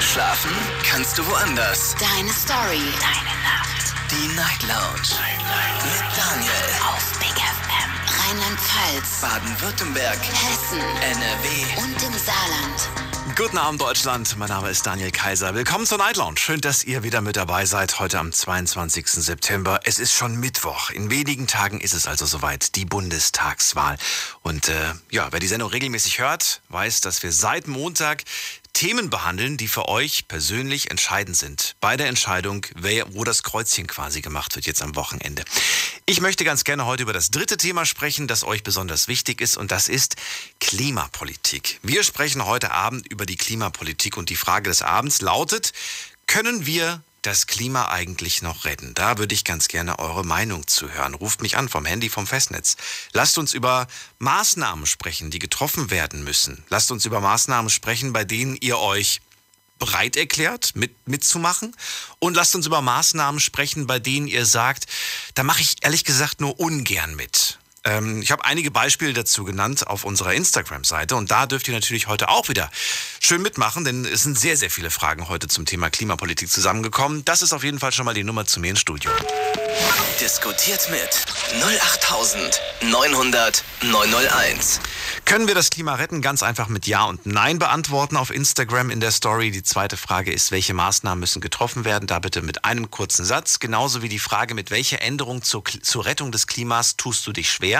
Schlafen kannst du woanders. Deine Story. Deine Nacht. Die Night Lounge. Night, Mit Daniel. Auf Big FM. Rheinland-Pfalz. Baden-Württemberg. Hessen. NRW. Und im Saarland. Guten Abend, Deutschland. Mein Name ist Daniel Kaiser. Willkommen zur Night Lounge. Schön, dass ihr wieder mit dabei seid. Heute am 22. September. Es ist schon Mittwoch. In wenigen Tagen ist es also soweit. Die Bundestagswahl. Und äh, ja, wer die Sendung regelmäßig hört, weiß, dass wir seit Montag Themen behandeln, die für euch persönlich entscheidend sind. Bei der Entscheidung, wer, wo das Kreuzchen quasi gemacht wird jetzt am Wochenende. Ich möchte ganz gerne heute über das dritte Thema sprechen, das euch besonders wichtig ist, und das ist Klimapolitik. Wir sprechen heute Abend über die Klimapolitik und die Frage des Abends lautet, können wir das Klima eigentlich noch retten? Da würde ich ganz gerne eure Meinung zu hören. Ruft mich an vom Handy vom Festnetz. Lasst uns über Maßnahmen sprechen, die getroffen werden müssen. Lasst uns über Maßnahmen sprechen, bei denen ihr euch bereit erklärt, mit, mitzumachen. Und lasst uns über Maßnahmen sprechen, bei denen ihr sagt, da mache ich ehrlich gesagt nur ungern mit. Ähm, ich habe einige Beispiele dazu genannt auf unserer Instagram-Seite und da dürft ihr natürlich heute auch wieder schön mitmachen, denn es sind sehr, sehr viele Fragen heute zum Thema Klimapolitik zusammengekommen. Das ist auf jeden Fall schon mal die Nummer zu mir ins Studio. Diskutiert mit 08900 901. Können wir das Klima retten? Ganz einfach mit Ja und Nein beantworten auf Instagram in der Story. Die zweite Frage ist, welche Maßnahmen müssen getroffen werden? Da bitte mit einem kurzen Satz. Genauso wie die Frage, mit welcher Änderung zur, zur Rettung des Klimas tust du dich schwer?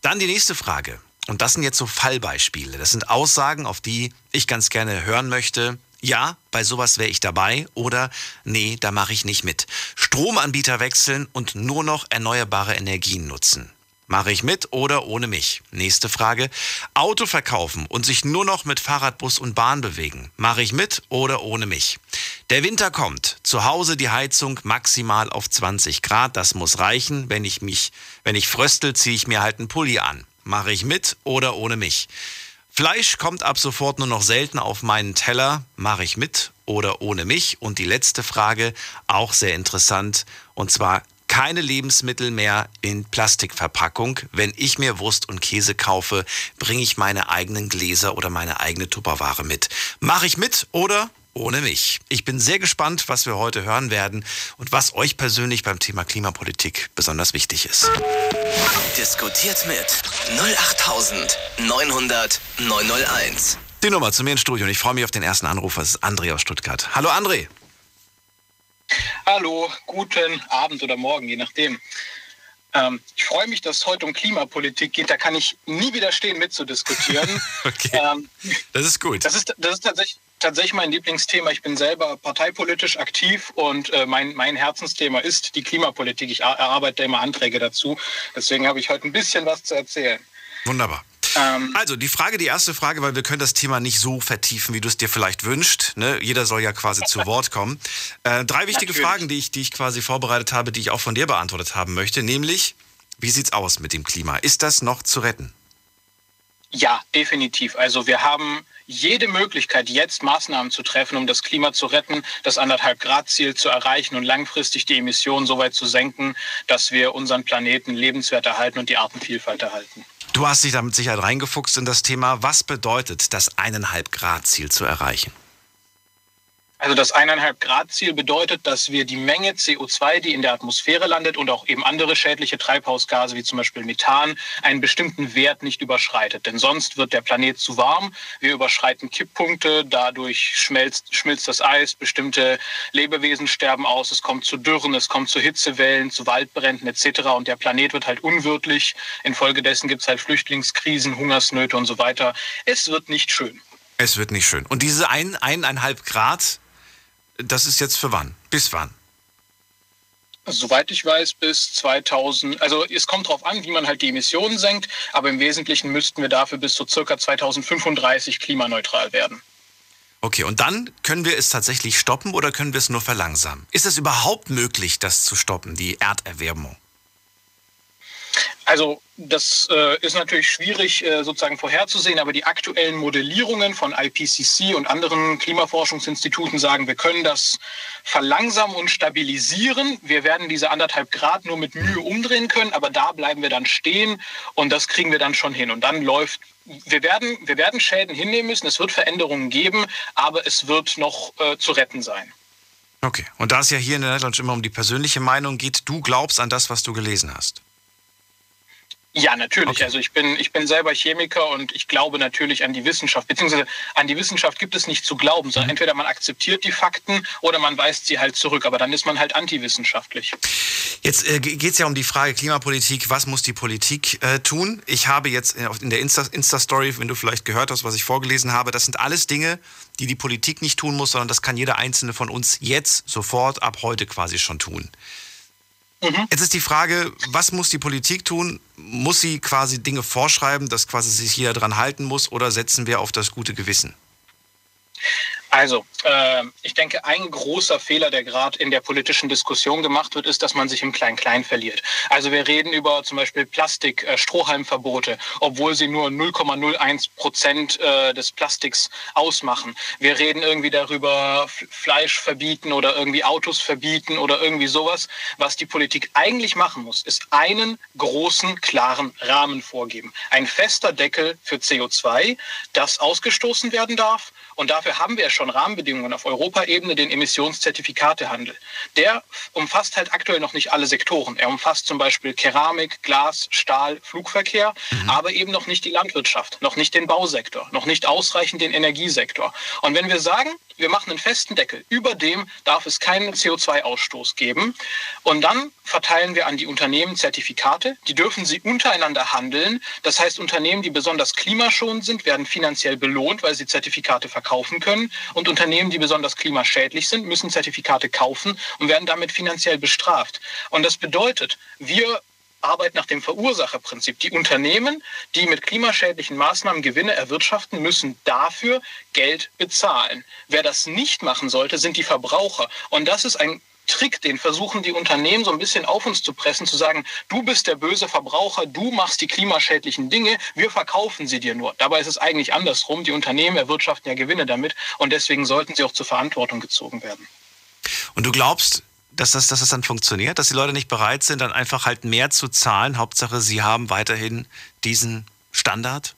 Dann die nächste Frage. Und das sind jetzt so Fallbeispiele. Das sind Aussagen, auf die ich ganz gerne hören möchte. Ja, bei sowas wäre ich dabei oder nee, da mache ich nicht mit. Stromanbieter wechseln und nur noch erneuerbare Energien nutzen. Mache ich mit oder ohne mich? Nächste Frage. Auto verkaufen und sich nur noch mit Fahrrad, Bus und Bahn bewegen. Mache ich mit oder ohne mich? Der Winter kommt. Zu Hause die Heizung maximal auf 20 Grad. Das muss reichen. Wenn ich mich, wenn ich fröstel, ziehe ich mir halt einen Pulli an. Mache ich mit oder ohne mich? Fleisch kommt ab sofort nur noch selten auf meinen Teller. Mache ich mit oder ohne mich? Und die letzte Frage, auch sehr interessant, und zwar keine Lebensmittel mehr in Plastikverpackung. Wenn ich mir Wurst und Käse kaufe, bringe ich meine eigenen Gläser oder meine eigene Tupperware mit. Mache ich mit oder ohne mich? Ich bin sehr gespannt, was wir heute hören werden und was euch persönlich beim Thema Klimapolitik besonders wichtig ist. Diskutiert mit 08900 901. Die Nummer zu mir ins Studio und ich freue mich auf den ersten Anrufer. Das ist André aus Stuttgart. Hallo André. Hallo, guten Abend oder Morgen, je nachdem. Ähm, ich freue mich, dass es heute um Klimapolitik geht. Da kann ich nie widerstehen, mitzudiskutieren. Okay. Ähm, Das ist gut. das ist, das ist tatsächlich, tatsächlich mein Lieblingsthema. Ich bin selber parteipolitisch aktiv und äh, mein, mein Herzensthema ist die Klimapolitik. Ich er- erarbeite immer Anträge dazu. Deswegen habe ich heute ein bisschen was zu erzählen. Wunderbar. Ähm, Also die Frage, die erste Frage, weil wir können das Thema nicht so vertiefen, wie du es dir vielleicht wünschst. Ne? Jeder soll ja quasi zu Wort kommen. Äh, drei wichtige Natürlich. Fragen, die ich, die ich quasi vorbereitet habe, die ich auch von dir beantwortet haben möchte, nämlich, wie sieht's aus mit dem Klima? Ist das noch zu retten? Ja, definitiv. Also wir haben jede Möglichkeit, jetzt Maßnahmen zu treffen, um das Klima zu retten, das anderthalb Grad Ziel zu erreichen und langfristig die Emissionen so weit zu senken, dass wir unseren Planeten lebenswert erhalten und die Artenvielfalt erhalten. Du hast dich da mit Sicherheit reingefuchst in das Thema. Was bedeutet das eineinhalb Grad Ziel zu erreichen? Also das eineinhalb Grad Ziel bedeutet, dass wir die Menge CO2, die in der Atmosphäre landet und auch eben andere schädliche Treibhausgase wie zum Beispiel Methan, einen bestimmten Wert nicht überschreitet. Denn sonst wird der Planet zu warm. Wir überschreiten Kipppunkte, dadurch schmelzt, schmilzt das Eis, bestimmte Lebewesen sterben aus, es kommt zu Dürren, es kommt zu Hitzewellen, zu Waldbränden etc. Und der Planet wird halt unwirtlich. Infolgedessen gibt es halt Flüchtlingskrisen, Hungersnöte und so weiter. Es wird nicht schön. Es wird nicht schön. Und diese ein, eineinhalb Grad, das ist jetzt für wann? Bis wann? Soweit ich weiß, bis 2000, also es kommt darauf an, wie man halt die Emissionen senkt, aber im Wesentlichen müssten wir dafür bis zu circa 2035 klimaneutral werden. Okay, und dann können wir es tatsächlich stoppen oder können wir es nur verlangsamen? Ist es überhaupt möglich, das zu stoppen, die Erderwärmung? Also das äh, ist natürlich schwierig äh, sozusagen vorherzusehen, aber die aktuellen Modellierungen von IPCC und anderen Klimaforschungsinstituten sagen, wir können das verlangsamen und stabilisieren. Wir werden diese anderthalb Grad nur mit Mühe umdrehen können, aber da bleiben wir dann stehen und das kriegen wir dann schon hin. Und dann läuft wir werden, wir werden Schäden hinnehmen müssen, es wird Veränderungen geben, aber es wird noch äh, zu retten sein. Okay, und da es ja hier in der Netland immer um die persönliche Meinung geht, du glaubst an das, was du gelesen hast. Ja, natürlich. Okay. Also ich bin, ich bin selber Chemiker und ich glaube natürlich an die Wissenschaft. Beziehungsweise an die Wissenschaft gibt es nicht zu glauben, sondern mhm. entweder man akzeptiert die Fakten oder man weist sie halt zurück. Aber dann ist man halt antiwissenschaftlich. Jetzt äh, geht es ja um die Frage Klimapolitik. Was muss die Politik äh, tun? Ich habe jetzt in der Insta-Story, Insta wenn du vielleicht gehört hast, was ich vorgelesen habe, das sind alles Dinge, die die Politik nicht tun muss, sondern das kann jeder einzelne von uns jetzt, sofort, ab heute quasi schon tun. Mhm. Jetzt ist die Frage, was muss die Politik tun? Muss sie quasi Dinge vorschreiben, dass quasi sich jeder dran halten muss oder setzen wir auf das gute Gewissen? Also, äh, ich denke, ein großer Fehler, der gerade in der politischen Diskussion gemacht wird, ist, dass man sich im Klein-Klein verliert. Also wir reden über zum Beispiel Plastik-Strohhalmverbote, äh, obwohl sie nur 0,01 Prozent äh, des Plastiks ausmachen. Wir reden irgendwie darüber, Fleisch verbieten oder irgendwie Autos verbieten oder irgendwie sowas. Was die Politik eigentlich machen muss, ist einen großen, klaren Rahmen vorgeben. Ein fester Deckel für CO2, das ausgestoßen werden darf und dafür haben wir schon Rahmenbedingungen auf Europaebene, den Emissionszertifikatehandel. Der umfasst halt aktuell noch nicht alle Sektoren. Er umfasst zum Beispiel Keramik, Glas, Stahl, Flugverkehr, mhm. aber eben noch nicht die Landwirtschaft, noch nicht den Bausektor, noch nicht ausreichend den Energiesektor. Und wenn wir sagen, wir machen einen festen Deckel, über dem darf es keinen CO2-Ausstoß geben und dann verteilen wir an die Unternehmen Zertifikate, die dürfen sie untereinander handeln. Das heißt, Unternehmen, die besonders klimaschonend sind, werden finanziell belohnt, weil sie Zertifikate verkaufen verkaufen können. Und Unternehmen, die besonders klimaschädlich sind, müssen Zertifikate kaufen und werden damit finanziell bestraft. Und das bedeutet, wir arbeiten nach dem Verursacherprinzip. Die Unternehmen, die mit klimaschädlichen Maßnahmen Gewinne erwirtschaften, müssen dafür Geld bezahlen. Wer das nicht machen sollte, sind die Verbraucher. Und das ist ein Trick, den versuchen die Unternehmen so ein bisschen auf uns zu pressen, zu sagen, du bist der böse Verbraucher, du machst die klimaschädlichen Dinge, wir verkaufen sie dir nur. Dabei ist es eigentlich andersrum. Die Unternehmen erwirtschaften ja Gewinne damit und deswegen sollten sie auch zur Verantwortung gezogen werden. Und du glaubst, dass das, dass das dann funktioniert, dass die Leute nicht bereit sind, dann einfach halt mehr zu zahlen? Hauptsache, sie haben weiterhin diesen Standard?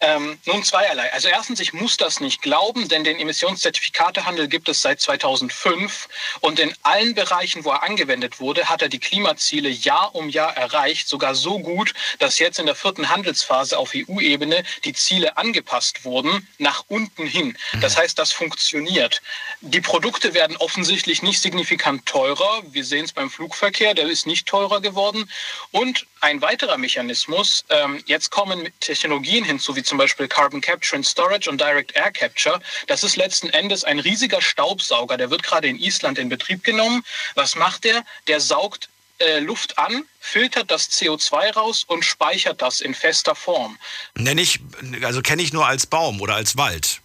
Ähm, nun zweierlei. Also erstens, ich muss das nicht glauben, denn den Emissionszertifikatehandel gibt es seit 2005 und in allen Bereichen, wo er angewendet wurde, hat er die Klimaziele Jahr um Jahr erreicht, sogar so gut, dass jetzt in der vierten Handelsphase auf EU-Ebene die Ziele angepasst wurden nach unten hin. Das heißt, das funktioniert. Die Produkte werden offensichtlich nicht signifikant teurer. Wir sehen es beim Flugverkehr, der ist nicht teurer geworden. Und ein weiterer Mechanismus, ähm, jetzt kommen Technologien hinzu, wie zum Beispiel Carbon Capture and Storage und Direct Air Capture. Das ist letzten Endes ein riesiger Staubsauger, der wird gerade in Island in Betrieb genommen. Was macht der? Der saugt äh, Luft an, filtert das CO2 raus und speichert das in fester Form. Nenne ich, also kenne ich nur als Baum oder als Wald.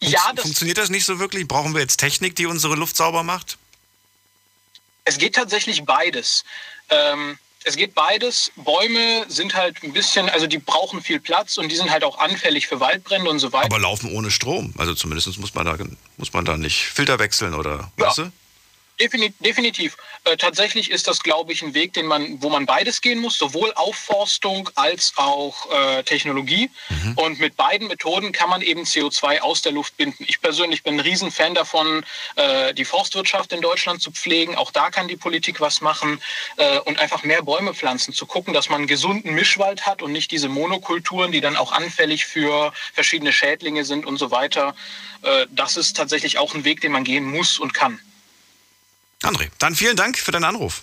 Funz ja, das funktioniert das nicht so wirklich? Brauchen wir jetzt Technik, die unsere Luft sauber macht? Es geht tatsächlich beides. Ähm, es geht beides. Bäume sind halt ein bisschen, also die brauchen viel Platz und die sind halt auch anfällig für Waldbrände und so weiter. Aber laufen ohne Strom. Also zumindest muss man da, muss man da nicht Filter wechseln oder ja. weißt du? Definitiv. Äh, tatsächlich ist das, glaube ich, ein Weg, den man, wo man beides gehen muss, sowohl Aufforstung als auch äh, Technologie. Mhm. Und mit beiden Methoden kann man eben CO2 aus der Luft binden. Ich persönlich bin ein Riesenfan davon, äh, die Forstwirtschaft in Deutschland zu pflegen. Auch da kann die Politik was machen äh, und einfach mehr Bäume pflanzen, zu gucken, dass man einen gesunden Mischwald hat und nicht diese Monokulturen, die dann auch anfällig für verschiedene Schädlinge sind und so weiter. Äh, das ist tatsächlich auch ein Weg, den man gehen muss und kann. André, dann vielen Dank für deinen Anruf.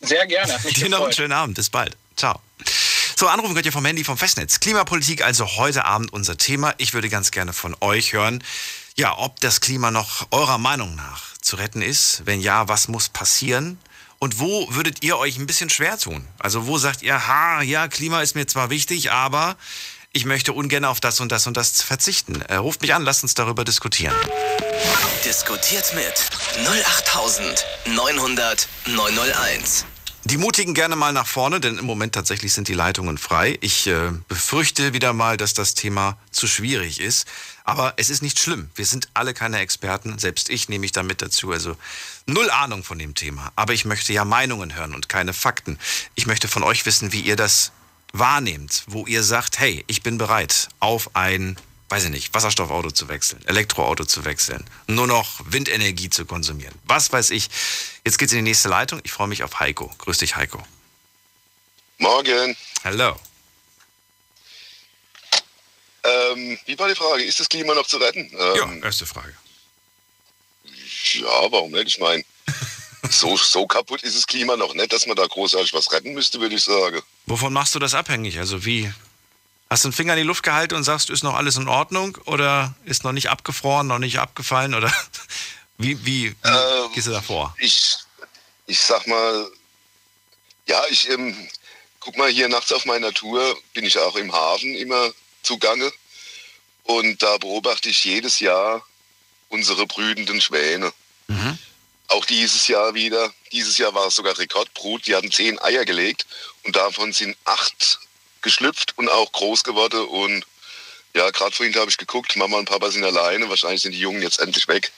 Sehr gerne. Hat mich Dir noch einen schönen Abend. Bis bald. Ciao. So, anrufen könnt ihr vom Handy vom Festnetz. Klimapolitik also heute Abend unser Thema. Ich würde ganz gerne von euch hören, ja, ob das Klima noch eurer Meinung nach zu retten ist. Wenn ja, was muss passieren? Und wo würdet ihr euch ein bisschen schwer tun? Also wo sagt ihr, ha, ja, Klima ist mir zwar wichtig, aber ich möchte ungern auf das und das und das verzichten. Äh, ruft mich an, lasst uns darüber diskutieren. Diskutiert mit 08900 901. Die Mutigen gerne mal nach vorne, denn im Moment tatsächlich sind die Leitungen frei. Ich äh, befürchte wieder mal, dass das Thema zu schwierig ist. Aber es ist nicht schlimm. Wir sind alle keine Experten. Selbst ich nehme mich damit dazu. Also null Ahnung von dem Thema. Aber ich möchte ja Meinungen hören und keine Fakten. Ich möchte von euch wissen, wie ihr das wahrnehmt, wo ihr sagt, hey, ich bin bereit, auf ein weiß ich nicht, Wasserstoffauto zu wechseln, Elektroauto zu wechseln, nur noch Windenergie zu konsumieren. Was weiß ich. Jetzt geht's in die nächste Leitung. Ich freue mich auf Heiko. Grüß dich, Heiko. Morgen. Hallo. Ähm, wie war die Frage? Ist das Klima noch zu retten? Ähm, ja, erste Frage. Ja, warum nicht? Ich meine, so, so kaputt ist das Klima noch nicht, dass man da großartig was retten müsste, würde ich sagen. Wovon machst du das abhängig? Also wie, Hast du einen Finger in die Luft gehalten und sagst, ist noch alles in Ordnung oder ist noch nicht abgefroren, noch nicht abgefallen oder wie, wie, wie ähm, gehst du da vor? Ich, ich sag mal, ja, ich ähm, guck mal hier nachts auf meiner Tour, bin ich auch im Hafen immer zugange und da beobachte ich jedes Jahr unsere brütenden Schwäne. Mhm. Auch dieses Jahr wieder. Dieses Jahr war es sogar Rekordbrut. Die hatten zehn Eier gelegt und davon sind acht geschlüpft und auch groß geworden. Und ja, gerade vorhin habe ich geguckt, Mama und Papa sind alleine, wahrscheinlich sind die Jungen jetzt endlich weg.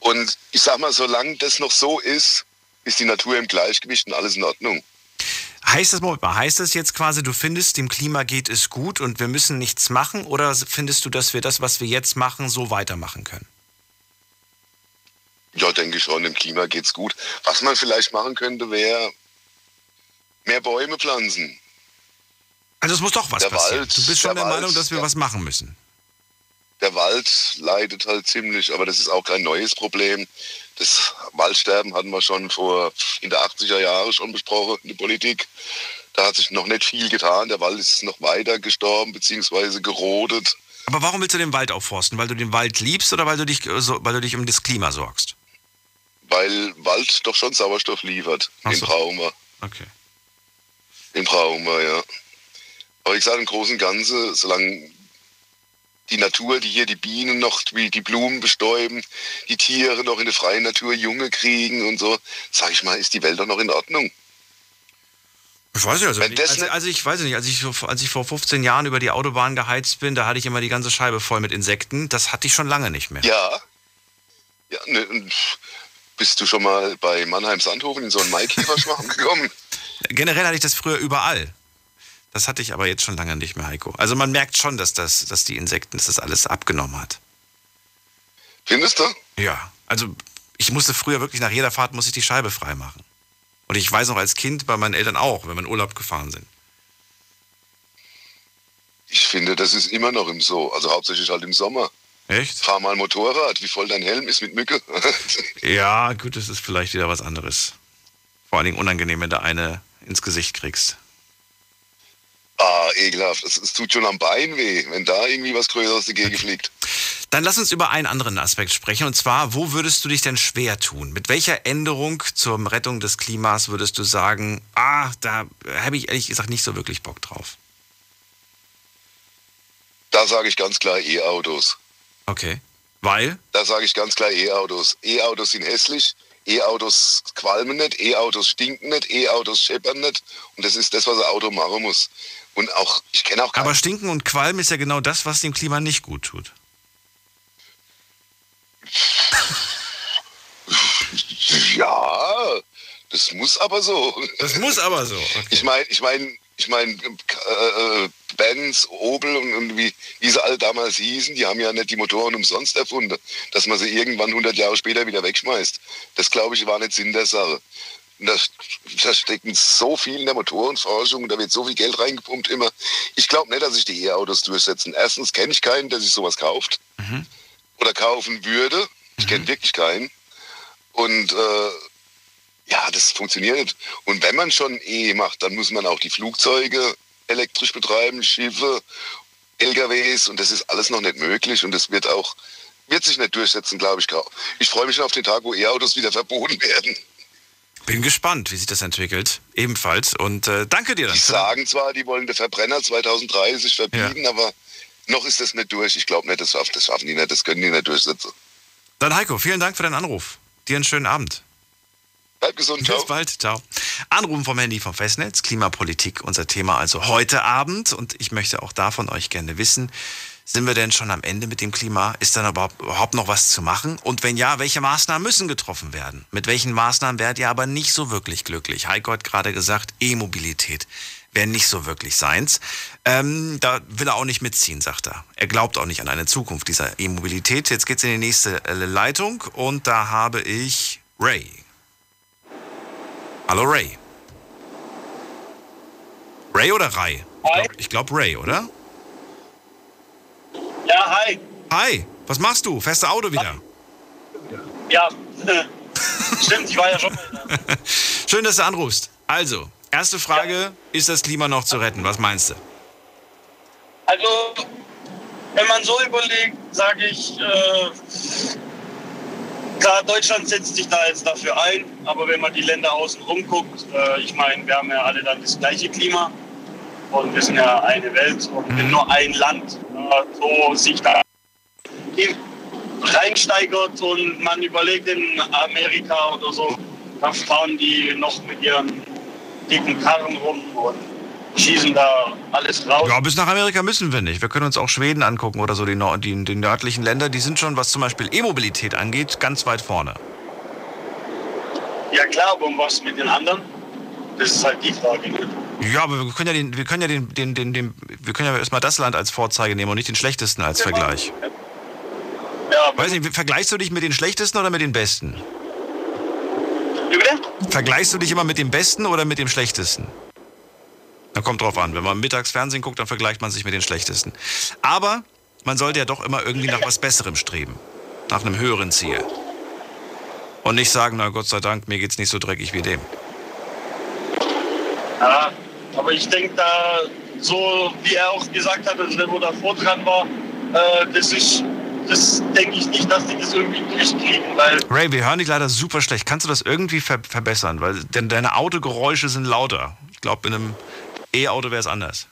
Und ich sag mal, solange das noch so ist, ist die Natur im Gleichgewicht und alles in Ordnung. Heißt das, heißt das jetzt quasi, du findest, dem Klima geht es gut und wir müssen nichts machen? Oder findest du, dass wir das, was wir jetzt machen, so weitermachen können? Ja, denke schon, dem Klima geht es gut. Was man vielleicht machen könnte, wäre mehr Bäume pflanzen. Also es muss doch was der passieren. Wald, du bist schon der, der Meinung, dass wir ja. was machen müssen. Der Wald leidet halt ziemlich, aber das ist auch kein neues Problem. Das Waldsterben hatten wir schon vor in der 80er Jahre schon besprochen in der Politik. Da hat sich noch nicht viel getan. Der Wald ist noch weiter gestorben bzw. gerodet. Aber warum willst du den Wald aufforsten? Weil du den Wald liebst oder weil du dich, weil du dich um das Klima sorgst? Weil Wald doch schon Sauerstoff liefert. Ach den brauchen wir. Okay. Den brauchen wir, ja. Aber ich sage im Großen und Ganzen, solange die Natur, die hier die Bienen noch, wie die Blumen bestäuben, die Tiere noch in der freien Natur Junge kriegen und so, sage ich mal, ist die Welt doch noch in Ordnung. Ich weiß nicht, also, also, also, ich weiß nicht, als ich, als ich vor 15 Jahren über die Autobahn geheizt bin, da hatte ich immer die ganze Scheibe voll mit Insekten. Das hatte ich schon lange nicht mehr. Ja. Ja, ne, bist du schon mal bei Mannheim Sandhofen in so einen Maikäferschwarm gekommen? Generell hatte ich das früher überall. Das hatte ich aber jetzt schon lange nicht mehr, Heiko. Also man merkt schon, dass, das, dass die Insekten, dass das alles abgenommen hat. Findest du? Ja. Also ich musste früher wirklich nach jeder Fahrt muss ich die Scheibe freimachen. Und ich weiß noch als Kind bei meinen Eltern auch, wenn wir in Urlaub gefahren sind. Ich finde, das ist immer noch im So. Also hauptsächlich halt im Sommer. Echt? Fahr mal Motorrad, wie voll dein Helm ist mit Mücke. ja, gut, das ist vielleicht wieder was anderes. Vor allen Dingen unangenehm, wenn du eine ins Gesicht kriegst. Ah, ekelhaft. Es, es, tut schon am Bein weh, wenn da irgendwie was Größeres dagegen fliegt. Dann lass uns über einen anderen Aspekt sprechen. Und zwar, wo würdest du dich denn schwer tun? Mit welcher Änderung zur Rettung des Klimas würdest du sagen, ah, da habe ich ehrlich gesagt nicht so wirklich Bock drauf? Da sage ich ganz klar E-Autos. Okay. Weil? Da sage ich ganz klar E-Autos. E-Autos sind hässlich. E-Autos qualmen nicht, E-Autos stinken nicht, E-Autos scheppern nicht. Und das ist das, was ein Auto machen muss. Und auch, ich kenne auch Aber Stinken und Qualm ist ja genau das, was dem Klima nicht gut tut. Ja, das muss aber so. Das muss aber so. Okay. Ich meine, ich meine, ich meine, äh, Benz, Opel und, und, wie, wie sie alle damals hießen, die haben ja nicht die Motoren umsonst erfunden, dass man sie irgendwann 100 Jahre später wieder wegschmeißt. Das, glaube ich, war nicht Sinn der Sache. Und da, da steckt so viel in der Motorenforschung, da wird so viel Geld reingepumpt immer. Ich glaube nicht, dass sich die E-Autos durchsetzen. Erstens kenne ich keinen, der sich sowas kauft mhm. oder kaufen würde. Ich kenne mhm. wirklich keinen. Und äh, ja, das funktioniert nicht. Und wenn man schon E macht, dann muss man auch die Flugzeuge elektrisch betreiben, Schiffe, LKWs und das ist alles noch nicht möglich und das wird auch, wird sich nicht durchsetzen, glaube ich. Ich freue mich schon auf den Tag, wo E-Autos wieder verboten werden. Bin gespannt, wie sich das entwickelt. Ebenfalls. Und äh, danke dir dann. Die sagen zwar, die wollen den Verbrenner 2030 verbieten, ja. aber noch ist das nicht durch. Ich glaube nicht, das schaffen, das schaffen die nicht, das können die nicht durchsetzen. Dann Heiko, vielen Dank für deinen Anruf. Dir einen schönen Abend. Bleib gesund, ciao. Bis bald, ciao. Anrufen vom Handy vom Festnetz, Klimapolitik, unser Thema also heute Abend. Und ich möchte auch da von euch gerne wissen, sind wir denn schon am Ende mit dem Klima? Ist dann überhaupt noch was zu machen? Und wenn ja, welche Maßnahmen müssen getroffen werden? Mit welchen Maßnahmen werdet ihr aber nicht so wirklich glücklich? Heiko hat gerade gesagt, E-Mobilität wäre nicht so wirklich seins. Ähm, da will er auch nicht mitziehen, sagt er. Er glaubt auch nicht an eine Zukunft dieser E-Mobilität. Jetzt geht's in die nächste äh, Leitung und da habe ich Ray. Hallo Ray. Ray oder Ray? Hi. Ich glaube glaub Ray, oder? Ja, hi. Hi. Was machst du? Feste Auto wieder? Ja, stimmt, ich war ja schon. Schön, dass du anrufst. Also, erste Frage, ja. ist das Klima noch zu retten? Was meinst du? Also, wenn man so überlegt, sage ich, äh, Klar, Deutschland setzt sich da jetzt dafür ein, aber wenn man die Länder außen rum guckt, äh, ich meine, wir haben ja alle dann das gleiche Klima und wir sind ja eine Welt und wenn nur ein Land äh, so sich da reinsteigert und man überlegt in Amerika oder so, da fahren die noch mit ihren dicken Karren rum und schießen da alles raus. Ja, bis nach Amerika müssen wir nicht. Wir können uns auch Schweden angucken oder so, die, die, die nördlichen Länder. Die sind schon, was zum Beispiel E-Mobilität angeht, ganz weit vorne. Ja klar, aber was mit den anderen? Das ist halt die Frage. Ja, aber wir können ja den, wir können ja den, den, den, den wir können ja erstmal das Land als Vorzeige nehmen und nicht den schlechtesten als ja, Vergleich. Ja, Weiß nicht, vergleichst du dich mit den schlechtesten oder mit den besten? Wie bitte? Vergleichst du dich immer mit dem Besten oder mit dem schlechtesten? Da kommt drauf an. Wenn man mittags Fernsehen guckt, dann vergleicht man sich mit den schlechtesten. Aber man sollte ja doch immer irgendwie nach was Besserem streben. Nach einem höheren Ziel. Und nicht sagen, na Gott sei Dank, mir geht's nicht so dreckig wie dem. Ja, aber ich denke da, so wie er auch gesagt hat, also wo davor dran war, äh, das ist, das denke ich nicht, dass die das irgendwie durchkriegen, weil... Ray, wir hören dich leider super schlecht. Kannst du das irgendwie ver verbessern? Weil denn deine Autogeräusche sind lauter. Ich glaube, in einem E-Auto wäre es anders.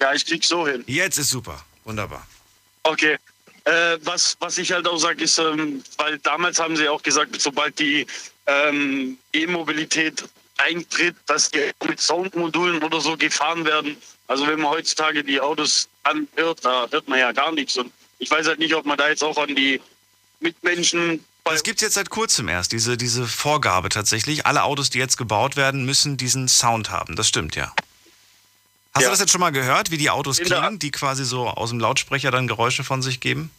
Ja, ich krieg's so hin. Jetzt ist super. Wunderbar. Okay. Äh, was, was ich halt auch sage, ist, ähm, weil damals haben sie auch gesagt, sobald die ähm, E-Mobilität eintritt, dass die mit Soundmodulen oder so gefahren werden. Also wenn man heutzutage die Autos anhört, da hört man ja gar nichts. Und ich weiß halt nicht, ob man da jetzt auch an die Mitmenschen es gibt jetzt seit kurzem erst diese, diese Vorgabe tatsächlich. Alle Autos, die jetzt gebaut werden, müssen diesen Sound haben. Das stimmt ja. Hast ja. du das jetzt schon mal gehört, wie die Autos klingen, die quasi so aus dem Lautsprecher dann Geräusche von sich geben?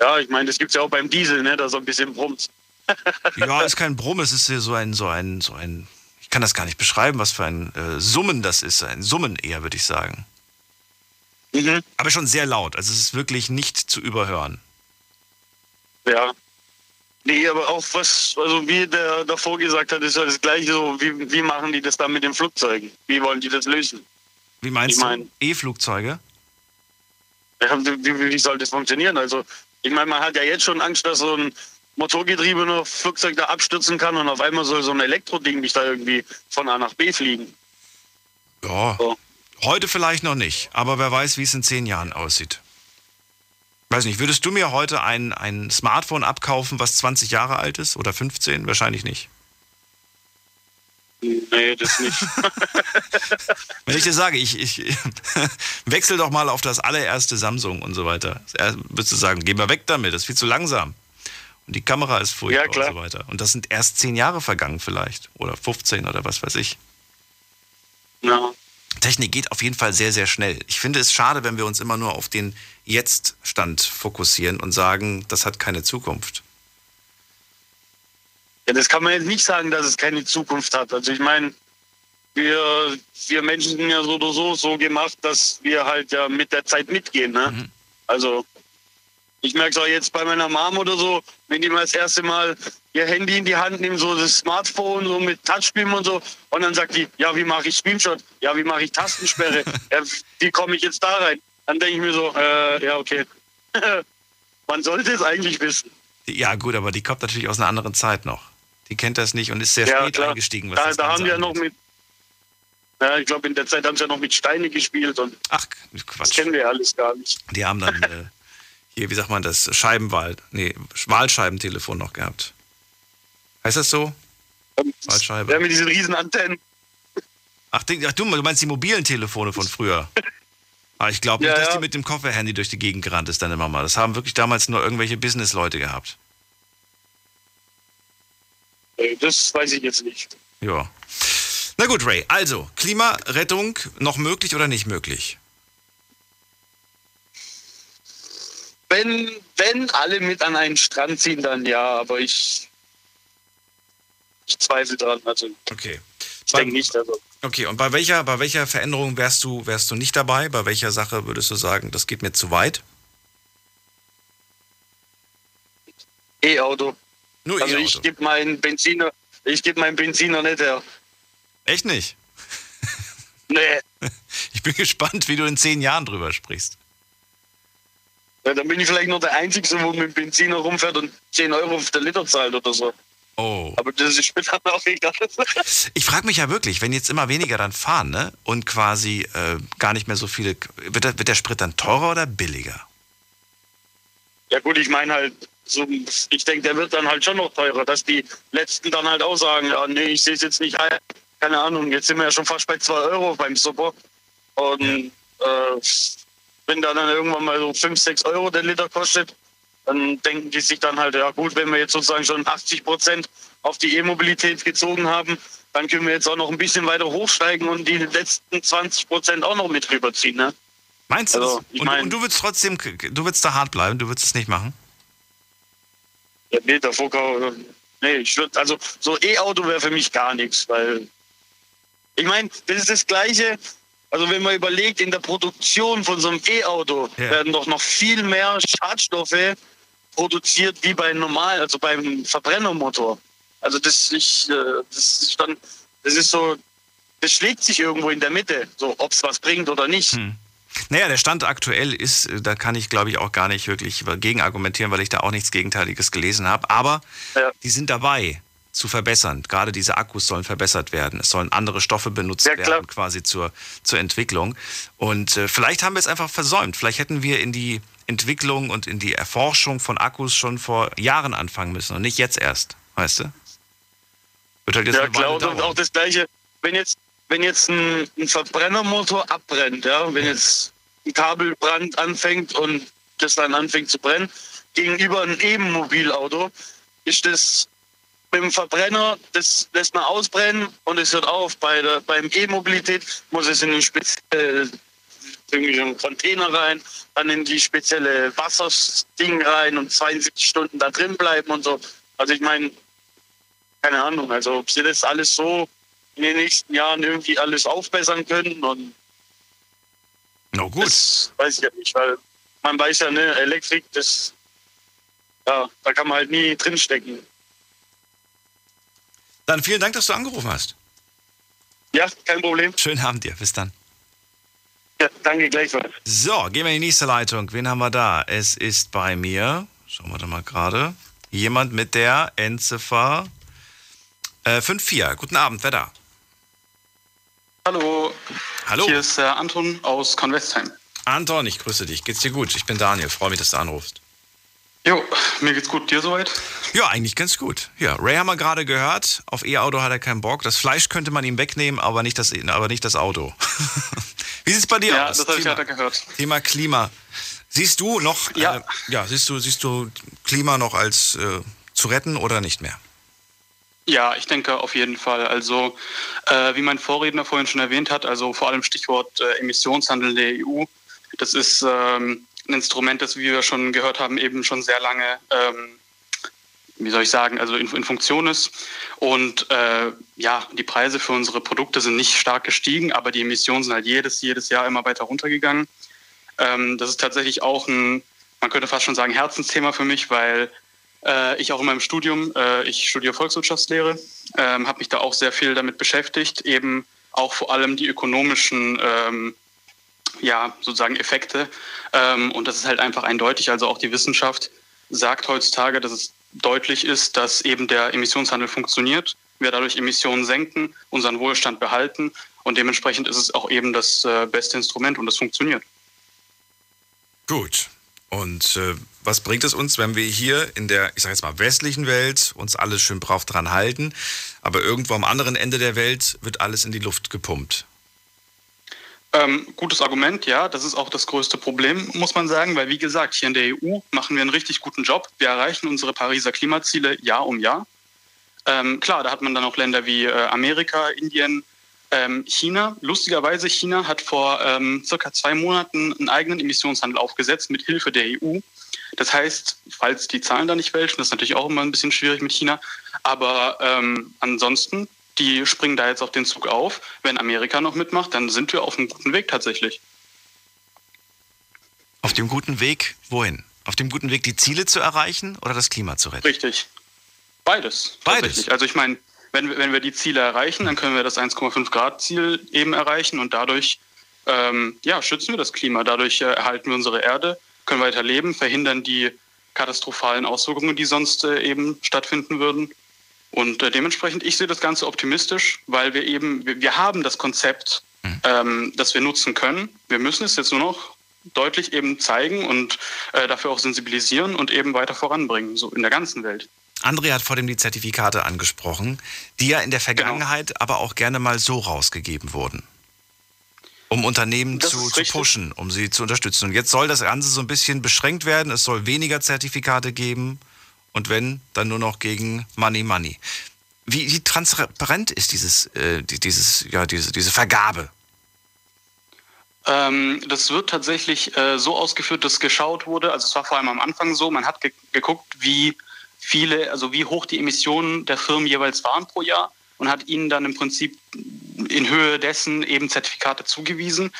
Ja, ich meine, das gibt es ja auch beim Diesel, ne, da so ein bisschen brummt. ja, ist kein Brumm, es ist so ein, so ein, so ein, ich kann das gar nicht beschreiben, was für ein äh, Summen das ist. Ein Summen eher, würde ich sagen. Mhm. Aber schon sehr laut, also es ist wirklich nicht zu überhören. Ja. Nee, aber auch was, also wie der davor gesagt hat, ist ja das gleiche so, wie, wie machen die das dann mit den Flugzeugen? Wie wollen die das lösen? Wie meinst ich mein, du? E-Flugzeuge? Ja, wie, wie soll das funktionieren? Also, ich meine, man hat ja jetzt schon Angst, dass so ein motorgetriebener Flugzeug da abstürzen kann und auf einmal soll so ein Elektroding nicht da irgendwie von A nach B fliegen. Ja. So. Heute vielleicht noch nicht, aber wer weiß, wie es in zehn Jahren aussieht. Weiß nicht, würdest du mir heute ein, ein Smartphone abkaufen, was 20 Jahre alt ist oder 15? Wahrscheinlich nicht. Nee, das nicht. Wenn ich dir sage, ich, ich wechsel doch mal auf das allererste Samsung und so weiter, würdest du sagen, geh mal weg damit, das ist viel zu langsam. Und die Kamera ist furchtbar ja, und so weiter. Und das sind erst 10 Jahre vergangen vielleicht. Oder 15 oder was weiß ich. Ja. Technik geht auf jeden Fall sehr, sehr schnell. Ich finde es schade, wenn wir uns immer nur auf den Jetzt-Stand fokussieren und sagen, das hat keine Zukunft. Ja, das kann man jetzt nicht sagen, dass es keine Zukunft hat. Also ich meine, wir, wir Menschen sind ja so oder so so gemacht, dass wir halt ja mit der Zeit mitgehen. Ne? Mhm. Also ich merke es auch jetzt bei meiner Mom oder so, wenn die mal das erste Mal ihr Handy in die Hand nehmen, so das Smartphone, so mit Touchscreen und so. Und dann sagt die, ja, wie mache ich Screenshot? Ja, wie mache ich Tastensperre? ja, wie komme ich jetzt da rein? Dann denke ich mir so, äh, ja, okay. Man sollte es eigentlich wissen. Ja, gut, aber die kommt natürlich aus einer anderen Zeit noch. Die kennt das nicht und ist sehr ja, spät klar. eingestiegen. Was da, das da haben wir ja noch mit, ja, ich glaube, in der Zeit haben sie ja noch mit Steine gespielt und Ach, Quatsch. das kennen wir alles gar nicht. Die haben dann äh, hier, wie sagt man das, Scheibenwahl, nee, Wahlscheibentelefon noch gehabt. Heißt das so? Fallscheibe. Ja, mit diesen riesen Antennen. Ach, ach, du meinst die mobilen Telefone von früher? Aber ah, ich glaube nicht, ja, dass ja. die mit dem Kofferhandy durch die Gegend gerannt ist, deine Mama. Das haben wirklich damals nur irgendwelche Business-Leute gehabt. Das weiß ich jetzt nicht. Ja. Na gut, Ray. Also, Klimarettung noch möglich oder nicht möglich? Wenn, wenn alle mit an einen Strand ziehen, dann ja, aber ich, ich zweifle dran. Also, okay. Ich denke nicht. Also. Okay, und bei welcher, bei welcher Veränderung wärst du, wärst du nicht dabei? Bei welcher Sache würdest du sagen, das geht mir zu weit? E-Auto. Nur also E-Auto. ich gebe meinen Benziner, ich gebe meinen Benziner nicht her. Echt nicht? Nee. Ich bin gespannt, wie du in zehn Jahren drüber sprichst. Ja, dann bin ich vielleicht nur der Einzige, wo mit Benziner rumfährt und 10 Euro auf der Liter zahlt oder so. Oh. Aber das ist später auch egal. Ich frage mich ja wirklich, wenn jetzt immer weniger dann fahren, ne? Und quasi äh, gar nicht mehr so viele. Wird der, wird der Sprit dann teurer oder billiger? Ja gut, ich meine halt, so, ich denke, der wird dann halt schon noch teurer, dass die Letzten dann halt auch sagen, ja, nee, ich sehe es jetzt nicht ein. Keine Ahnung, jetzt sind wir ja schon fast bei 2 Euro beim Super. Und ja. äh, wenn der dann irgendwann mal so 5, 6 Euro der Liter kostet, dann denken die sich dann halt, ja gut, wenn wir jetzt sozusagen schon 80 Prozent auf die E-Mobilität gezogen haben, dann können wir jetzt auch noch ein bisschen weiter hochsteigen und die letzten 20 Prozent auch noch mit rüberziehen. Ne? Meinst du also, das? Und, und, du würdest trotzdem, du würdest da hart bleiben, du würdest es nicht machen? Ja, nee, der Vorkau, nee, ich würde, also so E-Auto wäre für mich gar nichts, weil ich meine, das ist das Gleiche, also wenn man überlegt, in der Produktion von so einem E-Auto ja. werden doch noch viel mehr Schadstoffe produziert wie bei normal, also beim Verbrennermotor. Also das, ich, äh, das ist dann, das ist so, das schlägt sich irgendwo in der Mitte, so ob es was bringt oder nicht. Hm. Naja, der Stand aktuell ist, äh, da kann ich glaube ich auch gar nicht wirklich gegen argumentieren, weil ich da auch nichts Gegenteiliges gelesen habe. Aber ja. die sind dabei zu verbessern. Gerade diese Akkus sollen verbessert werden. Es sollen andere Stoffe benutzt ja, werden, quasi zur, zur Entwicklung. Und äh, vielleicht haben wir es einfach versäumt. Vielleicht hätten wir in die Entwicklung und in die Erforschung von Akkus schon vor Jahren anfangen müssen und nicht jetzt erst. Weißt du? Wird halt jetzt ja, klar. Und auch das Gleiche, wenn jetzt, wenn jetzt ein, ein Verbrennermotor abbrennt, ja, wenn jetzt ein Kabelbrand anfängt und das dann anfängt zu brennen, gegenüber einem E-Mobilauto ist das mit dem Verbrenner, das lässt man ausbrennen und es hört auf. Bei der, beim E-Mobilität muss es in einen speziellen Container rein, dann in die spezielle Wassersding rein und 72 Stunden da drin bleiben und so. Also ich meine, keine Ahnung, also ob sie das alles so in den nächsten Jahren irgendwie alles aufbessern können und no, gut. das weiß ich ja nicht, weil man weiß ja, ne, Elektrik, das ja, da kann man halt nie drinstecken. Dann vielen Dank, dass du angerufen hast. Ja, kein Problem. Schönen Abend dir. Bis dann. Ja, danke gleichfalls. So, gehen wir in die nächste Leitung. Wen haben wir da? Es ist bei mir, schauen wir da mal gerade, jemand mit der Endziffer äh, 54. Guten Abend, wer da? Hallo. Hallo. Hier ist äh, Anton aus Convestheim. Anton, ich grüße dich. Geht's dir gut? Ich bin Daniel. Freue mich, dass du anrufst. Jo, mir geht's gut. Dir soweit? Ja, eigentlich ganz gut. Ja, Ray haben wir gerade gehört. Auf E-Auto hat er keinen Bock. Das Fleisch könnte man ihm wegnehmen, aber nicht das, aber nicht das Auto. Wie sieht's bei dir ja, aus? Ja, das habe ich gerade gehört. Thema Klima. Siehst du noch, ja, äh, ja siehst du, siehst du Klima noch als äh, zu retten oder nicht mehr? Ja, ich denke auf jeden Fall. Also, äh, wie mein Vorredner vorhin schon erwähnt hat, also vor allem Stichwort äh, Emissionshandel der EU. Das ist ähm, ein Instrument, das, wie wir schon gehört haben, eben schon sehr lange, ähm, wie soll ich sagen, also in, in Funktion ist. Und äh, ja, die Preise für unsere Produkte sind nicht stark gestiegen, aber die Emissionen sind halt jedes, jedes Jahr immer weiter runtergegangen. Ähm, das ist tatsächlich auch ein, man könnte fast schon sagen, Herzensthema für mich, weil äh, ich auch in meinem Studium, äh, ich studiere Volkswirtschaftslehre, ähm, habe mich da auch sehr viel damit beschäftigt, eben auch vor allem die ökonomischen ähm, ja, sozusagen Effekte. Ähm, und das ist halt einfach eindeutig. Also auch die Wissenschaft sagt heutzutage, dass es deutlich ist, dass eben der Emissionshandel funktioniert. Wir dadurch Emissionen senken, unseren Wohlstand behalten und dementsprechend ist es auch eben das äh, beste Instrument und das funktioniert. Gut. Und äh, was bringt es uns, wenn wir hier in der, ich sage jetzt mal, westlichen Welt uns alles schön brav dran halten, aber irgendwo am anderen Ende der Welt wird alles in die Luft gepumpt? Ähm, gutes Argument, ja. Das ist auch das größte Problem, muss man sagen, weil wie gesagt, hier in der EU machen wir einen richtig guten Job. Wir erreichen unsere Pariser Klimaziele Jahr um Jahr. Ähm, klar, da hat man dann auch Länder wie äh, Amerika, Indien, ähm, China. Lustigerweise, China hat vor ähm, circa zwei Monaten einen eigenen Emissionshandel aufgesetzt mit Hilfe der EU. Das heißt, falls die Zahlen da nicht fälschen, das ist natürlich auch immer ein bisschen schwierig mit China, aber ähm, ansonsten die springen da jetzt auf den Zug auf. Wenn Amerika noch mitmacht, dann sind wir auf einem guten Weg tatsächlich. Auf dem guten Weg wohin? Auf dem guten Weg, die Ziele zu erreichen oder das Klima zu retten? Richtig. Beides. Beides. Also ich meine, wenn, wir, wenn wir die Ziele erreichen, dann können wir das 1,5 Grad Ziel eben erreichen und dadurch ähm, ja, schützen wir das Klima. Dadurch äh, erhalten wir unsere Erde, können weiter leben, verhindern die katastrophalen Auswirkungen, die sonst äh, eben stattfinden würden. Und äh, dementsprechend, ich sehe das Ganze optimistisch, weil wir eben, wir, wir haben das Konzept, mhm. ähm, das wir nutzen können. Wir müssen es jetzt nur noch deutlich eben zeigen und äh, dafür auch sensibilisieren und eben weiter voranbringen, so in der ganzen Welt. André hat vor dem die Zertifikate angesprochen, die ja in der genau. Vergangenheit genau. aber auch gerne mal so rausgegeben wurden. Um Unternehmen zu, zu, pushen, um sie zu unterstützen. Und jetzt soll das Ganze so ein bisschen beschränkt werden. Es soll weniger Zertifikate geben. Und wenn, dann nur noch gegen Money Money. Wie, wie transparent ist dieses, äh, dieses, ja, diese, diese Vergabe? Ähm, das wird tatsächlich äh, so ausgeführt, dass geschaut wurde, also es war vor allem am Anfang so, man hat ge geguckt, wie viele, also wie hoch die Emissionen der Firmen jeweils waren pro Jahr und hat ihnen dann im Prinzip in Höhe dessen eben Zertifikate zugewiesen.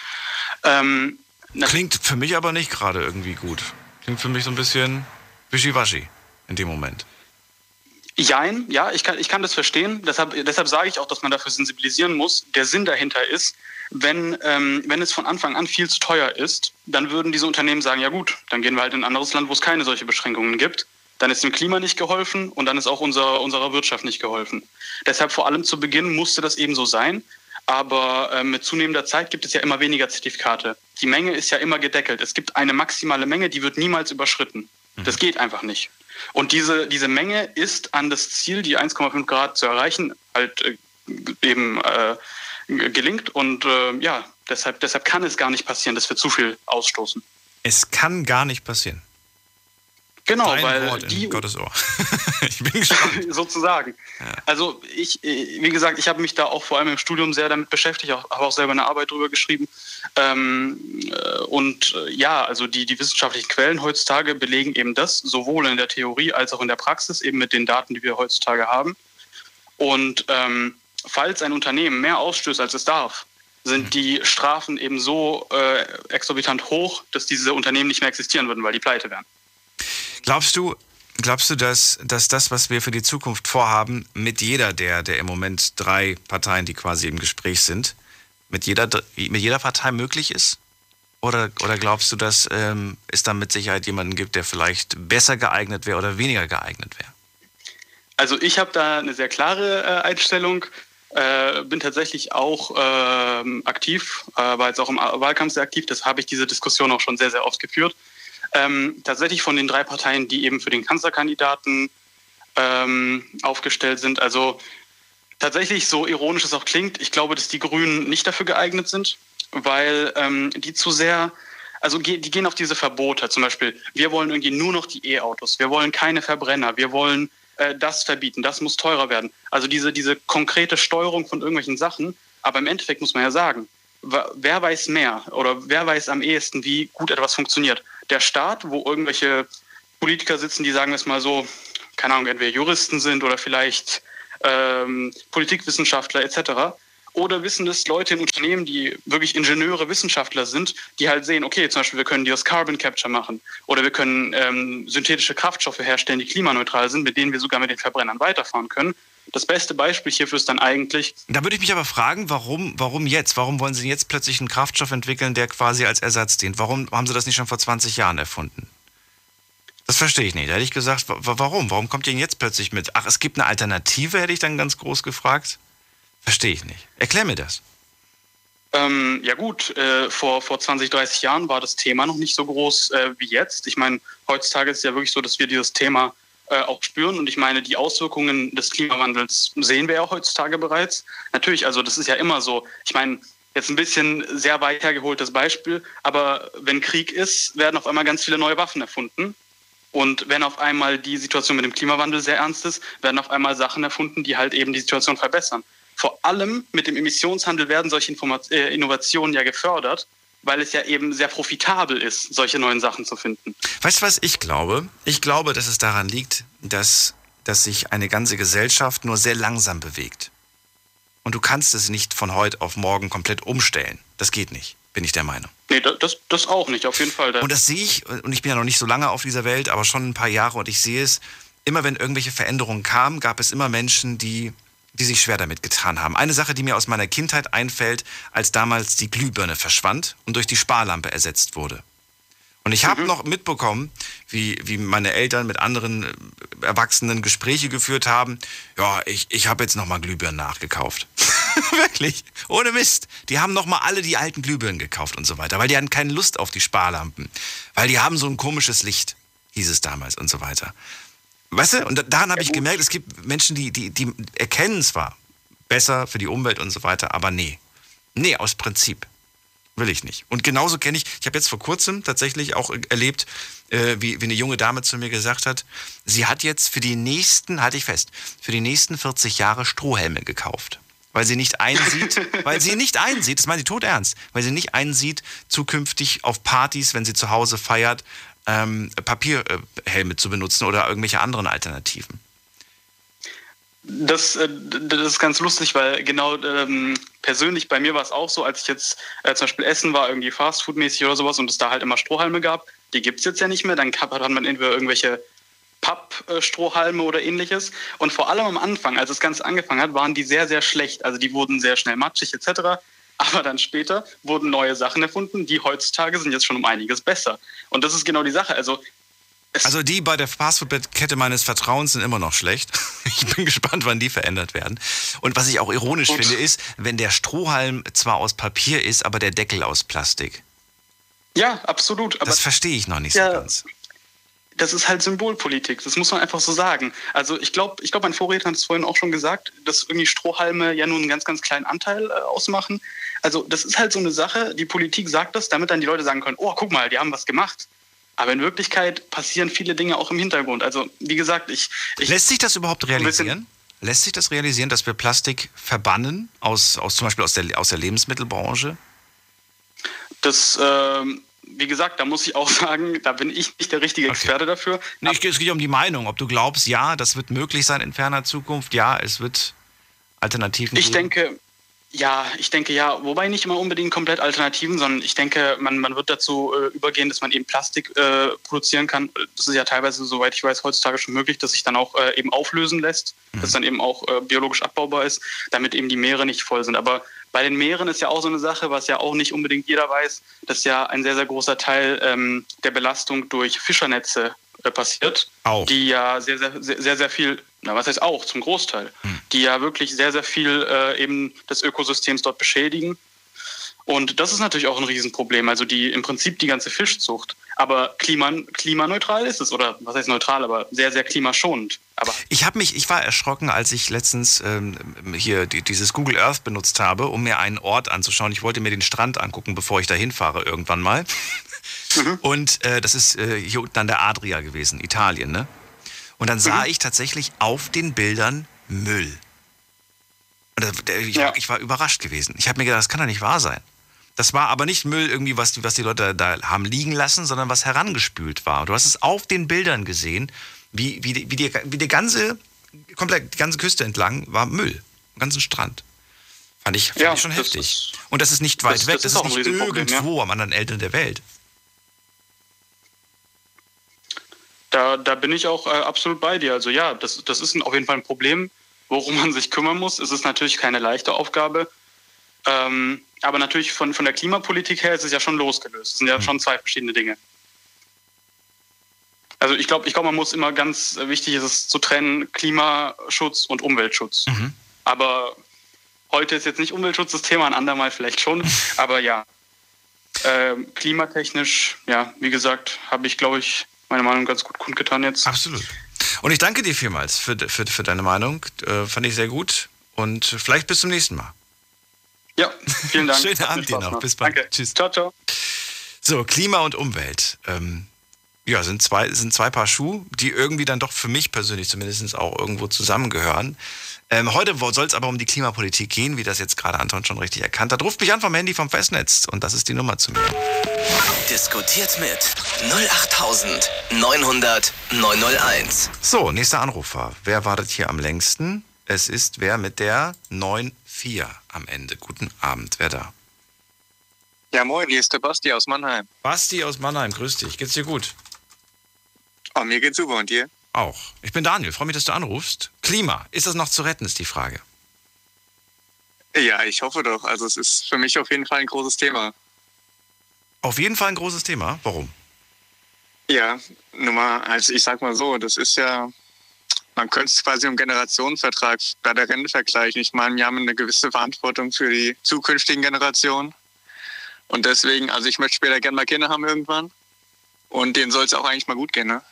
Ähm, Klingt für mich aber nicht gerade irgendwie gut. Klingt für mich so ein bisschen wischiwaschi in dem Moment. Jein, ja, ich kann, ich kann das verstehen. Deshalb, deshalb sage ich auch, dass man dafür sensibilisieren muss. Der Sinn dahinter ist, wenn, ähm, wenn es von Anfang an viel zu teuer ist, dann würden diese Unternehmen sagen, ja gut, dann gehen wir halt in ein anderes Land, wo es keine solche Beschränkungen gibt. Dann ist dem Klima nicht geholfen und dann ist auch unser, unserer Wirtschaft nicht geholfen. Deshalb vor allem zu Beginn musste das eben so sein. Aber äh, mit zunehmender Zeit gibt es ja immer weniger Zertifikate. Die Menge ist ja immer gedeckelt. Es gibt eine maximale Menge, die wird niemals überschritten. Das mhm. geht einfach nicht. Und diese, diese Menge ist an das Ziel, die 1,5 Grad zu erreichen, halt äh, eben äh, gelingt. Und äh, ja, deshalb, deshalb kann es gar nicht passieren, dass wir zu viel ausstoßen. Es kann gar nicht passieren. Genau, Dein weil Wort die Gottes Ohr. ich bin gespannt. sozusagen. Ja. Also ich, wie gesagt, ich habe mich da auch vor allem im Studium sehr damit beschäftigt, habe auch selber eine Arbeit darüber geschrieben. Ähm, äh, und äh, ja, also die, die wissenschaftlichen Quellen heutzutage belegen eben das, sowohl in der Theorie als auch in der Praxis, eben mit den Daten, die wir heutzutage haben. Und ähm, falls ein Unternehmen mehr ausstößt, als es darf, sind die Strafen eben so äh, exorbitant hoch, dass diese Unternehmen nicht mehr existieren würden, weil die pleite wären. Glaubst du, glaubst du, dass, dass das, was wir für die Zukunft vorhaben, mit jeder der, der im Moment drei Parteien, die quasi im Gespräch sind, mit jeder, mit jeder Partei möglich ist? Oder, oder glaubst du, dass ähm, es da mit Sicherheit jemanden gibt, der vielleicht besser geeignet wäre oder weniger geeignet wäre? Also ich habe da eine sehr klare äh, Einstellung. Äh, bin tatsächlich auch äh, aktiv, war jetzt auch im Wahlkampf sehr aktiv. Das habe ich diese Diskussion auch schon sehr, sehr oft geführt. Ähm, tatsächlich von den drei Parteien, die eben für den Kanzlerkandidaten ähm, aufgestellt sind. Also tatsächlich, so ironisch es auch klingt, ich glaube, dass die Grünen nicht dafür geeignet sind, weil ähm, die zu sehr, also die gehen auf diese Verbote. Zum Beispiel, wir wollen irgendwie nur noch die E-Autos, wir wollen keine Verbrenner, wir wollen äh, das verbieten, das muss teurer werden. Also diese, diese konkrete Steuerung von irgendwelchen Sachen. Aber im Endeffekt muss man ja sagen, wer weiß mehr oder wer weiß am ehesten, wie gut etwas funktioniert? Der Staat, wo irgendwelche Politiker sitzen, die sagen es mal so, keine Ahnung, entweder Juristen sind oder vielleicht ähm, Politikwissenschaftler etc. Oder wissen es Leute in Unternehmen, die wirklich Ingenieure, Wissenschaftler sind, die halt sehen, okay, zum Beispiel wir können das Carbon Capture machen oder wir können ähm, synthetische Kraftstoffe herstellen, die klimaneutral sind, mit denen wir sogar mit den Verbrennern weiterfahren können. Das beste Beispiel hierfür ist dann eigentlich. Da würde ich mich aber fragen, warum, warum jetzt? Warum wollen Sie jetzt plötzlich einen Kraftstoff entwickeln, der quasi als Ersatz dient? Warum haben Sie das nicht schon vor 20 Jahren erfunden? Das verstehe ich nicht. Da hätte ich gesagt, warum? Warum kommt ihr denn jetzt plötzlich mit? Ach, es gibt eine Alternative, hätte ich dann ganz groß gefragt. Verstehe ich nicht. Erklär mir das. Ähm, ja gut, äh, vor, vor 20, 30 Jahren war das Thema noch nicht so groß äh, wie jetzt. Ich meine, heutzutage ist es ja wirklich so, dass wir dieses Thema äh, auch spüren. Und ich meine, die Auswirkungen des Klimawandels sehen wir ja heutzutage bereits. Natürlich, also das ist ja immer so. Ich meine, jetzt ein bisschen sehr weit hergeholtes Beispiel, aber wenn Krieg ist, werden auf einmal ganz viele neue Waffen erfunden. Und wenn auf einmal die Situation mit dem Klimawandel sehr ernst ist, werden auf einmal Sachen erfunden, die halt eben die Situation verbessern. Vor allem mit dem Emissionshandel werden solche Informat äh, Innovationen ja gefördert, weil es ja eben sehr profitabel ist, solche neuen Sachen zu finden. Weißt du, was ich glaube? Ich glaube, dass es daran liegt, dass, dass sich eine ganze Gesellschaft nur sehr langsam bewegt. Und du kannst es nicht von heute auf morgen komplett umstellen. Das geht nicht, bin ich der Meinung. Nee, das, das auch nicht, auf jeden Fall. Und das sehe ich, und ich bin ja noch nicht so lange auf dieser Welt, aber schon ein paar Jahre und ich sehe es, immer wenn irgendwelche Veränderungen kamen, gab es immer Menschen, die, die sich schwer damit getan haben. Eine Sache, die mir aus meiner Kindheit einfällt, als damals die Glühbirne verschwand und durch die Sparlampe ersetzt wurde. Und ich habe mhm. noch mitbekommen, wie, wie meine Eltern mit anderen äh, Erwachsenen Gespräche geführt haben. Ja, ich, ich habe jetzt nochmal Glühbirnen nachgekauft. Wirklich, ohne Mist. Die haben nochmal alle die alten Glühbirnen gekauft und so weiter, weil die hatten keine Lust auf die Sparlampen. Weil die haben so ein komisches Licht, hieß es damals und so weiter. Weißt du, und daran habe ich gemerkt, es gibt Menschen, die, die, die erkennen zwar besser für die Umwelt und so weiter, aber nee. Nee, aus Prinzip. Will ich nicht. Und genauso kenne ich, ich habe jetzt vor kurzem tatsächlich auch erlebt, äh, wie, wie eine junge Dame zu mir gesagt hat, sie hat jetzt für die nächsten, halte ich fest, für die nächsten 40 Jahre Strohhelme gekauft. Weil sie nicht einsieht, weil sie nicht einsieht, das meine ich tot ernst, weil sie nicht einsieht, zukünftig auf Partys, wenn sie zu Hause feiert, ähm, Papierhelme zu benutzen oder irgendwelche anderen Alternativen. Das, äh, das ist ganz lustig, weil genau ähm, persönlich bei mir war es auch so, als ich jetzt äh, zum Beispiel Essen war, irgendwie Fastfood-mäßig oder sowas und es da halt immer Strohhalme gab. Die gibt es jetzt ja nicht mehr. Dann hat man entweder irgendwelche Pappstrohhalme oder ähnliches. Und vor allem am Anfang, als es ganz angefangen hat, waren die sehr, sehr schlecht. Also die wurden sehr schnell matschig etc. Aber dann später wurden neue Sachen erfunden, die heutzutage sind jetzt schon um einiges besser. Und das ist genau die Sache. Also also die bei der Fastfood-Kette meines Vertrauens sind immer noch schlecht. Ich bin gespannt, wann die verändert werden. Und was ich auch ironisch Ups. finde, ist, wenn der Strohhalm zwar aus Papier ist, aber der Deckel aus Plastik. Ja, absolut. das verstehe ich noch nicht ja, so ganz. Das ist halt Symbolpolitik, das muss man einfach so sagen. Also ich glaube, ich glaube, mein Vorredner hat es vorhin auch schon gesagt, dass irgendwie Strohhalme ja nur einen ganz, ganz kleinen Anteil äh, ausmachen. Also das ist halt so eine Sache, die Politik sagt das, damit dann die Leute sagen können, oh, guck mal, die haben was gemacht. Aber in Wirklichkeit passieren viele Dinge auch im Hintergrund. Also, wie gesagt, ich. ich Lässt sich das überhaupt realisieren? Lässt sich das realisieren, dass wir Plastik verbannen, aus, aus zum Beispiel aus der, aus der Lebensmittelbranche? Das, ähm, wie gesagt, da muss ich auch sagen, da bin ich nicht der richtige Experte okay. dafür. Nee, es geht um die Meinung, ob du glaubst, ja, das wird möglich sein in ferner Zukunft, ja, es wird Alternativen ich geben. Ich denke, ja, ich denke ja, wobei nicht immer unbedingt komplett Alternativen, sondern ich denke, man, man wird dazu äh, übergehen, dass man eben Plastik äh, produzieren kann. Das ist ja teilweise, soweit ich weiß, heutzutage schon möglich, dass sich dann auch äh, eben auflösen lässt, mhm. dass dann eben auch äh, biologisch abbaubar ist, damit eben die Meere nicht voll sind. Aber bei den Meeren ist ja auch so eine Sache, was ja auch nicht unbedingt jeder weiß, dass ja ein sehr, sehr großer Teil ähm, der Belastung durch Fischernetze äh, passiert, auch. die ja sehr, sehr, sehr, sehr, viel na, was heißt auch, zum Großteil, hm. die ja wirklich sehr, sehr viel äh, eben des Ökosystems dort beschädigen. Und das ist natürlich auch ein Riesenproblem, also die im Prinzip die ganze Fischzucht. Aber kliman, klimaneutral ist es, oder was heißt neutral, aber sehr, sehr klimaschonend. Aber ich habe mich, ich war erschrocken, als ich letztens ähm, hier die, dieses Google Earth benutzt habe, um mir einen Ort anzuschauen. Ich wollte mir den Strand angucken, bevor ich da hinfahre irgendwann mal. Mhm. Und äh, das ist äh, hier unten an der Adria gewesen, Italien, ne? Und dann sah mhm. ich tatsächlich auf den Bildern Müll. Und ich, ja. ich war überrascht gewesen. Ich habe mir gedacht, das kann doch nicht wahr sein. Das war aber nicht Müll irgendwie, was die, was die Leute da haben liegen lassen, sondern was herangespült war. Du hast es auf den Bildern gesehen, wie, wie, die, wie, die, wie die ganze, komplett die ganze Küste entlang war Müll. Den ganzen Strand. Fand ich, fand ja, ich schon heftig. Ist, Und das ist nicht weit das, weg, das, das ist, ist nicht irgendwo ja. am anderen Ende der Welt. Da, da bin ich auch äh, absolut bei dir. Also ja, das, das ist ein, auf jeden Fall ein Problem, worum man sich kümmern muss. Es ist natürlich keine leichte Aufgabe. Ähm, aber natürlich von, von der Klimapolitik her ist es ja schon losgelöst. Es sind ja schon zwei verschiedene Dinge. Also ich glaube, ich glaube, man muss immer ganz wichtig ist es zu trennen Klimaschutz und Umweltschutz. Mhm. Aber heute ist jetzt nicht Umweltschutz das Thema, ein andermal vielleicht schon. Aber ja, ähm, klimatechnisch, ja, wie gesagt, habe ich, glaube ich, meine Meinung ganz gut kundgetan jetzt. Absolut. Und ich danke dir vielmals für, für, für deine Meinung. Äh, fand ich sehr gut. Und vielleicht bis zum nächsten Mal. Ja, vielen Dank. Schönen Abend dir noch. Bis bald. Danke. Tschüss. Ciao, ciao. So, Klima und Umwelt. Ähm, ja, sind zwei, sind zwei Paar Schuhe, die irgendwie dann doch für mich persönlich zumindest auch irgendwo zusammengehören. Ähm, heute soll es aber um die Klimapolitik gehen, wie das jetzt gerade Anton schon richtig erkannt hat. Ruft mich an vom Handy vom Festnetz und das ist die Nummer zu mir. Diskutiert mit 08900 901. So, nächster Anrufer. Wer wartet hier am längsten? Es ist wer mit der 94 am Ende. Guten Abend, wer da? Ja, moin, hier ist der Basti aus Mannheim. Basti aus Mannheim, grüß dich. Geht's dir gut? Oh, mir geht's super und dir? Auch. Ich bin Daniel, freue mich, dass du anrufst. Klima, ist das noch zu retten, ist die Frage. Ja, ich hoffe doch. Also es ist für mich auf jeden Fall ein großes Thema. Auf jeden Fall ein großes Thema. Warum? Ja, nur mal, also ich sag mal so, das ist ja, man könnte es quasi im Generationenvertrag bei der Rente vergleichen. Ich meine, wir haben eine gewisse Verantwortung für die zukünftigen Generationen. Und deswegen, also ich möchte später gerne mal Kinder haben irgendwann. Und denen soll es auch eigentlich mal gut gehen, ne?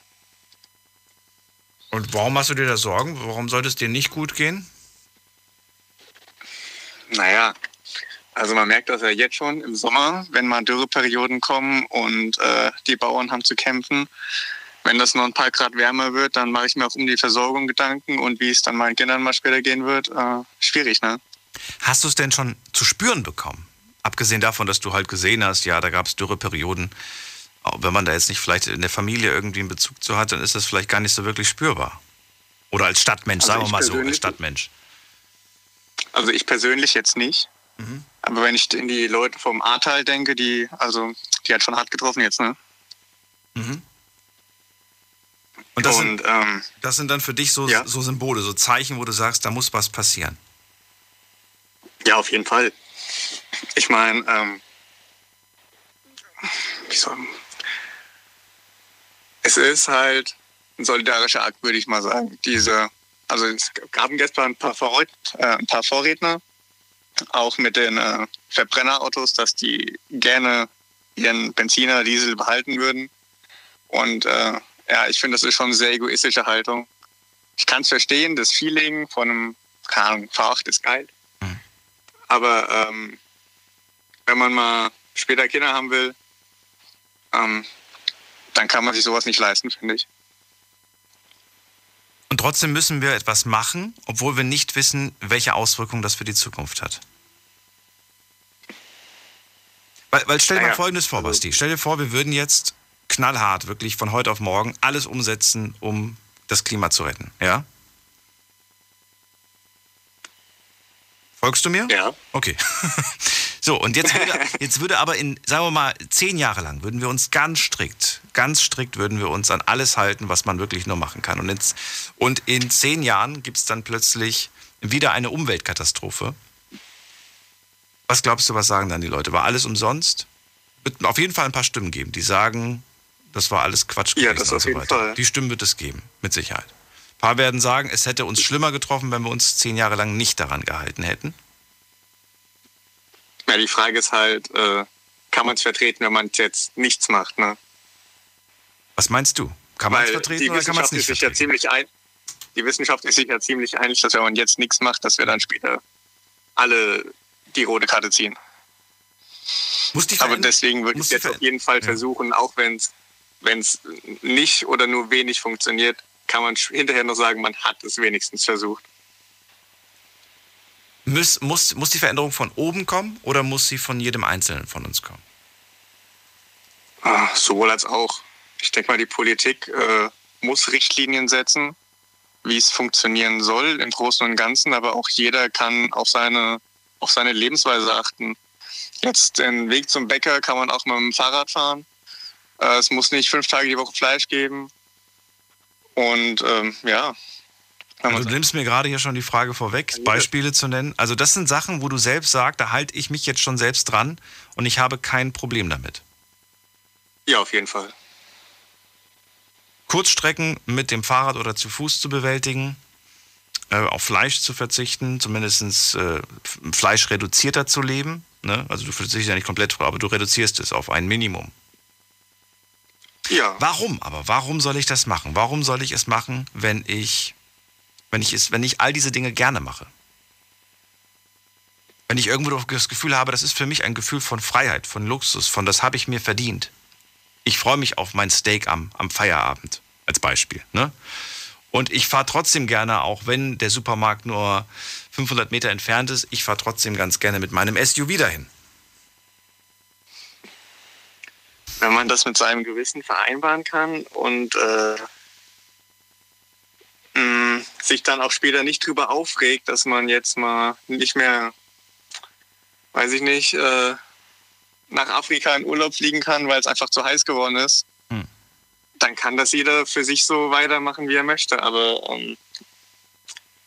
Und warum hast du dir da Sorgen? Warum sollte es dir nicht gut gehen? Naja, also man merkt das ja jetzt schon im Sommer, wenn mal Dürreperioden kommen und äh, die Bauern haben zu kämpfen. Wenn das noch ein paar Grad wärmer wird, dann mache ich mir auch um die Versorgung Gedanken und wie es dann meinen Kindern mal später gehen wird. Äh, schwierig, ne? Hast du es denn schon zu spüren bekommen? Abgesehen davon, dass du halt gesehen hast, ja, da gab es Dürreperioden. Wenn man da jetzt nicht vielleicht in der Familie irgendwie einen Bezug zu hat, dann ist das vielleicht gar nicht so wirklich spürbar. Oder als Stadtmensch, Also sagen wir mal so, als Stadtmensch. Also ich persönlich jetzt nicht. Mhm. Aber wenn ich in die Leute vom Ahrtal denke, die, also, die hat schon hart getroffen jetzt, ne? Mhm. Und das, und sind, ähm, das sind dann für dich so, Ja. so Symbole, so Zeichen, wo du sagst, da muss was passieren. ja, auf jeden Fall. Ich meine, ähm, wie soll es ist halt ein solidarischer Akt, würde ich mal sagen. Diese, also es gab gestern ein paar, Vorred äh, ein paar Vorredner, auch mit den äh, Verbrennerautos, dass die gerne ihren Benziner, Diesel behalten würden. Und äh, ja, ich finde, das ist schon eine sehr egoistische Haltung. Ich kann es verstehen, das Feeling von einem, keine Ahnung, V8 ist geil. Aber ähm, wenn man mal später Kinder haben will, ähm, dann kann man sich sowas nicht leisten, finde ich. Und trotzdem müssen wir etwas machen, obwohl wir nicht wissen, welche Auswirkungen das für die Zukunft hat. Weil, weil stell dir mal Naja, Folgendes vor, Basti. Stell dir vor, wir würden jetzt knallhart, wirklich von heute auf morgen, alles umsetzen, um das Klima zu retten. Ja? Folgst du mir? Ja. Okay. So, und jetzt würde, jetzt würde aber in, sagen wir mal, zehn Jahre lang, würden wir uns ganz strikt, ganz strikt würden wir uns an alles halten, was man wirklich nur machen kann. Und, jetzt, und in zehn Jahren gibt es dann plötzlich wieder eine Umweltkatastrophe. Was glaubst du, was sagen dann die Leute? War alles umsonst? Wird auf jeden Fall ein paar Stimmen geben, die sagen, das war alles Quatsch Ja, gewesen das und auf so jeden weiter. Fall. Die Stimmen wird es geben, mit Sicherheit. Ein paar werden sagen, es hätte uns schlimmer getroffen, wenn wir uns zehn Jahre lang nicht daran gehalten hätten. Ja, die Frage ist halt, äh, kann man es vertreten, wenn man jetzt nichts macht, ne? Was meinst du? Kann man es vertreten die oder kann man es Wissenschaft nicht ist sich ja vertreten? ziemlich ein, die Wissenschaft ist sich ja ziemlich einig, dass wenn man jetzt nichts macht, dass wir dann später alle die rote Karte ziehen. Muss die Aber deswegen würde ich jetzt auf jeden Fall Ja. versuchen, auch wenn es wenn es nicht oder nur wenig funktioniert, kann man hinterher noch sagen, man hat es wenigstens versucht. Muss, muss, muss die Veränderung von oben kommen oder muss sie von jedem Einzelnen von uns kommen? Ah, sowohl als auch. Ich denke mal, die Politik äh, muss Richtlinien setzen, wie es funktionieren soll im Großen und Ganzen, aber auch jeder kann auf seine, auf seine Lebensweise achten. Jetzt den Weg zum Bäcker kann man auch mit dem Fahrrad fahren. Äh, es muss nicht fünf Tage die Woche Fleisch geben. Und ähm, ja. Also du nimmst mir gerade hier schon die Frage vorweg, Beispiele zu nennen. Also das sind Sachen, wo du selbst sagst, da halte ich mich jetzt schon selbst dran und ich habe kein Problem damit. ja, auf jeden Fall. Kurzstrecken mit dem Fahrrad oder zu Fuß zu bewältigen, äh, auf Fleisch zu verzichten, zumindest äh, fleischreduzierter zu leben. Ne? Also du verzichtest ja nicht komplett aber du reduzierst es auf ein Minimum. Ja. Warum aber? Warum soll ich das machen? Warum soll ich es machen, wenn ich, wenn ich es, wenn ich all diese Dinge gerne mache? Wenn ich irgendwo das Gefühl habe, das ist für mich ein Gefühl von Freiheit, von Luxus, von das habe ich mir verdient. Ich freue mich auf mein Steak am, am Feierabend, als Beispiel. Ne? Und ich fahre trotzdem gerne, auch wenn der Supermarkt nur 500 Meter entfernt ist, ich fahre trotzdem ganz gerne mit meinem SUV dahin. Wenn man das mit seinem Gewissen vereinbaren kann und äh, mh, sich dann auch später nicht drüber aufregt, dass man jetzt mal nicht mehr, weiß ich nicht, äh, nach Afrika in Urlaub fliegen kann, weil es einfach zu heiß geworden ist, hm. dann kann das jeder für sich so weitermachen, wie er möchte. Aber ähm,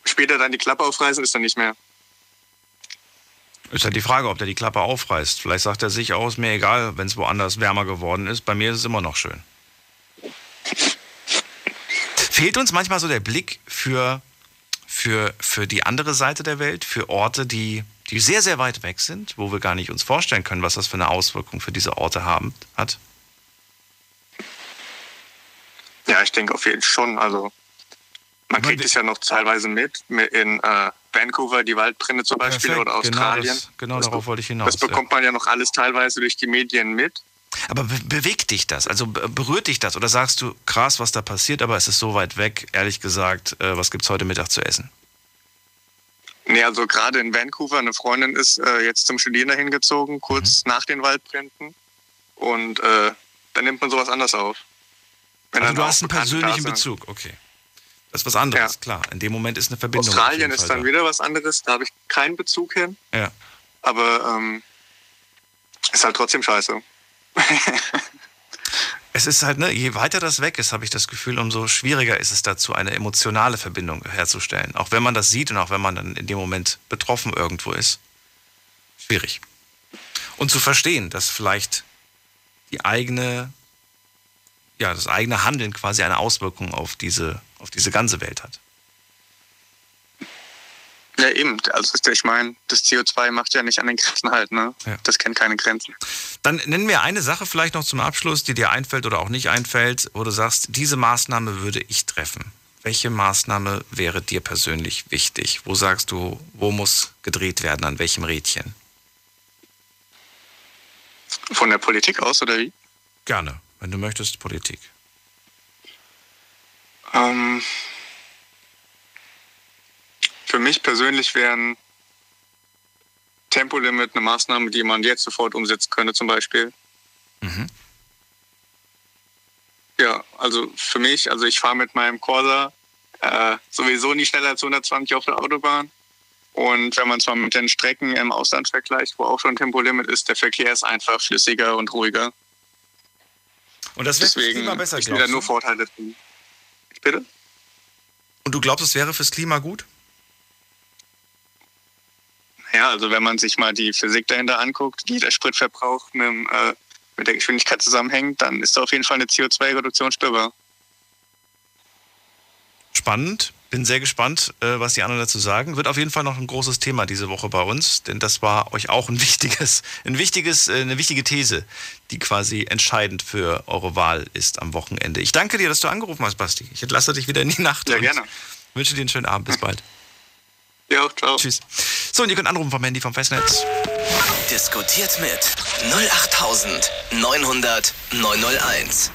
später dann die Klappe aufreißen, ist dann nicht mehr. Ist halt die Frage, ob der die Klappe aufreißt. Vielleicht sagt er sich aus, mir egal, wenn es woanders wärmer geworden ist. Bei mir ist es immer noch schön. Fehlt uns manchmal so der Blick für, für, für die andere Seite der Welt, für Orte, die, die sehr, sehr weit weg sind, wo wir gar nicht uns vorstellen können, was das für eine Auswirkung für diese Orte haben, hat? Ja, ich denke auf jeden Fall schon. Also man kriegt es ja noch teilweise mit in äh, Vancouver, die Waldbrände zum Beispiel Perfekt. oder genau Australien. Genau, das, genau das darauf wollte ich hinaus. Das bekommt man ja noch alles teilweise durch die Medien mit. Aber be bewegt dich das? Also berührt dich das? Oder sagst du, krass, was da passiert, aber es ist so weit weg, ehrlich gesagt, äh, was gibt es heute Mittag zu essen? Nee, also gerade in Vancouver, eine Freundin ist äh, jetzt zum Studieren dahin gezogen, kurz mhm. nach den Waldbränden. Und äh, dann nimmt man sowas anders auf. Also du hast einen persönlichen Bezug, okay. Das ist was anderes, ja. klar. In dem Moment ist eine Verbindung. Australien ist dann da. wieder was anderes, da habe ich keinen Bezug hin. Ja. Aber ähm, ist halt trotzdem scheiße. es ist halt, ne, je weiter das weg ist, habe ich das Gefühl, umso schwieriger ist es dazu, eine emotionale Verbindung herzustellen. Auch wenn man das sieht und auch wenn man dann in dem Moment betroffen irgendwo ist. Schwierig. Und zu verstehen, dass vielleicht die eigene, ja, das eigene Handeln quasi eine Auswirkung auf diese auf diese ganze Welt hat. Ja, eben. Also ich meine, das CO2 macht ja nicht an den Grenzen halt, ne? Ja. Das kennt keine Grenzen. Dann nennen wir eine Sache vielleicht noch zum Abschluss, die dir einfällt oder auch nicht einfällt, wo du sagst, diese Maßnahme würde ich treffen. Welche Maßnahme wäre dir persönlich wichtig? Wo sagst du, wo muss gedreht werden, an welchem Rädchen? Von der Politik aus oder wie? Gerne, wenn du möchtest, Politik. Ähm, für mich persönlich wären Tempolimit eine Maßnahme, die man jetzt sofort umsetzen könnte, zum Beispiel. Mhm. Ja, also für mich, also ich fahre mit meinem Corsa äh, sowieso nicht schneller als 120 auf der Autobahn. Und wenn man es mal mit den Strecken im Ausland vergleicht, wo auch schon Tempolimit ist, der Verkehr ist einfach flüssiger und ruhiger. Und das wird immer besser, ich will da nur Vorteile drin. Bitte? Und du glaubst, es wäre fürs Klima gut? Ja, also wenn man sich mal die Physik dahinter anguckt, wie der Spritverbrauch mit, äh, mit der Geschwindigkeit zusammenhängt, dann ist da auf jeden Fall eine CO2-Reduktion spürbar. Spannend. Bin sehr gespannt, äh, was die anderen dazu sagen. Wird auf jeden Fall noch ein großes Thema diese Woche bei uns, denn das war euch auch ein wichtiges, ein wichtiges, äh, eine wichtige These, die quasi entscheidend für eure Wahl ist am Wochenende. Ich danke dir, dass du angerufen hast, Basti. Ich entlasse dich wieder in die Nacht. Ja, gerne. Wünsche dir einen schönen Abend. Bis bald. Ja, ciao. Tschüss. So, und ihr könnt anrufen vom Handy vom Festnetz. Diskutiert mit 08900 901.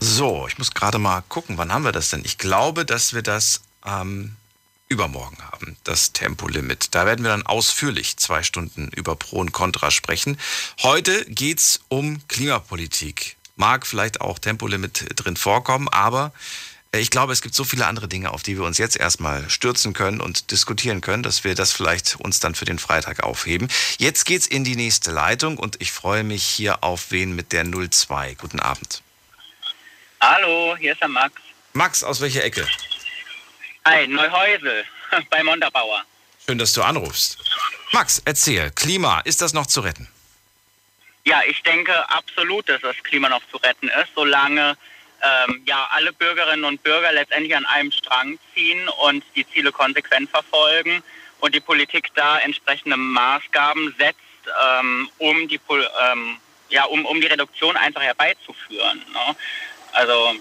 So, ich muss gerade mal gucken, wann haben wir das denn? Ich glaube, dass wir das ähm, übermorgen haben, das Tempolimit. Da werden wir dann ausführlich zwei Stunden über Pro und Contra sprechen. Heute geht es um Klimapolitik. Mag vielleicht auch Tempolimit drin vorkommen, aber äh, ich glaube, es gibt so viele andere Dinge, auf die wir uns jetzt erstmal stürzen können und diskutieren können, dass wir das vielleicht uns dann für den Freitag aufheben. Jetzt geht's in die nächste Leitung und ich freue mich hier auf wen mit der 02. Guten Abend. Hallo, hier ist der Max. Max, aus welcher Ecke? Hi, Neuhäusel bei Montabaur. Schön, dass du anrufst. Max, erzähl, Klima, ist das noch zu retten? Ja, ich denke absolut, dass das Klima noch zu retten ist, solange ähm, ja alle Bürgerinnen und Bürger letztendlich an einem Strang ziehen und die Ziele konsequent verfolgen und die Politik da entsprechende Maßgaben setzt, ähm, um die ähm, ja um, um die Reduktion einfach herbeizuführen. Ne? Also.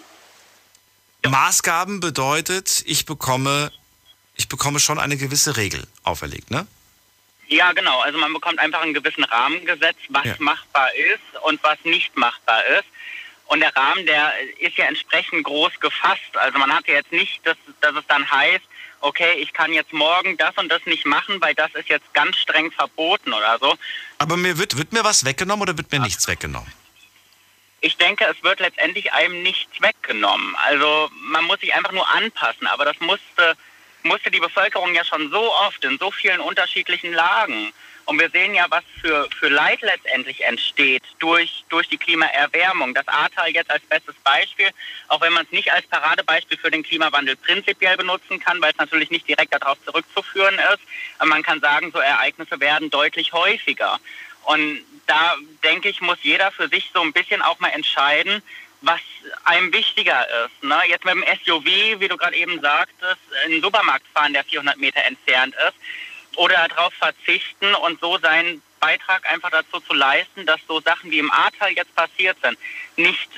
Maßgaben bedeutet, ich bekomme ich bekomme schon eine gewisse Regel auferlegt, ne? Ja, genau. Also man bekommt einfach einen gewissen Rahmen gesetzt, was ja. machbar ist und was nicht machbar ist. Und der Rahmen, der ist ja entsprechend groß gefasst. Also man hat ja jetzt nicht, dass, dass es dann heißt, okay, ich kann jetzt morgen das und das nicht machen, weil das ist jetzt ganz streng verboten oder so. Aber mir wird, wird mir was weggenommen oder wird mir nichts weggenommen? Ich denke, es wird letztendlich einem nichts weggenommen. Also man muss sich einfach nur anpassen. Aber das musste musste die Bevölkerung ja schon so oft in so vielen unterschiedlichen Lagen. Und wir sehen ja, was für, für Leid letztendlich entsteht durch, durch die Klimaerwärmung. Das Ahrtal jetzt als bestes Beispiel, auch wenn man es nicht als Paradebeispiel für den Klimawandel prinzipiell benutzen kann, weil es natürlich nicht direkt darauf zurückzuführen ist. Aber man kann sagen, so Ereignisse werden deutlich häufiger. Und da denke ich, muss jeder für sich so ein bisschen auch mal entscheiden, was einem wichtiger ist. Ne? Jetzt mit dem SUV, wie du gerade eben sagtest, in den Supermarkt fahren, der 400 Meter entfernt ist, oder darauf verzichten und so seinen Beitrag einfach dazu zu leisten, dass so Sachen wie im Ahrtal jetzt passiert sind, nicht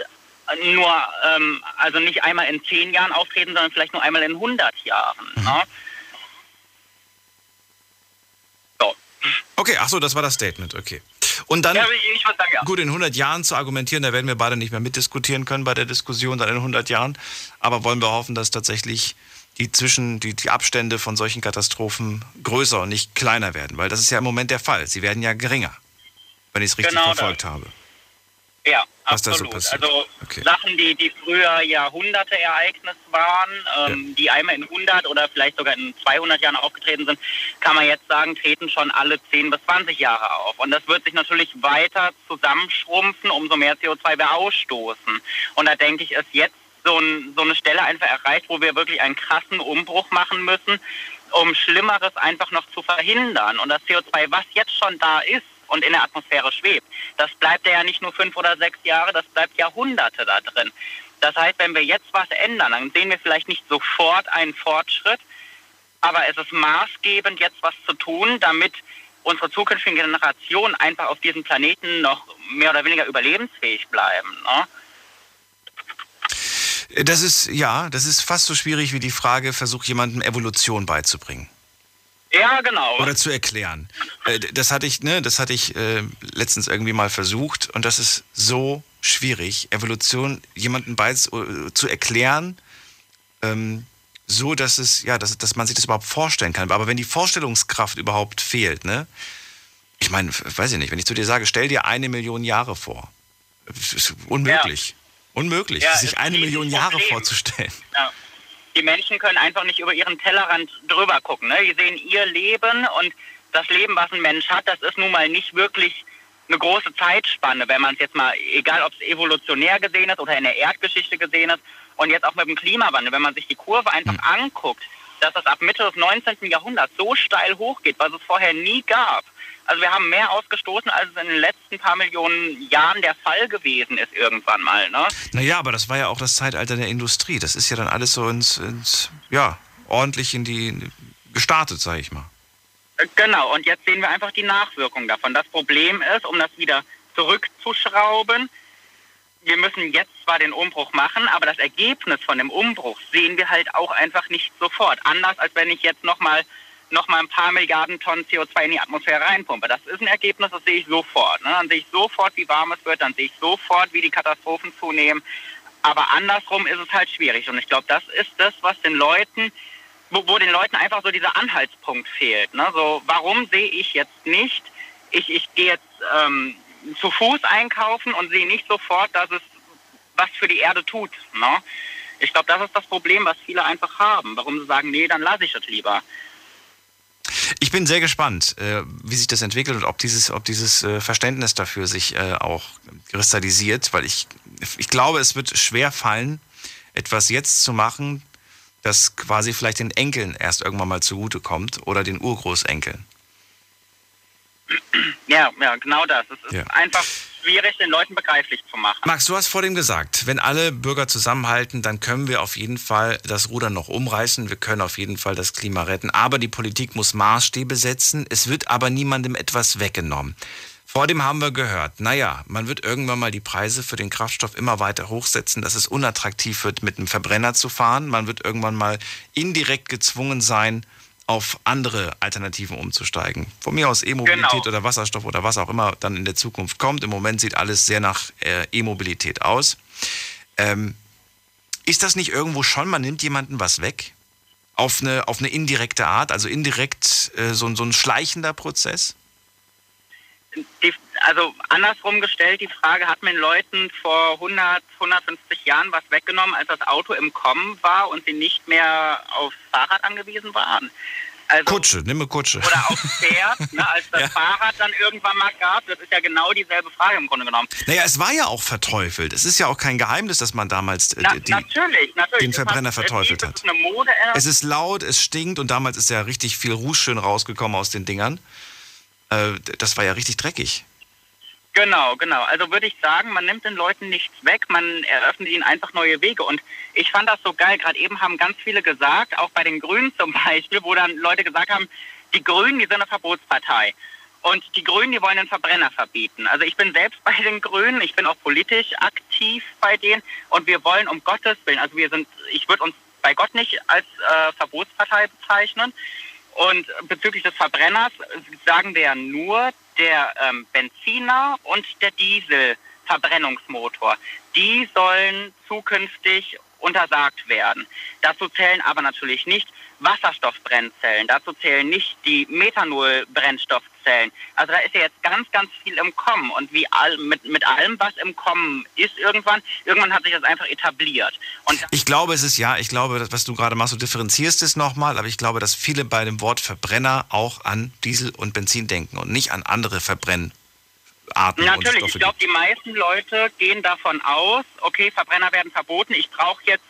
nur, ähm, also nicht einmal in zehn Jahren auftreten, sondern vielleicht nur einmal in 100 Jahren. Mhm. Ne? So. Okay, ach so, das war das Statement, okay. Und dann, ja, sagen, ja. gut, in 100 Jahren zu argumentieren, da werden wir beide nicht mehr mitdiskutieren können bei der Diskussion dann in 100 Jahren. Aber wollen wir hoffen, dass tatsächlich die zwischen die, die Abstände von solchen Katastrophen größer und nicht kleiner werden, weil das ist ja im Moment der Fall. Sie werden ja geringer, wenn ich es richtig genau verfolgt das. habe. Ja, was absolut. So also okay. Sachen, die, die früher Jahrhunderte Ereignis waren, ähm, ja. die einmal in 100 oder vielleicht sogar in 200 Jahren aufgetreten sind, kann man jetzt sagen, treten schon alle 10 bis 20 Jahre auf. Und das wird sich natürlich weiter zusammenschrumpfen, umso mehr CO2 wir ausstoßen. Und da denke ich, ist jetzt so, ein, so eine Stelle einfach erreicht, wo wir wirklich einen krassen Umbruch machen müssen, um Schlimmeres einfach noch zu verhindern. Und das CO2, was jetzt schon da ist, und in der Atmosphäre schwebt. Das bleibt ja nicht nur fünf oder sechs Jahre, das bleibt Jahrhunderte da drin. Das heißt, wenn wir jetzt was ändern, dann sehen wir vielleicht nicht sofort einen Fortschritt, aber es ist maßgebend, jetzt was zu tun, damit unsere zukünftigen Generationen einfach auf diesem Planeten noch mehr oder weniger überlebensfähig bleiben. Ne? Das ist, ja, das ist fast so schwierig wie die Frage, versuch jemandem Evolution beizubringen. Ja, genau. Oder zu erklären. Äh, das hatte ich, ne, das hatte ich äh, letztens irgendwie mal versucht und das ist so schwierig, Evolution jemandem bei äh, zu erklären, ähm, so dass es, ja, dass, dass man sich das überhaupt vorstellen kann. Aber wenn die Vorstellungskraft überhaupt fehlt, ne, ich meine, weiß ich nicht, wenn ich zu dir sage, stell dir eine Million Jahre vor, ist unmöglich. Ja. Unmöglich, ja, sich eine Million Jahre vorzustellen. Ja die Menschen können einfach nicht über ihren Tellerrand drüber gucken. Ne? Die sehen ihr Leben und das Leben, was ein Mensch hat, das ist nun mal nicht wirklich eine große Zeitspanne, wenn man es jetzt mal, egal ob es evolutionär gesehen ist oder in der Erdgeschichte gesehen ist und jetzt auch mit dem Klimawandel, wenn man sich die Kurve einfach mhm. anguckt, dass es ab Mitte des 19. Jahrhunderts so steil hochgeht, was es vorher nie gab. Also wir haben mehr ausgestoßen, als es in den letzten paar Millionen Jahren der Fall gewesen ist irgendwann mal. Ne? Naja, aber das war ja auch das Zeitalter der Industrie. Das ist ja dann alles so ins, ins ja, ordentlich in die gestartet, sage ich mal. Genau, und jetzt sehen wir einfach die Nachwirkung davon. Das Problem ist, um das wieder zurückzuschrauben, wir müssen jetzt zwar den Umbruch machen, aber das Ergebnis von dem Umbruch sehen wir halt auch einfach nicht sofort. Anders als wenn ich jetzt nochmal noch mal ein paar Milliarden Tonnen CO2 in die Atmosphäre reinpumpe. Das ist ein Ergebnis, das sehe ich sofort. Ne? Dann sehe ich sofort, wie warm es wird, dann sehe ich sofort, wie die Katastrophen zunehmen. Aber andersrum ist es halt schwierig. Und ich glaube, das ist das, was den Leuten, wo, wo den Leuten einfach so dieser Anhaltspunkt fehlt. Ne? So, warum sehe ich jetzt nicht, ich, ich gehe jetzt ähm, zu Fuß einkaufen und sehe nicht sofort, dass es was für die Erde tut. Ne? Ich glaube, das ist das Problem, was viele einfach haben. Warum sie sagen, nee, dann lasse ich das lieber. Ich bin sehr gespannt, äh, wie sich das entwickelt und ob dieses, ob dieses äh, Verständnis dafür sich äh, auch kristallisiert, weil ich, ich glaube, es wird schwer fallen, etwas jetzt zu machen, das quasi vielleicht den Enkeln erst irgendwann mal zugutekommt oder den Urgroßenkeln. Ja, ja, genau das. Es ist ja. einfach schwierig, den Leuten begreiflich zu machen. Max, du hast vor dem gesagt, wenn alle Bürger zusammenhalten, dann können wir auf jeden Fall das Ruder noch umreißen. Wir können auf jeden Fall das Klima retten. Aber die Politik muss Maßstäbe setzen. Es wird aber niemandem etwas weggenommen. Vor dem haben wir gehört, naja, man wird irgendwann mal die Preise für den Kraftstoff immer weiter hochsetzen, dass es unattraktiv wird, mit einem Verbrenner zu fahren. Man wird irgendwann mal indirekt gezwungen sein, auf andere Alternativen umzusteigen. Von mir aus E-Mobilität genau. oder Wasserstoff oder was auch immer dann in der Zukunft kommt. Im Moment sieht alles sehr nach äh, E-Mobilität aus. Ähm, ist das nicht irgendwo schon, man nimmt jemandem was weg? Auf eine, auf eine indirekte Art, also indirekt äh, so, so ein schleichender Prozess? Die, also andersrum gestellt, die Frage, hat man Leuten vor 100, 150 Jahren was weggenommen, als das Auto im Kommen war und sie nicht mehr aufs Fahrrad angewiesen waren? Also, Kutsche, nimm eine Kutsche. Oder aufs Pferd, ne, als das ja. Fahrrad dann irgendwann mal gab. Das ist ja genau dieselbe Frage im Grunde genommen. Naja, es war ja auch verteufelt. Es ist ja auch kein Geheimnis, dass man damals äh, Na, die, natürlich, natürlich. den Verbrenner hat, verteufelt hat. Mode, äh es ist laut, es stinkt und damals ist ja richtig viel Ruß schön rausgekommen aus den Dingern. Äh, das war ja richtig dreckig. Genau, genau. Also würde ich sagen, man nimmt den Leuten nichts weg, man eröffnet ihnen einfach neue Wege. Und ich fand das so geil. Gerade eben haben ganz viele gesagt, auch bei den Grünen zum Beispiel, wo dann Leute gesagt haben, die Grünen, die sind eine Verbotspartei. Und die Grünen, die wollen den Verbrenner verbieten. Also ich bin selbst bei den Grünen, ich bin auch politisch aktiv bei denen und wir wollen um Gottes Willen, also wir sind, ich würde uns bei Gott nicht als äh, Verbotspartei bezeichnen, und bezüglich des Verbrenners sagen wir ja nur, der ähm, Benziner und der Dieselverbrennungsmotor, die sollen zukünftig untersagt werden. Dazu zählen aber natürlich nicht Wasserstoffbrennzellen, dazu zählen nicht die Methanol-Brennstoffzellen. Also da ist ja jetzt ganz, ganz viel im Kommen und wie all, mit, mit allem, was im Kommen ist irgendwann, irgendwann hat sich das einfach etabliert. Und ich glaube, es ist ja, ich glaube, was du gerade machst, du differenzierst es nochmal, aber ich glaube, dass viele bei dem Wort Verbrenner auch an Diesel und Benzin denken und nicht an andere Verbrennen. Arten Natürlich, ich glaube, die meisten Leute gehen davon aus, okay, Verbrenner werden verboten, ich brauche jetzt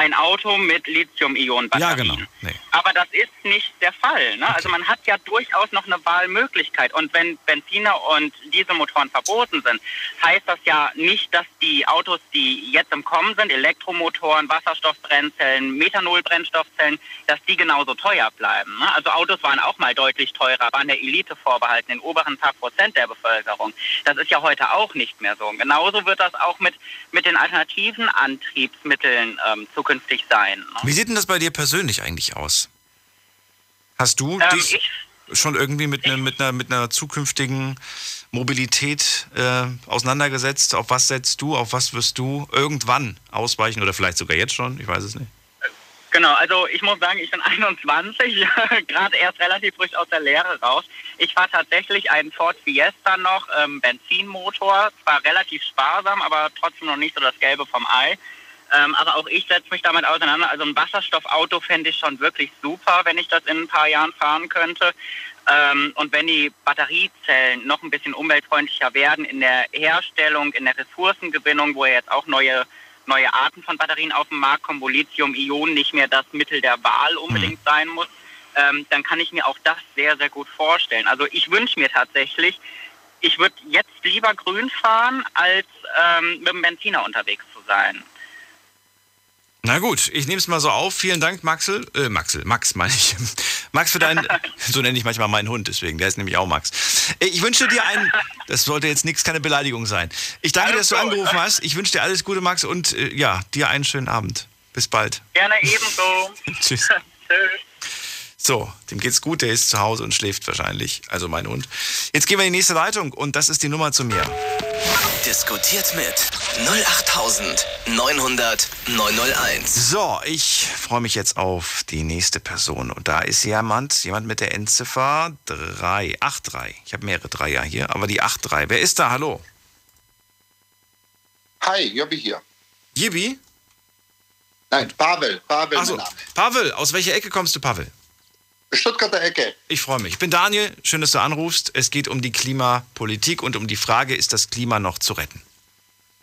ein Auto mit Lithium-Ionen-Batterien. Ja, genau. Nee. Aber das ist nicht der Fall. Ne? Okay. Also man hat ja durchaus noch eine Wahlmöglichkeit. Und wenn Benziner und Dieselmotoren verboten sind, heißt das ja nicht, dass die Autos, die jetzt im Kommen sind, Elektromotoren, Wasserstoffbrennzellen, Methanolbrennstoffzellen, dass die genauso teuer bleiben. Ne? Also Autos waren auch mal deutlich teurer, waren der Elite vorbehalten, den oberen paar Prozent der Bevölkerung. Das ist ja heute auch nicht mehr so. genauso wird das auch mit, mit den alternativen Antriebsmitteln ähm, zukünftig zukünftig sein. Ne? Wie sieht denn das bei dir persönlich eigentlich aus? Hast du ähm, dich schon irgendwie mit, ne, mit, einer, mit einer zukünftigen Mobilität äh, auseinandergesetzt? Auf was setzt du? Auf was wirst du irgendwann ausweichen oder vielleicht sogar jetzt schon? Ich weiß es nicht. Genau, also ich muss sagen, ich bin 21, gerade erst relativ frisch aus der Lehre raus. Ich fahre tatsächlich einen Ford Fiesta noch, ähm, Benzinmotor, zwar relativ sparsam, aber trotzdem noch nicht so das Gelbe vom Ei. Ähm, aber auch ich setze mich damit auseinander. Also ein Wasserstoffauto fände ich schon wirklich super, wenn ich das in ein paar Jahren fahren könnte. Ähm, und wenn die Batteriezellen noch ein bisschen umweltfreundlicher werden in der Herstellung, in der Ressourcengewinnung, wo ja jetzt auch neue neue Arten von Batterien auf den Markt kommen, wo Lithium-Ionen nicht mehr das Mittel der Wahl unbedingt mhm. sein muss, ähm, dann kann ich mir auch das sehr, sehr gut vorstellen. Also ich wünsche mir tatsächlich, ich würde jetzt lieber grün fahren, als ähm, mit dem Benziner unterwegs zu sein. Na gut, ich nehme es mal so auf. Vielen Dank, Maxel. Äh, Maxel, Max meine ich. Max für deinen, so nenne ich manchmal meinen Hund, deswegen, der ist nämlich auch Max. Äh, ich wünsche dir einen, das sollte jetzt nichts, keine Beleidigung sein. Ich danke, dass du angerufen hast. Ich wünsche dir alles Gute, Max, und äh, ja, dir einen schönen Abend. Bis bald. Gerne ebenso. Tschüss. Tschüss. So, dem geht's gut, der ist zu Hause und schläft wahrscheinlich. Also mein Hund. Jetzt gehen wir in die nächste Leitung und das ist die Nummer zu mir. Diskutiert mit 08900 901. So, ich freue mich jetzt auf die nächste Person. Und da ist jemand, jemand mit der Endziffer 383. Ich habe mehrere Dreier hier, aber die 83. Wer ist da? Hallo. Hi, Jobbi hier. Jibi? Nein, Pavel. Pavel, so. Pavel, aus welcher Ecke kommst du, Pavel? Stuttgarter Ecke. Ich freue mich. Ich bin Daniel, schön, dass du anrufst. Es geht um die Klimapolitik und um die Frage, ist das Klima noch zu retten?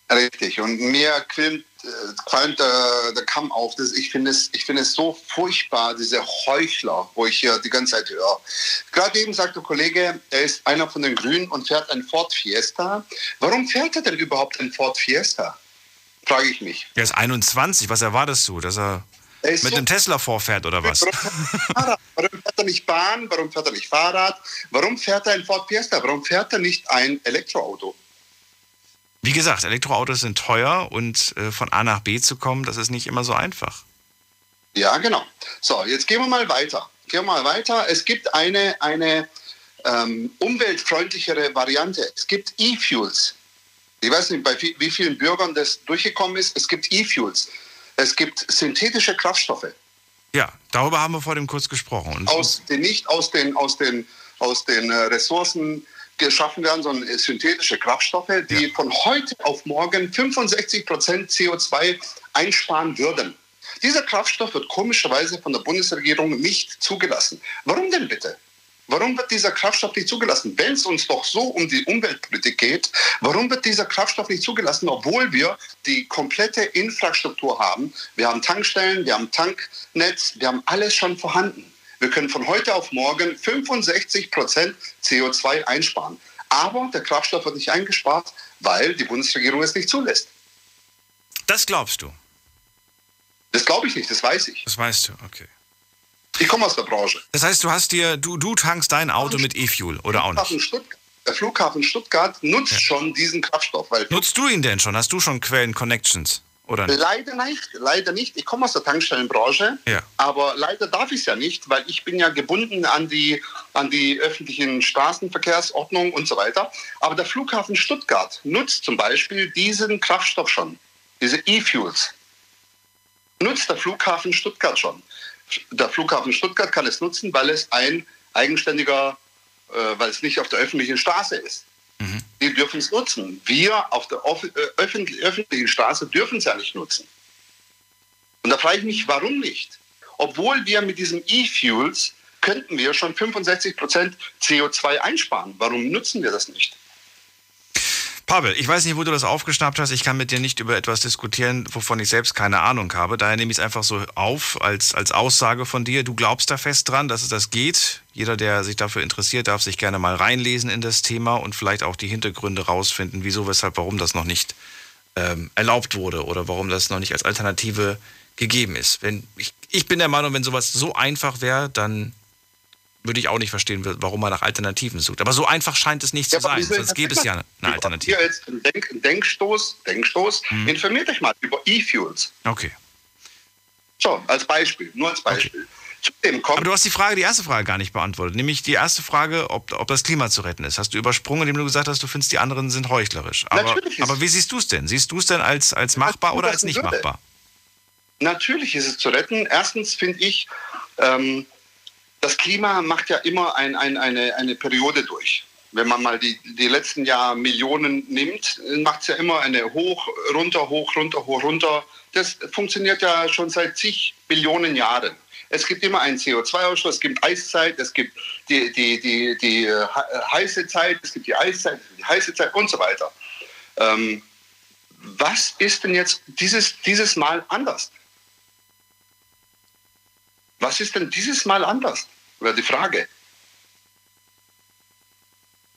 Richtig. Und mir quillt, äh, qualmt der, der Kamm auf. Das, ich finde es, ich finde es so furchtbar, diese Heuchler, wo ich hier die ganze Zeit höre. Gerade eben sagt der Kollege, er ist einer von den Grünen und fährt ein Ford Fiesta. Warum fährt er denn überhaupt ein Ford Fiesta? Frage ich mich. Er ist 21. Was erwartest du, dass Er mit so einem Tesla vorfährt oder was? Warum er? Warum fährt er nicht Bahn? Warum fährt er nicht Fahrrad? Warum fährt er ein Ford Fiesta? Warum fährt er nicht ein Elektroauto? Wie gesagt, Elektroautos sind teuer und äh, von A nach B zu kommen, das ist nicht immer so einfach. Ja, genau. So, jetzt gehen wir mal weiter. Gehen wir mal weiter. Es gibt eine, eine ähm, umweltfreundlichere Variante. Es gibt E-Fuels. Ich weiß nicht, bei wie vielen Bürgern das durchgekommen ist. Es gibt E-Fuels. Es gibt synthetische Kraftstoffe. Ja, darüber haben wir vor dem kurz gesprochen. Und aus den, nicht aus den, aus den, aus den äh, Ressourcen geschaffen werden, sondern synthetische Kraftstoffe, die von heute auf morgen 65 Prozent CO2 einsparen würden. Dieser Kraftstoff wird komischerweise von der Bundesregierung nicht zugelassen. Warum denn bitte? Warum wird dieser Kraftstoff nicht zugelassen? Wenn es uns doch so um die Umweltpolitik geht, warum wird dieser Kraftstoff nicht zugelassen, obwohl wir die komplette Infrastruktur haben? Wir haben Tankstellen, wir haben Tanknetz, wir haben alles schon vorhanden. Wir können von heute auf morgen 65 Prozent CO2 einsparen. Aber der Kraftstoff wird nicht eingespart, weil die Bundesregierung es nicht zulässt. das glaubst du? Das glaube ich nicht, das weiß ich. Das weißt du, okay. Ich komme aus der Branche. Das heißt, du hast dir, du, du tankst dein Auto mit E-Fuel oder auch nicht? Stuttgart, der Flughafen Stuttgart nutzt schon diesen Kraftstoff. Nutzt du ihn denn schon? Hast du schon Quellen-Connections? Oder nicht? Leider nicht, leider nicht. Ich komme aus der Tankstellenbranche, Ja. aber leider darf ich es ja nicht, weil ich bin ja gebunden an die, an die öffentlichen Straßenverkehrsordnung und so weiter. Aber der Flughafen Stuttgart nutzt zum Beispiel diesen Kraftstoff schon, diese E-Fuels. Nutzt der Flughafen Stuttgart schon. Der Flughafen Stuttgart kann es nutzen, weil es ein eigenständiger, äh, weil es nicht auf der öffentlichen Straße ist. Die dürfen es nutzen. Wir auf der äh, öffentlich- öffentlichen Straße dürfen es ja nicht nutzen. Und da frage ich mich, warum nicht? Obwohl wir mit diesem E-Fuels könnten wir schon 65 Prozent CO2 einsparen. Warum nutzen wir das nicht? Pavel, ich weiß nicht, wo du das aufgeschnappt hast. Ich kann mit dir nicht über etwas diskutieren, wovon ich selbst keine Ahnung habe. Daher nehme ich es einfach so auf als, als Aussage von dir. Du glaubst da fest dran, dass es das geht. Jeder, der sich dafür interessiert, darf sich gerne mal reinlesen in das Thema und vielleicht auch die Hintergründe rausfinden, wieso, weshalb, warum das noch nicht ähm, erlaubt wurde oder warum das noch nicht als Alternative gegeben ist. Wenn, ich, ich bin der Meinung, wenn sowas so einfach wäre, dann würde ich auch nicht verstehen, warum man nach Alternativen sucht. Aber so einfach scheint es nicht zu aber sein, sonst gäbe es ja eine Alternative. Hier jetzt ein Denk Denkstoß, Denkstoß. Mhm. Informiert euch mal über E-Fuels. Okay. So, als Beispiel, nur als Beispiel. Kommt Aber du hast die Frage, die erste Frage gar nicht beantwortet. Nämlich die erste Frage, ob, ob das Klima zu retten ist. Hast du übersprungen, indem du gesagt hast, du findest, die anderen sind heuchlerisch. Aber, aber wie siehst du es denn? Siehst du es denn als, als machbar oder als nicht würde. machbar? Natürlich ist es zu retten. Erstens finde ich, ähm, das Klima macht ja immer ein, ein, eine, eine Periode durch. Wenn man mal die, die letzten Jahr Millionen nimmt, macht es ja immer eine hoch, runter, hoch, runter, hoch, runter. Das funktioniert ja schon seit zig Billionen Jahren. Es gibt immer einen CO2-Ausstoß, es gibt Eiszeit, es gibt die, die, die, die äh, heiße Zeit, es gibt die Eiszeit, die heiße Zeit und so weiter. Ähm, was ist denn jetzt dieses, dieses Mal anders? Was ist denn dieses Mal anders? Oder die Frage.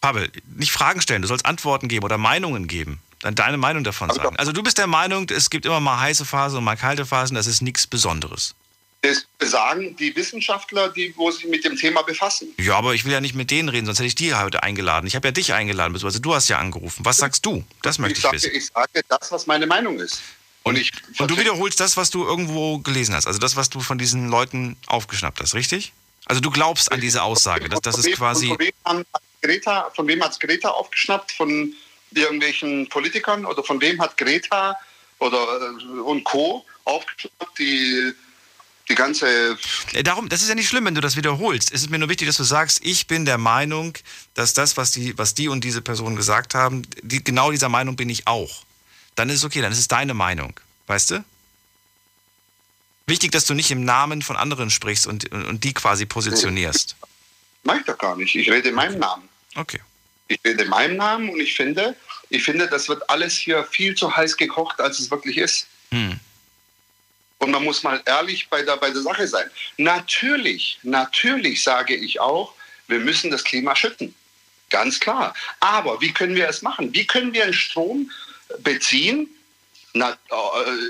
Pavel, nicht Fragen stellen, du sollst Antworten geben oder Meinungen geben. Dann deine Meinung davon sagen. Also du bist der Meinung, es gibt immer mal heiße Phasen und mal kalte Phasen, das ist nichts Besonderes. Das sagen die Wissenschaftler, die wo sich mit dem Thema befassen. Ja, aber ich will ja nicht mit denen reden, sonst hätte ich die heute eingeladen. Ich habe ja dich eingeladen, beziehungsweise du hast ja angerufen. Was sagst du? Das möchte Ich ich sage, wissen. ich sage das, was meine Meinung ist. Und, ich Und du wiederholst das, was du irgendwo gelesen hast, also das, was du von diesen Leuten aufgeschnappt hast, richtig? Also du glaubst an diese Aussage, dass das ist quasi... Von wem, hat Greta, von wem hat Greta aufgeschnappt? Von irgendwelchen Politikern? Oder von wem hat Greta oder, äh, und Co. aufgeschnappt? Die, die ganze Äh, Darum, das ist ja nicht schlimm, wenn du das wiederholst. Es ist mir nur wichtig, dass du sagst, ich bin der Meinung, dass das, was die, was die und diese Person gesagt haben, die, genau dieser Meinung bin ich auch. Dann ist es okay, dann ist es deine Meinung. Weißt du? Wichtig, dass du nicht im Namen von anderen sprichst und, und, die quasi positionierst. Mach ich doch gar nicht. Ich rede in meinem Namen. Okay. Ich rede in meinem Namen und ich finde, Ich finde, das wird alles hier viel zu heiß gekocht, als es wirklich ist. Hm. Und man muss mal ehrlich bei der, bei der Sache sein. Natürlich, natürlich sage ich auch, wir müssen das Klima schützen. Ganz klar. Aber wie können wir es machen? Wie können wir den Strom beziehen äh,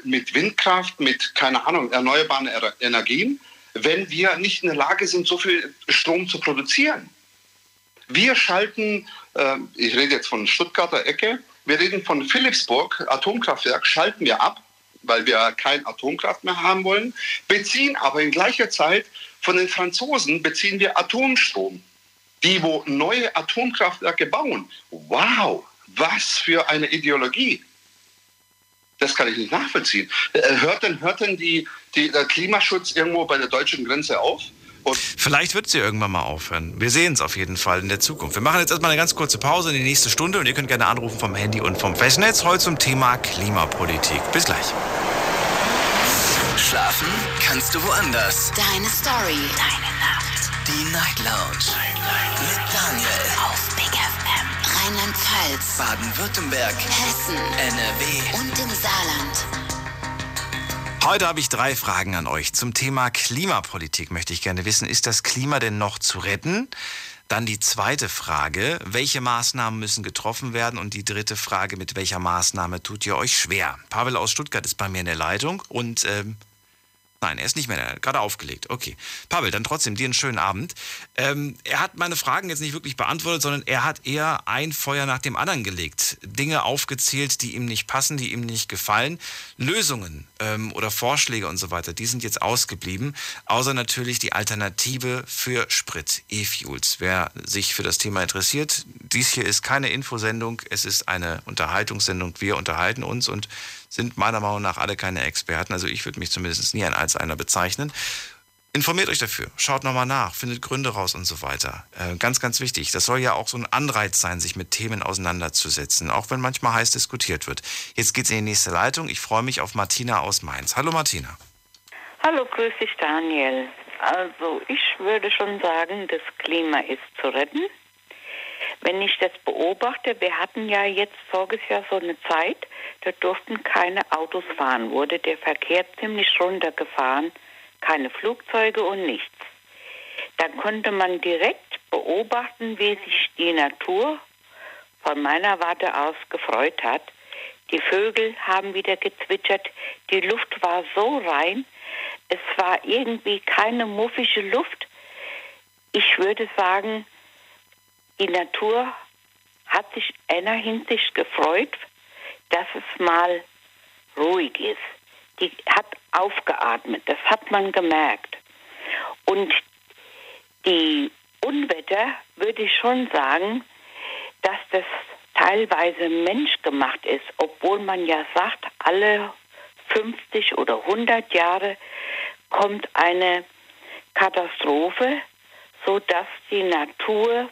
mit Windkraft, mit, keine Ahnung, erneuerbaren Energien, wenn wir nicht in der Lage sind, so viel Strom zu produzieren? Wir schalten, äh, ich rede jetzt von Stuttgarter Ecke, wir reden von Philipsburg, Atomkraftwerk, schalten wir ab, weil wir kein Atomkraft mehr haben wollen, beziehen aber in gleicher Zeit von den Franzosen beziehen wir Atomstrom die wo neue Atomkraftwerke bauen. Wow, was für eine Ideologie. Das kann ich nicht nachvollziehen. Äh, hört denn, hört denn die, die, der Klimaschutz irgendwo bei der deutschen Grenze auf? Und Vielleicht wird sie irgendwann mal aufhören. Wir sehen es auf jeden Fall in der Zukunft. Wir machen jetzt erstmal eine ganz kurze Pause in die nächste Stunde und ihr könnt gerne anrufen vom Handy und vom Festnetz. Heute zum Thema Klimapolitik. Bis gleich. Schlafen kannst du woanders. Deine Story. Deine Nacht. Die Night Lounge. Night, Night. Mit Daniel. Auf. Rheinland-Pfalz. Baden-Württemberg. Hessen. NRW. Und im Saarland. Heute habe ich drei Fragen an euch. Zum Thema Klimapolitik möchte ich gerne wissen, ist das Klima denn noch zu retten? Dann die zweite Frage, welche Maßnahmen müssen getroffen werden? Und die dritte Frage, mit welcher Maßnahme tut ihr euch schwer? Pavel aus Stuttgart ist bei mir in der Leitung und ähm, Nein, er ist nicht mehr, hat gerade aufgelegt. Okay. Pavel, dann trotzdem dir einen schönen Abend. Ähm, er hat meine Fragen jetzt nicht wirklich beantwortet, sondern er hat eher ein Feuer nach dem anderen gelegt. Dinge aufgezählt, die ihm nicht passen, die ihm nicht gefallen. Lösungen ähm, oder Vorschläge und so weiter, die sind jetzt ausgeblieben. Außer natürlich die Alternative für Sprit, E-Fuels. Wer sich für das Thema interessiert, dies hier ist keine Infosendung, es ist eine Unterhaltungssendung. Wir unterhalten uns und sind meiner Meinung nach alle keine Experten. Also ich würde mich zumindest nie als einer bezeichnen. Informiert euch dafür, schaut nochmal nach, findet Gründe raus und so weiter. Äh, ganz, ganz wichtig. Das soll ja auch so ein Anreiz sein, sich mit Themen auseinanderzusetzen, auch wenn manchmal heiß diskutiert wird. Jetzt geht's in die nächste Leitung. Ich freue mich auf Martina aus Mainz. Hallo Martina. Hallo, grüß dich Daniel. Also ich würde schon sagen, das Klima ist zu retten. Wenn ich das beobachte, wir hatten ja jetzt voriges Jahr so eine Zeit, da durften keine Autos fahren, wurde der Verkehr ziemlich runtergefahren, keine Flugzeuge und nichts. Dann konnte man direkt beobachten, wie sich die Natur von meiner Warte aus gefreut hat. Die Vögel haben wieder gezwitschert, die Luft war so rein, es war irgendwie keine muffige Luft. Ich würde sagen, die Natur hat sich in einer Hinsicht gefreut, dass es mal ruhig ist. Die hat aufgeatmet, das hat man gemerkt. Und die Unwetter würde ich schon sagen, dass das teilweise menschgemacht ist, obwohl man ja sagt, alle 50 oder 100 Jahre kommt eine Katastrophe, sodass die Natur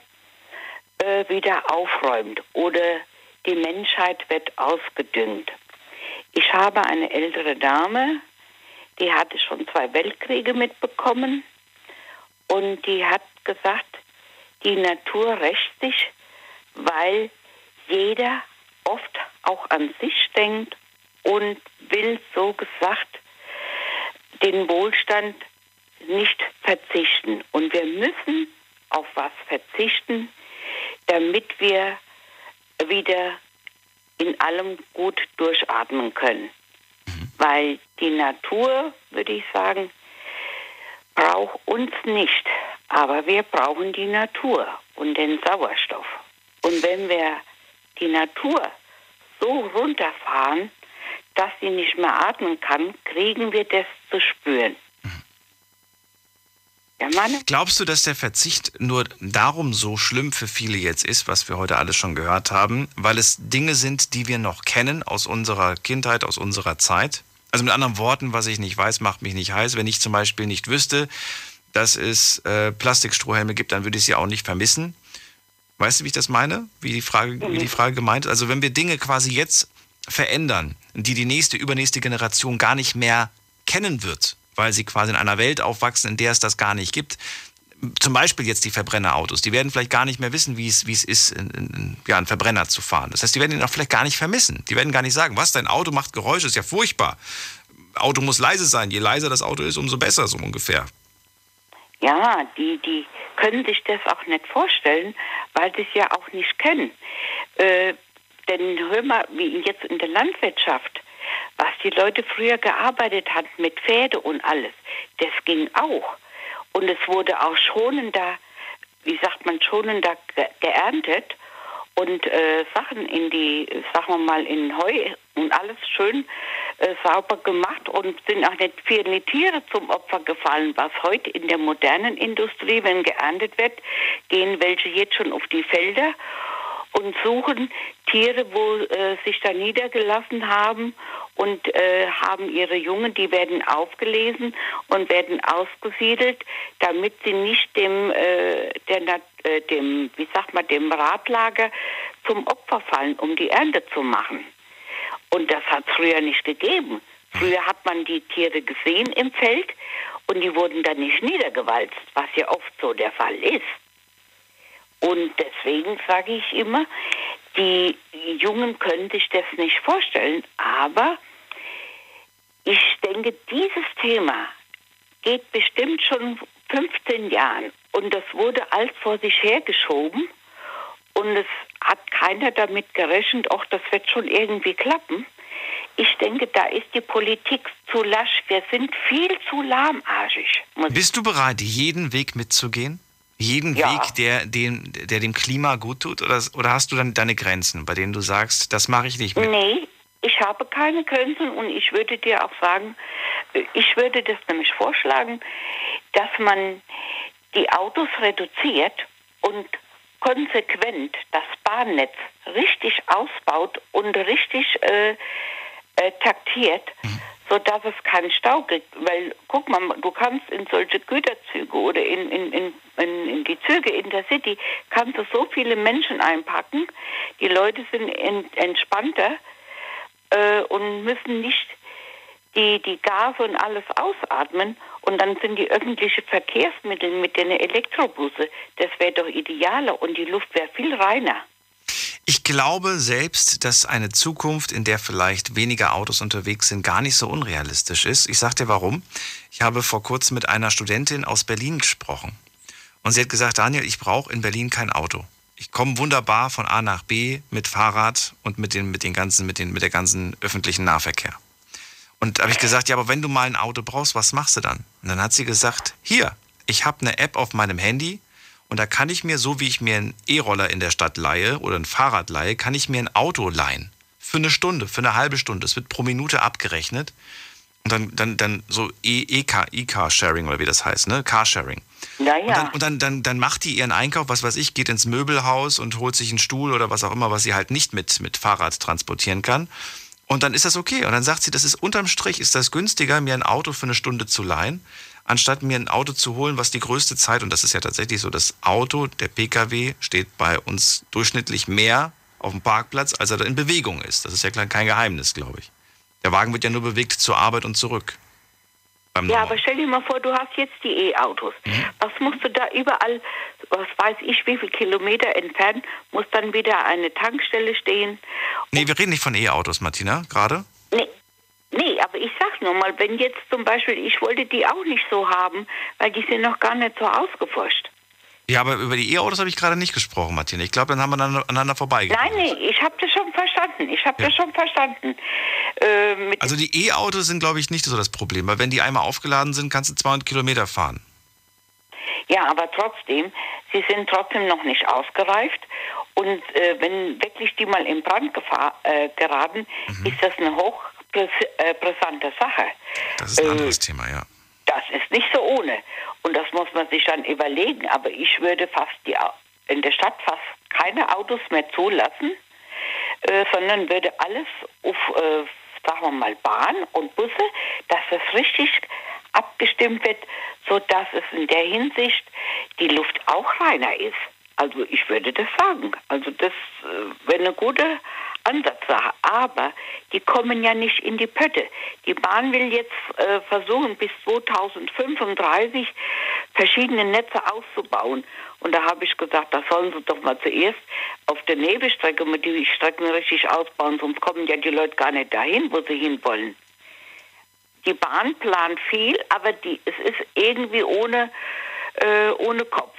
äh, wieder aufräumt oder die Menschheit wird ausgedüngt. Ich habe eine ältere Dame, die hatte schon zwei Weltkriege mitbekommen und die hat gesagt, die Natur rächt sich, weil jeder oft auch an sich denkt und will so gesagt den Wohlstand nicht verzichten. Und wir müssen auf was verzichten, damit wir wieder in allem gut durchatmen können. Mhm. Weil die Natur, würde ich sagen, braucht uns nicht, aber wir brauchen die Natur und den Sauerstoff. Und wenn wir die Natur so runterfahren, dass sie nicht mehr atmen kann, kriegen wir das zu spüren. Glaubst du, dass der Verzicht nur darum so schlimm für viele jetzt ist, was wir heute alles schon gehört haben, weil es Dinge sind, die wir noch kennen aus unserer Kindheit, aus unserer Zeit? Also mit anderen Worten, was ich nicht weiß, macht mich nicht heiß. Wenn ich zum Beispiel nicht wüsste, dass es äh, Plastikstrohhelme gibt, dann würde ich sie auch nicht vermissen. Weißt du, wie ich das meine? Wie die Frage, wie die Frage gemeint ist? Also wenn wir Dinge quasi jetzt verändern, die die nächste, übernächste Generation gar nicht mehr kennen wird, weil sie quasi in einer Welt aufwachsen, in der es das gar nicht gibt. zum Beispiel jetzt die Verbrennerautos, die werden vielleicht gar nicht mehr wissen, wie es, wie es ist, in, in, ja, einen Verbrenner zu fahren. Das heißt, die werden ihn auch vielleicht gar nicht vermissen. Die werden gar nicht sagen, was, dein Auto macht Geräusche, ist ja furchtbar. Auto muss leise sein. Je leiser das Auto ist, umso besser, so ungefähr. Ja, die, die können sich das auch nicht vorstellen, weil sie es ja auch nicht kennen. Äh, denn hör mal, wie jetzt in der Landwirtschaft, was die Leute früher gearbeitet hatten mit Pferde und alles, das ging auch. Und es wurde auch schonender, wie sagt man, schonender ge geerntet und äh, Sachen in die, sagen wir mal, in Heu und alles schön äh, sauber gemacht und sind auch nicht viele Tiere zum Opfer gefallen, was heute in der modernen Industrie, wenn geerntet wird, gehen welche jetzt schon auf die Felder und suchen Tiere, wo äh, sich da niedergelassen haben und äh, haben ihre Jungen, die werden aufgelesen und werden ausgesiedelt, damit sie nicht dem, äh, der, äh, dem, wie sagt man, dem Radlager zum Opfer fallen, um die Ernte zu machen. Und das hat es früher nicht gegeben. Früher hat man die Tiere gesehen im Feld und die wurden dann nicht niedergewalzt, was ja oft so der Fall ist. Und deswegen sage ich immer, die Jungen können sich das nicht vorstellen, aber ich denke, dieses Thema geht bestimmt schon 15 Jahren und das wurde alles vor sich hergeschoben und es hat keiner damit gerechnet, auch das wird schon irgendwie klappen. Ich denke, da ist die Politik zu lasch. Wir sind viel zu lahmarschig. Bist du bereit, jeden Weg mitzugehen? jeden ja. Weg, der dem, der dem Klima gut tut? Oder, oder hast du dann deine Grenzen, bei denen du sagst, das mache ich nicht mit? Nee, ich habe keine Grenzen und ich würde dir auch sagen, ich würde das nämlich vorschlagen, dass man die Autos reduziert und konsequent das Bahnnetz richtig ausbaut und richtig äh, äh, taktiert, mhm sodass es keinen Stau gibt. Weil, guck mal, du kannst in solche Güterzüge oder in, in, in, in, die Züge in der City, kannst du so viele Menschen einpacken. Die Leute sind entspannter äh, und müssen nicht die, die Gase und alles ausatmen. Und dann sind die öffentlichen Verkehrsmittel mit den Elektrobusse, das wäre doch idealer und die Luft wäre viel reiner. Ich glaube selbst, dass eine Zukunft, in der vielleicht weniger Autos unterwegs sind, gar nicht so unrealistisch ist. Ich sage dir warum. Ich habe vor kurzem mit einer Studentin aus Berlin gesprochen. Und sie hat gesagt, Daniel, ich brauche in Berlin kein Auto. Ich komme wunderbar von A nach B mit Fahrrad und mit, den, mit, den ganzen, mit, den, mit der ganzen öffentlichen Nahverkehr. Und habe ich gesagt, ja, aber wenn du mal ein Auto brauchst, was machst du dann? Und dann hat sie gesagt, hier, ich habe eine App auf meinem Handy, und da kann ich mir, so wie ich mir einen E-Roller in der Stadt leihe oder ein Fahrrad leihe, kann ich mir ein Auto leihen. Für eine Stunde, für eine halbe Stunde. Es wird pro Minute abgerechnet. Und dann, dann, dann so E-Car-Sharing oder wie das heißt, ne? Carsharing. Ja, ja. Und, dann, und dann, dann, dann macht die ihren Einkauf, was weiß ich, geht ins Möbelhaus und holt sich einen Stuhl oder was auch immer, was sie halt nicht mit, mit Fahrrad transportieren kann. Und dann ist das okay. Und dann sagt sie, das ist unterm Strich, ist das günstiger, mir ein Auto für eine Stunde zu leihen, anstatt mir ein Auto zu holen, was die größte Zeit, und das ist ja tatsächlich so, das Auto, der Pkw steht bei uns durchschnittlich mehr auf dem Parkplatz, als er da in Bewegung ist. Das ist ja kein Geheimnis, glaube ich. Der Wagen wird ja nur bewegt zur Arbeit und zurück. Ja, aber stell dir mal vor, du hast jetzt die E-Autos. Mhm. Was musst du da überall, was weiß ich, wie viele Kilometer entfernt, muss dann wieder eine Tankstelle stehen? Nee, wir reden nicht von E-Autos, Martina, gerade? Nee, Nee, aber ich sag nur mal, wenn jetzt zum Beispiel, ich wollte die auch nicht so haben, weil die sind noch gar nicht so ausgeforscht. Ja, aber über die E-Autos habe ich gerade nicht gesprochen, Martina. Ich glaube, dann haben wir aneinander vorbeigegangen. Nein, nee, ich habe das schon verstanden. Ich habe ja. das schon verstanden. Äh, also die E-Autos sind, glaube ich, nicht so das Problem, weil wenn die einmal aufgeladen sind, kannst du 200 Kilometer fahren. Ja, aber trotzdem, sie sind trotzdem noch nicht ausgereift. Und äh, wenn wirklich die mal in Brand äh, geraten, mhm. ist das eine hoch äh, Sache. Das ist ein anderes äh, Thema, ja. Das ist nicht so ohne. Und das muss man sich dann überlegen. Aber ich würde fast die, in der Stadt fast keine Autos mehr zulassen, äh, sondern würde alles auf, äh, sagen wir mal, Bahn und Busse, dass das richtig abgestimmt wird, sodass es in der Hinsicht die Luft auch reiner ist. Also ich würde das sagen. Also das äh, wäre eine gute Ansatzsache. Aber die kommen ja nicht in die Pötte. Die Bahn will jetzt äh, versuchen, bis 2035 verschiedene Netze auszubauen. Und da habe ich gesagt, da sollen sie doch mal zuerst auf der Nebelstrecke mal die Strecken richtig ausbauen, sonst kommen ja die Leute gar nicht dahin, wo sie hinwollen. Die Bahn plant viel, aber die, es ist irgendwie ohne, äh, ohne Kopf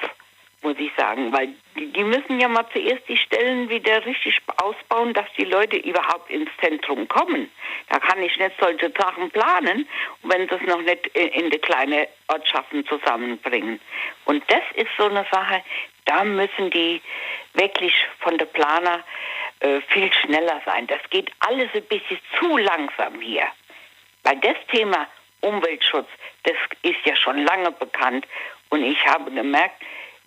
muss ich sagen, weil die, müssen ja mal zuerst die Stellen wieder richtig ausbauen, dass die Leute überhaupt ins Zentrum kommen. Da kann ich nicht solche Sachen planen, wenn sie es noch nicht in, in die kleinen Ortschaften zusammenbringen. Und das ist so eine Sache, da müssen die wirklich von der Planer äh, viel schneller sein. Das geht alles ein bisschen zu langsam hier. Weil das Thema Umweltschutz, das ist ja schon lange bekannt. Und ich habe gemerkt,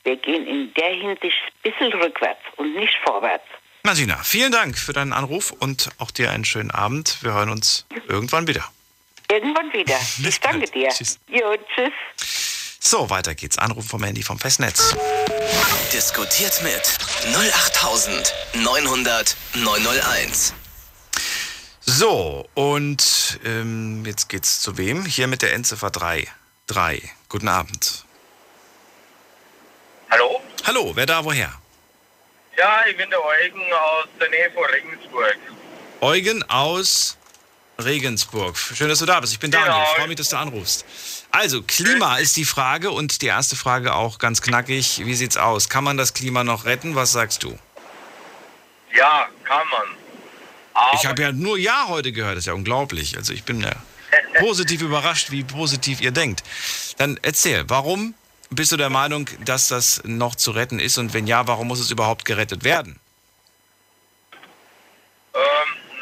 wir gehen in der Hinsicht ein bisschen rückwärts und nicht vorwärts. Martina, vielen Dank für deinen Anruf und auch dir einen schönen Abend. Wir hören uns irgendwann wieder. Irgendwann wieder. ich danke dir. Tschüss. Jo, tschüss. So, weiter geht's. Anruf vom Handy vom Festnetz. Diskutiert mit 08900 901. So, und ähm, jetzt geht's zu wem? Hier mit der Endziffer 3. 3. Guten Abend. Hallo? Hallo, wer da woher? Ja, ich bin der Eugen aus der Nähe von Regensburg. Eugen aus Regensburg. Schön, dass du da bist. Ich bin Genau. Daniel. Ich freue mich, dass du anrufst. Also, Klima ist die Frage und die erste Frage auch ganz knackig. Wie sieht's aus? Kann man das Klima noch retten? Was sagst du? Ja, kann man. Ich habe ja nur Ja heute gehört. Das ist ja unglaublich. Also, ich bin ja positiv überrascht, wie positiv ihr denkt. Dann erzähl, warum bist du der Meinung, dass das noch zu retten ist? Und wenn ja, warum muss es überhaupt gerettet werden? Ähm,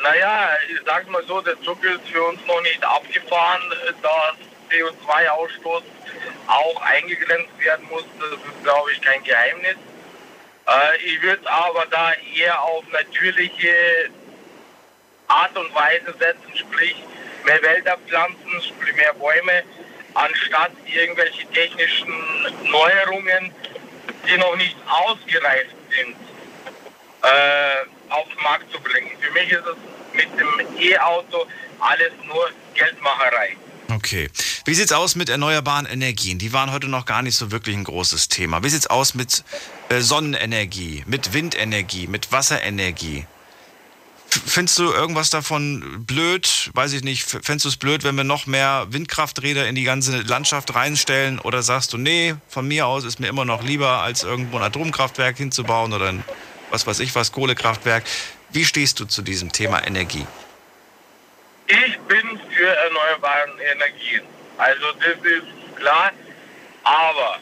naja, ich sag's mal so, der Zug ist für uns noch nicht abgefahren, dass CO2-Ausstoß auch eingegrenzt werden muss. Das ist, glaube ich, kein Geheimnis. Äh, ich würde aber da eher auf natürliche Art und Weise setzen, sprich mehr Wälder pflanzen, sprich mehr Bäume, anstatt irgendwelche technischen Neuerungen, die noch nicht ausgereift sind, äh, auf den Markt zu bringen. Für mich ist es mit dem E-Auto alles nur Geldmacherei. Okay. Wie sieht's aus mit erneuerbaren Energien? Die waren heute noch gar nicht so wirklich ein großes Thema. Wie sieht's aus mit äh, Sonnenenergie, mit Windenergie, mit Wasserenergie? Findest du irgendwas davon blöd? Weiß ich nicht. F- Fändest du es blöd, wenn wir noch mehr Windkrafträder in die ganze Landschaft reinstellen? Oder sagst du, nee, von mir aus ist mir immer noch lieber, als irgendwo ein Atomkraftwerk hinzubauen oder ein, was weiß ich was, Kohlekraftwerk? Wie stehst du zu diesem Thema Energie? Ich bin für erneuerbare Energien. Also das ist klar. Aber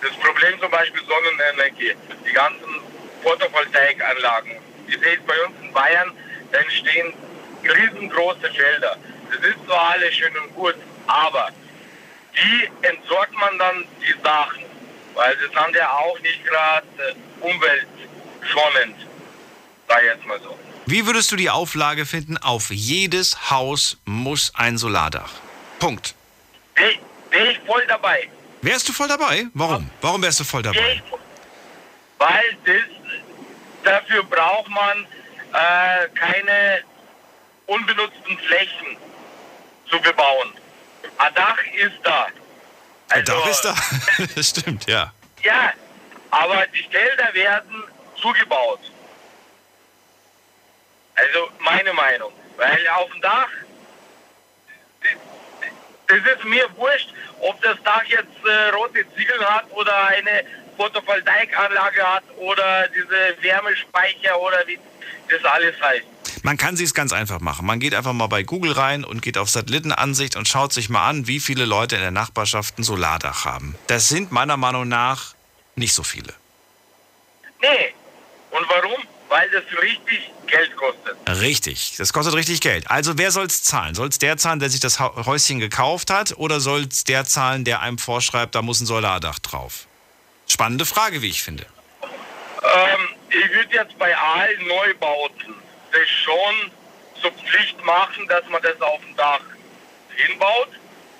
das Problem zum Beispiel Sonnenenergie, die ganzen Photovoltaikanlagen, ihr seht bei uns in Bayern, da entstehen riesengroße Felder. Das ist zwar alles schön und gut, aber wie entsorgt man dann die Sachen? Weil das sind ja auch nicht gerade äh, umweltschonend, sag ich jetzt mal so. Wie würdest du die Auflage finden, auf jedes Haus muss ein Solardach? Punkt. Bin bin ich voll dabei. Wärst du voll dabei? Warum? Warum wärst du voll dabei? Weil das, dafür braucht man äh, keine unbenutzten Flächen zu bebauen. Ein Dach ist da. Ein Dach ist da. das stimmt, ja. Ja, aber die Felder werden zugebaut. Also meine Meinung. Weil auf dem Dach, das ist mir wurscht, ob das Dach jetzt äh, rote Ziegel hat oder eine Photovoltaikanlage hat oder diese Wärmespeicher oder wie das alles heißt. Man kann sich es ganz einfach machen. Man geht einfach mal bei Google rein und geht auf Satellitenansicht und schaut sich mal an, wie viele Leute in der Nachbarschaft ein Solardach haben. Das sind meiner Meinung nach nicht so viele. Nee. Und warum? Weil das richtig Geld kostet. Richtig, das kostet richtig Geld. Also wer soll es zahlen? Soll es der zahlen, der sich das Häuschen gekauft hat oder soll es der zahlen, der einem vorschreibt, da muss ein Solardach drauf? Spannende Frage, wie ich finde. Ähm, ich würde jetzt bei allen Neubauten das schon zur Pflicht machen, dass man das auf dem Dach hinbaut.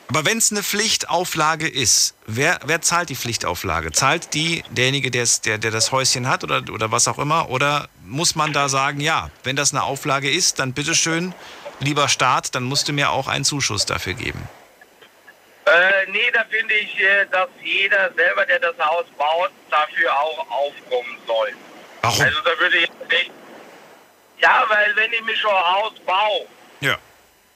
Aber wenn es eine Pflichtauflage ist, wer, wer zahlt die Pflichtauflage? Zahlt die derjenige, der, der das Häuschen hat oder, oder was auch immer? Oder muss man da sagen, ja, wenn das eine Auflage ist, dann bitteschön, lieber Staat, dann musst du mir auch einen Zuschuss dafür geben? Äh, nee, da finde ich, äh, dass jeder selber, der das Haus baut, dafür auch aufkommen soll. Warum? Also da würde ich nicht. Ja, weil wenn ich mir schon ein Haus baue, Ja.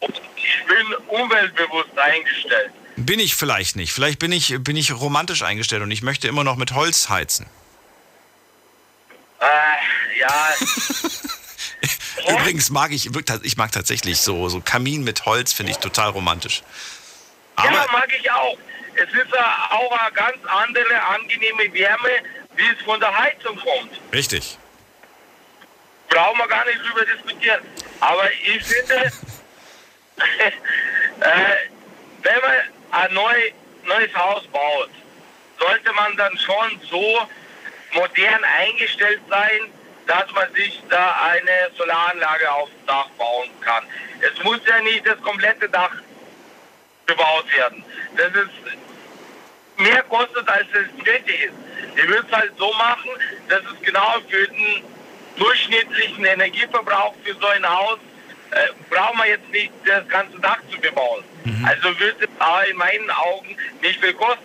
ich bin umweltbewusst eingestellt. Bin ich vielleicht nicht. Vielleicht bin ich, bin ich romantisch eingestellt und ich möchte immer noch mit Holz heizen. Äh, ja, Übrigens mag ich, ich mag tatsächlich so, so Kamin mit Holz, finde ich total romantisch. Ja, mag ich auch. Es ist auch eine ganz andere, angenehme Wärme, wie es von der Heizung kommt. Richtig. brauchen wir gar nicht drüber diskutieren. Aber ich finde, äh, wenn man ein neu, neues Haus baut, sollte man dann schon so modern eingestellt sein, dass man sich da eine Solaranlage aufs Dach bauen kann. Es muss ja nicht das komplette Dach gebaut werden. Das ist mehr kostet, als es nötig ist. Ihr es halt so machen, dass es genau für den durchschnittlichen Energieverbrauch für so ein Haus äh, brauchen wir jetzt nicht das ganze Dach zu bebauen. Also wird es aber in meinen Augen nicht viel kosten.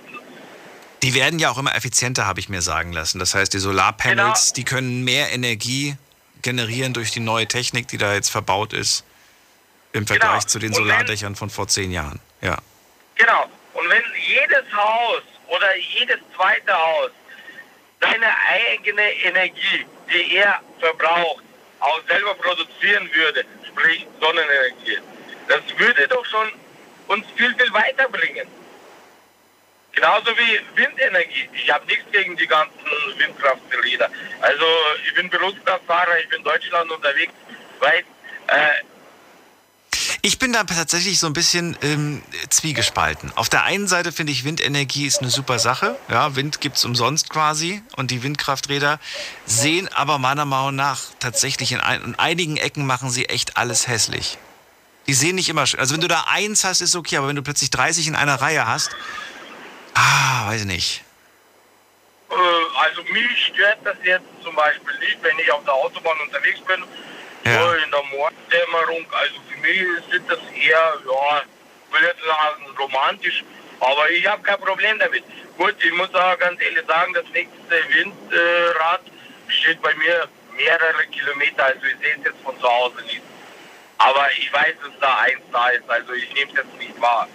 Die werden ja auch immer effizienter, habe ich mir sagen lassen. Das heißt, die Solarpanels, die können mehr Energie generieren durch die neue Technik, die da jetzt verbaut ist, im Vergleich zu den Und wenn- Solardächern von vor zehn Jahren. Ja. Genau. Und wenn jedes Haus oder jedes zweite Haus seine eigene Energie, die er verbraucht, auch selber produzieren würde, sprich Sonnenenergie, das würde doch schon uns viel, viel weiterbringen. Genauso wie Windenergie. Ich habe nichts gegen die ganzen Windkrafträder. Also ich bin Berufskraftfahrer, ich bin in Deutschland unterwegs, weit. Äh, Ich bin da tatsächlich so ein bisschen ähm, zwiegespalten. Auf der einen Seite finde ich, Windenergie ist eine super Sache. Ja, Wind gibt's umsonst quasi. Und die Windkrafträder sehen aber meiner Meinung nach tatsächlich in, ein, in einigen Ecken machen sie echt alles hässlich. Die sehen nicht immer schön. Also wenn du da eins hast, ist okay, aber wenn du plötzlich 30 in einer Reihe hast, ah, weiß ich nicht. Äh, Also mich stört das jetzt zum Beispiel nicht, wenn ich auf der Autobahn unterwegs bin, so in der Morgendämmerung. Also für mich ist das eher, ja, ich will jetzt sagen romantisch, aber ich habe kein Problem damit. Gut, ich muss auch ganz ehrlich sagen, das nächste Windrad steht bei mir mehrere Kilometer, also ich sehe es jetzt von zu Hause nicht. Aber ich weiß, dass da eins da ist, also ich nehme es jetzt nicht wahr.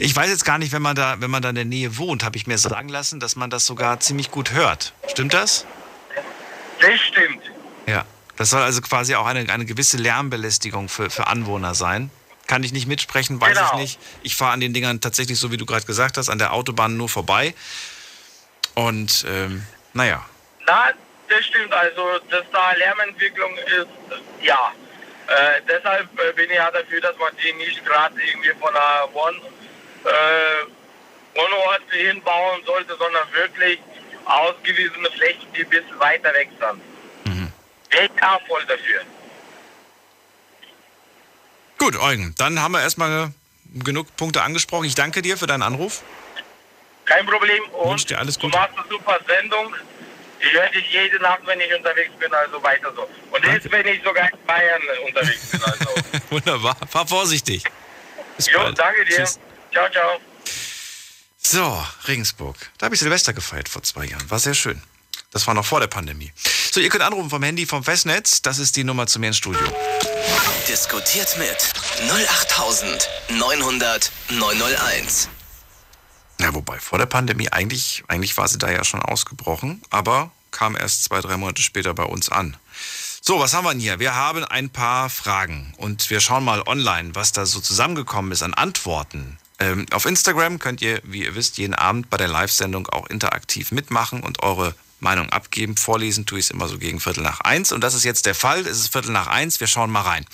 Ich weiß jetzt gar nicht, wenn man da, wenn man da in der Nähe wohnt, habe ich mir sagen lassen, dass man das sogar ziemlich gut hört. Stimmt das? Das stimmt. Ja. Das soll also quasi auch eine, eine gewisse Lärmbelästigung für, für Anwohner sein. Kann ich nicht mitsprechen, weiß ich Genau. nicht. Ich fahre an den Dingern tatsächlich, so wie du gerade gesagt hast, an der Autobahn nur vorbei. Und ähm, naja. Na, das stimmt. Also, dass da Lärmentwicklung ist, ja. Äh, deshalb äh, bin ich ja dafür, dass man die nicht gerade irgendwie von einer Wohn, äh, Wohnort hinbauen sollte, sondern wirklich ausgewiesene Flächen, die ein bisschen weiter weg sind. Ich auch voll dafür. Gut, Eugen, dann haben wir erstmal genug Punkte angesprochen. Ich danke dir für deinen Anruf. Kein Problem. Und Wünsche dir alles du Gute. machst eine super Sendung. Ich höre dich jede Nacht, wenn ich unterwegs bin, also weiter so. Und jetzt, wenn ich sogar in Bayern unterwegs bin, also. Wunderbar. Fahr vorsichtig. Bis jo, bald. danke dir. Tschüss. Ciao, ciao. So, Regensburg. Da habe ich Silvester gefeiert vor zwei Jahren. War sehr schön. Das war noch vor der Pandemie. So, ihr könnt anrufen vom Handy vom Festnetz. Das ist die Nummer zu mir ins Studio. Diskutiert mit 08900 901. Ja, wobei, vor der Pandemie, eigentlich, eigentlich war sie da ja schon ausgebrochen, aber kam erst zwei, drei Monate später bei uns an. So, was haben wir denn hier? Wir haben ein paar Fragen und wir schauen mal online, was da so zusammengekommen ist an Antworten. Ähm, auf Instagram könnt ihr, wie ihr wisst, jeden Abend bei der Live-Sendung auch interaktiv mitmachen und eure Meinung abgeben. Vorlesen tue ich es immer so gegen Viertel nach eins. Und das ist jetzt der Fall. Es ist Viertel nach eins. Wir schauen mal rein.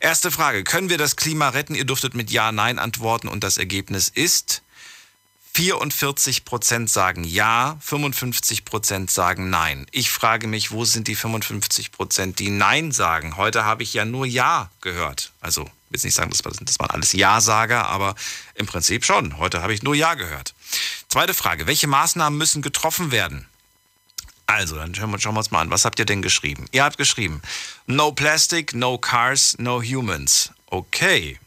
Erste Frage. Können wir das Klima retten? Ihr dürftet mit Ja, Nein antworten und das Ergebnis ist 44 Prozent sagen ja, 55 Prozent sagen nein. Ich frage mich, wo sind die 55 Prozent, die nein sagen? Heute habe ich ja nur ja gehört. Also, ich will nicht sagen, das waren, das waren alles Ja-Sager, aber im Prinzip schon. Heute habe ich nur ja gehört. Zweite Frage. Welche Maßnahmen müssen getroffen werden? Also, dann schauen wir, schauen wir uns mal an. Was habt ihr denn geschrieben? Ihr habt geschrieben, no plastic, no cars, no humans. Okay.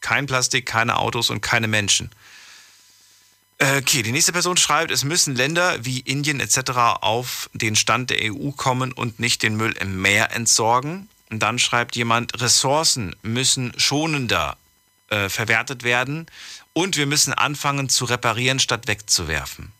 Kein Plastik, keine Autos und keine Menschen. Okay, die nächste Person schreibt, es müssen Länder wie Indien etc. auf den Stand der EU kommen und nicht den Müll im Meer entsorgen. Und dann schreibt jemand, Ressourcen müssen schonender äh, verwertet werden und wir müssen anfangen zu reparieren, statt wegzuwerfen.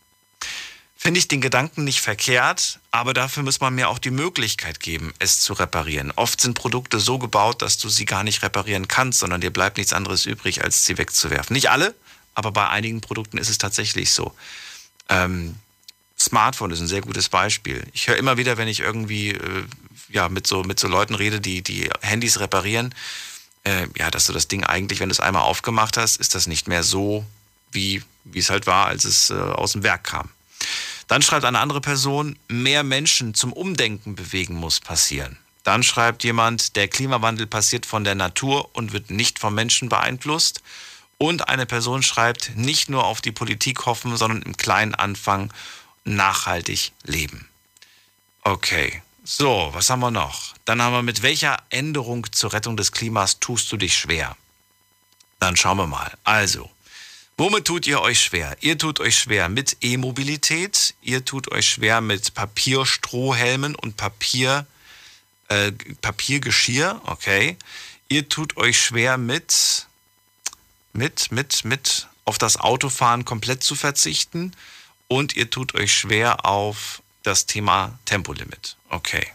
Finde ich den Gedanken nicht verkehrt, aber dafür muss man mir auch die Möglichkeit geben, es zu reparieren. Oft sind Produkte so gebaut, dass du sie gar nicht reparieren kannst, sondern dir bleibt nichts anderes übrig, als sie wegzuwerfen. Nicht alle, aber bei einigen Produkten ist es tatsächlich so. Ähm, Smartphone ist ein sehr gutes Beispiel. Ich höre immer wieder, wenn ich irgendwie äh, ja, mit, so, mit so Leuten rede, die die Handys reparieren, äh, ja, dass du das Ding eigentlich, wenn du es einmal aufgemacht hast, ist das nicht mehr so, wie, wie es halt war, als es äh, aus dem Werk kam. Dann schreibt eine andere Person, mehr Menschen zum Umdenken bewegen muss passieren. Dann schreibt jemand, der Klimawandel passiert von der Natur und wird nicht vom Menschen beeinflusst. Und eine Person schreibt, nicht nur auf die Politik hoffen, sondern im Kleinen anfangen, nachhaltig leben. Okay, so, was haben wir noch? Dann haben wir, mit welcher Änderung zur Rettung des Klimas tust du dich schwer? Dann schauen wir mal. Also, womit tut ihr euch schwer? Ihr tut euch schwer mit E-Mobilität, ihr tut euch schwer mit Papierstrohhelmen und Papier, äh, Papiergeschirr, okay. Ihr tut euch schwer mit mit, mit, mit auf das Autofahren komplett zu verzichten und ihr tut euch schwer auf das Thema Tempolimit. Okay.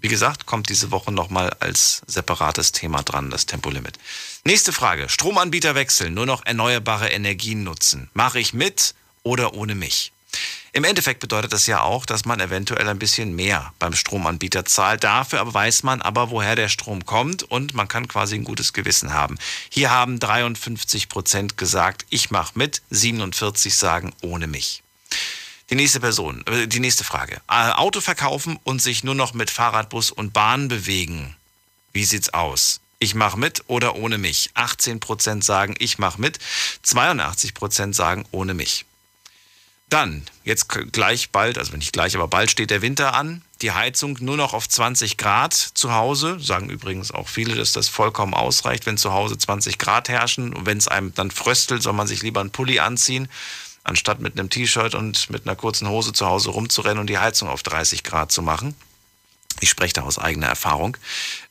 Wie gesagt, kommt diese Woche nochmal als separates Thema dran, das Tempolimit. Nächste Frage. Stromanbieter wechseln, nur noch erneuerbare Energien nutzen. Mache ich mit oder ohne mich? Im Endeffekt bedeutet das ja auch, dass man eventuell ein bisschen mehr beim Stromanbieter zahlt. Dafür aber weiß man aber, woher der Strom kommt und man kann quasi ein gutes Gewissen haben. Hier haben 53 Prozent gesagt, ich mache mit, 47 sagen ohne mich. Die nächste Person, äh, die nächste Frage. Äh, Auto verkaufen und sich nur noch mit Fahrrad, Bus und Bahn bewegen. Wie sieht's aus? Ich mache mit oder ohne mich? 18 Prozent sagen, ich mache mit. 82 Prozent sagen ohne mich. Dann, jetzt gleich bald, also nicht gleich, aber bald steht der Winter an. Die Heizung nur noch auf 20 Grad zu Hause. Sagen übrigens auch viele, dass das vollkommen ausreicht, wenn zu Hause 20 Grad herrschen. Und wenn es einem dann fröstelt, soll man sich lieber einen Pulli anziehen, anstatt mit einem T-Shirt und mit einer kurzen Hose zu Hause rumzurennen und die Heizung auf 30 Grad zu machen. Ich spreche da aus eigener Erfahrung.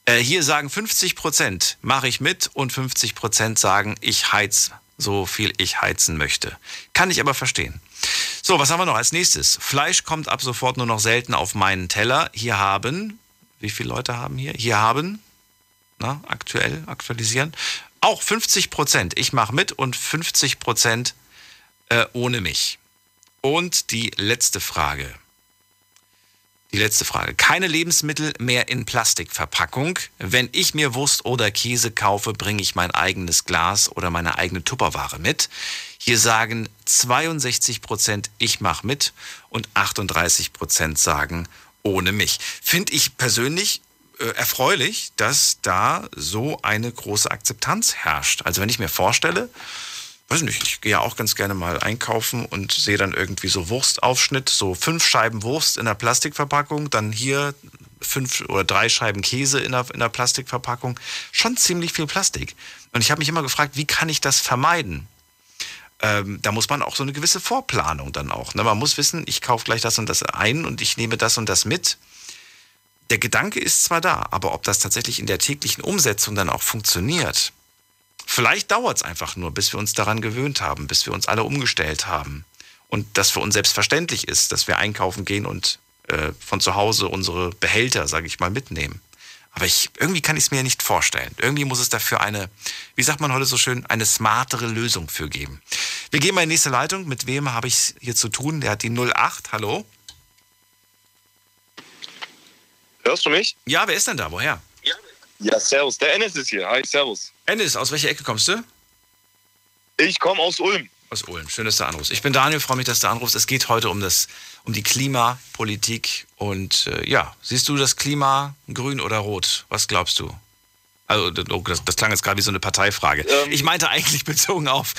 Äh, hier sagen 50 Prozent, mache ich mit und 50 Prozent sagen, ich heiz so viel ich heizen möchte. Kann ich aber verstehen. So, was haben wir noch als nächstes? Fleisch kommt ab sofort nur noch selten auf meinen Teller. Hier haben, wie viele Leute haben hier? Hier haben, na, aktuell, aktualisieren, auch 50 Prozent. Ich mache mit und 50 Prozent äh, ohne mich. Und die letzte Frage. Die letzte Frage. Keine Lebensmittel mehr in Plastikverpackung. Wenn ich mir Wurst oder Käse kaufe, bringe ich mein eigenes Glas oder meine eigene Tupperware mit. Hier sagen 62 Prozent, ich mache mit und 38 Prozent sagen ohne mich. Finde ich persönlich äh, erfreulich, dass da so eine große Akzeptanz herrscht. Also wenn ich mir vorstelle, weiß nicht, ich gehe ja auch ganz gerne mal einkaufen und sehe dann irgendwie so Wurstaufschnitt, so fünf Scheiben Wurst in der Plastikverpackung, dann hier fünf oder drei Scheiben Käse in der, in der Plastikverpackung. Schon ziemlich viel Plastik. Und ich habe mich immer gefragt, wie kann ich das vermeiden? Ähm, da muss man auch so eine gewisse Vorplanung dann auch. Ne? Man muss wissen, ich kaufe gleich das und das ein und ich nehme das und das mit. Der Gedanke ist zwar da, aber ob das tatsächlich in der täglichen Umsetzung dann auch funktioniert, Vielleicht dauert es einfach nur, bis wir uns daran gewöhnt haben, bis wir uns alle umgestellt haben. Und das für uns selbstverständlich ist, dass wir einkaufen gehen und äh, von zu Hause unsere Behälter, sage ich mal, mitnehmen. Aber ich, irgendwie kann ich es mir nicht vorstellen. Irgendwie muss es dafür eine, wie sagt man heute so schön, eine smartere Lösung für geben. Wir gehen mal in die nächste Leitung. Mit wem habe ich es hier zu tun? Der hat die 08. Hallo? Hörst du mich? Ja, wer ist denn da? Woher? Ja, servus. Der Ennis ist hier. Hi, servus. Ennis, aus welcher Ecke kommst du? Ich komme aus Ulm. Aus Ulm. Schön, dass du anrufst. Ich bin Daniel, freue mich, dass du anrufst. Es geht heute um, das, um die Klimapolitik. Und äh, ja, siehst du das Klima grün oder rot? Was glaubst du? Also, oh, das, das klang jetzt gerade wie so eine Parteifrage. Ähm, ich meinte eigentlich bezogen auf,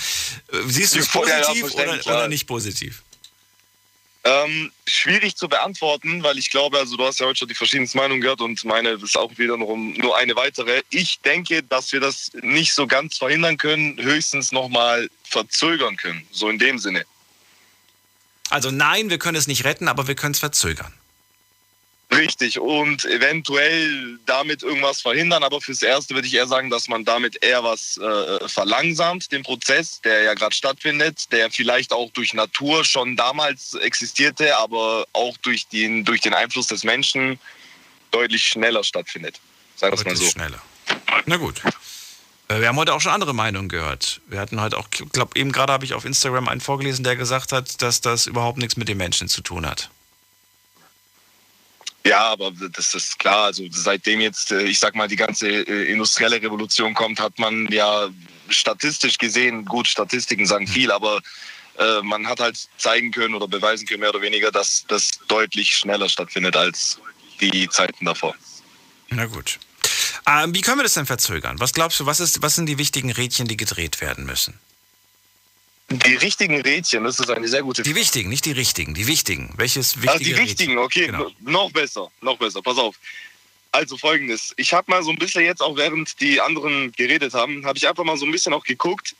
äh, siehst du es positiv oder, oder nicht positiv? Ähm, schwierig zu beantworten, weil ich glaube, also du hast ja heute schon die verschiedensten Meinungen gehört und meine ist auch wiederum nur eine weitere. Ich denke, dass wir das nicht so ganz verhindern können, höchstens nochmal verzögern können, so in dem Sinne. Also nein, wir können es nicht retten, aber wir können es verzögern. Richtig, und eventuell damit irgendwas verhindern, aber fürs Erste würde ich eher sagen, dass man damit eher was äh, verlangsamt, den Prozess, der ja gerade stattfindet, der vielleicht auch durch Natur schon damals existierte, aber auch durch den, durch den Einfluss des Menschen deutlich schneller stattfindet. Sagen wir es mal so. Schneller. Na gut. Äh, Wir haben heute auch schon andere Meinungen gehört. Wir hatten heute auch, ich glaube, eben gerade habe ich auf Instagram einen vorgelesen, der gesagt hat, dass das überhaupt nichts mit den Menschen zu tun hat. Ja, aber das ist klar. Also seitdem jetzt, äh, ich sag mal, die ganze äh, industrielle Revolution kommt, hat man ja statistisch gesehen, gut, Statistiken sagen viel, aber äh, man hat halt zeigen können oder beweisen können, mehr oder weniger, dass das deutlich schneller stattfindet als die Zeiten davor. Na gut. Ähm, wie können wir das denn verzögern? Was glaubst du, was, ist, was sind die wichtigen Rädchen, die gedreht werden müssen? Die richtigen Rädchen, das ist eine sehr gute Die wichtigen, nicht die richtigen, die wichtigen. Welches Ach, wichtige die Rädchen? richtigen, okay, Genau. no- noch besser, noch besser, pass auf. Also folgendes, ich habe mal so ein bisschen jetzt auch während die anderen geredet haben, habe ich einfach mal so ein bisschen auch geguckt,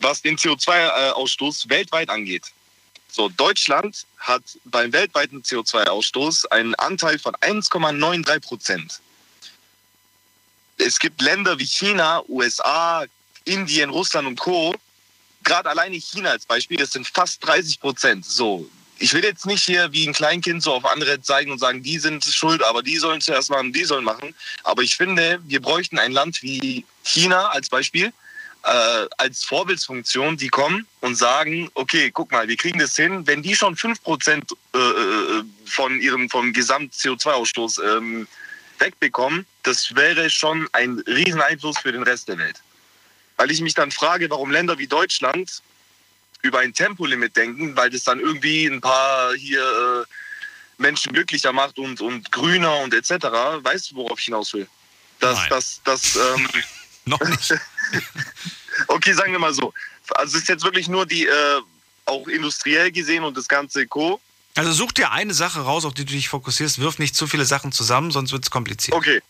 was den CO2-Ausstoß weltweit angeht. So, Deutschland hat beim weltweiten CO2-Ausstoß einen Anteil von 1,93 Prozent. Es gibt Länder wie China, USA, Indien, Russland und Co. Gerade alleine China als Beispiel, das sind fast 30 Prozent. So, ich will jetzt nicht hier wie ein Kleinkind so auf andere zeigen und sagen, die sind schuld, aber die sollen zuerst machen, die sollen machen. Aber ich finde, wir bräuchten ein Land wie China als Beispiel, äh, als Vorbildsfunktion, die kommen und sagen, okay, guck mal, wir kriegen das hin, wenn die schon 5% äh, äh, von ihrem vom Gesamt-CO2-Ausstoß ähm, wegbekommen, das wäre schon ein riesen Einfluss für den Rest der Welt. Weil ich mich dann frage, warum Länder wie Deutschland über ein Tempolimit denken, weil das dann irgendwie ein paar hier äh, Menschen glücklicher macht und, und grüner und etc. Weißt du, worauf ich hinaus will? Das, Nein. das, das, ähm, Noch nicht. okay, sagen wir mal so. Also es ist jetzt wirklich nur die, äh, auch industriell gesehen und das ganze Co. Also such dir eine Sache raus, auf die du dich fokussierst. Wirf nicht zu viele Sachen zusammen, sonst wird es kompliziert. Okay.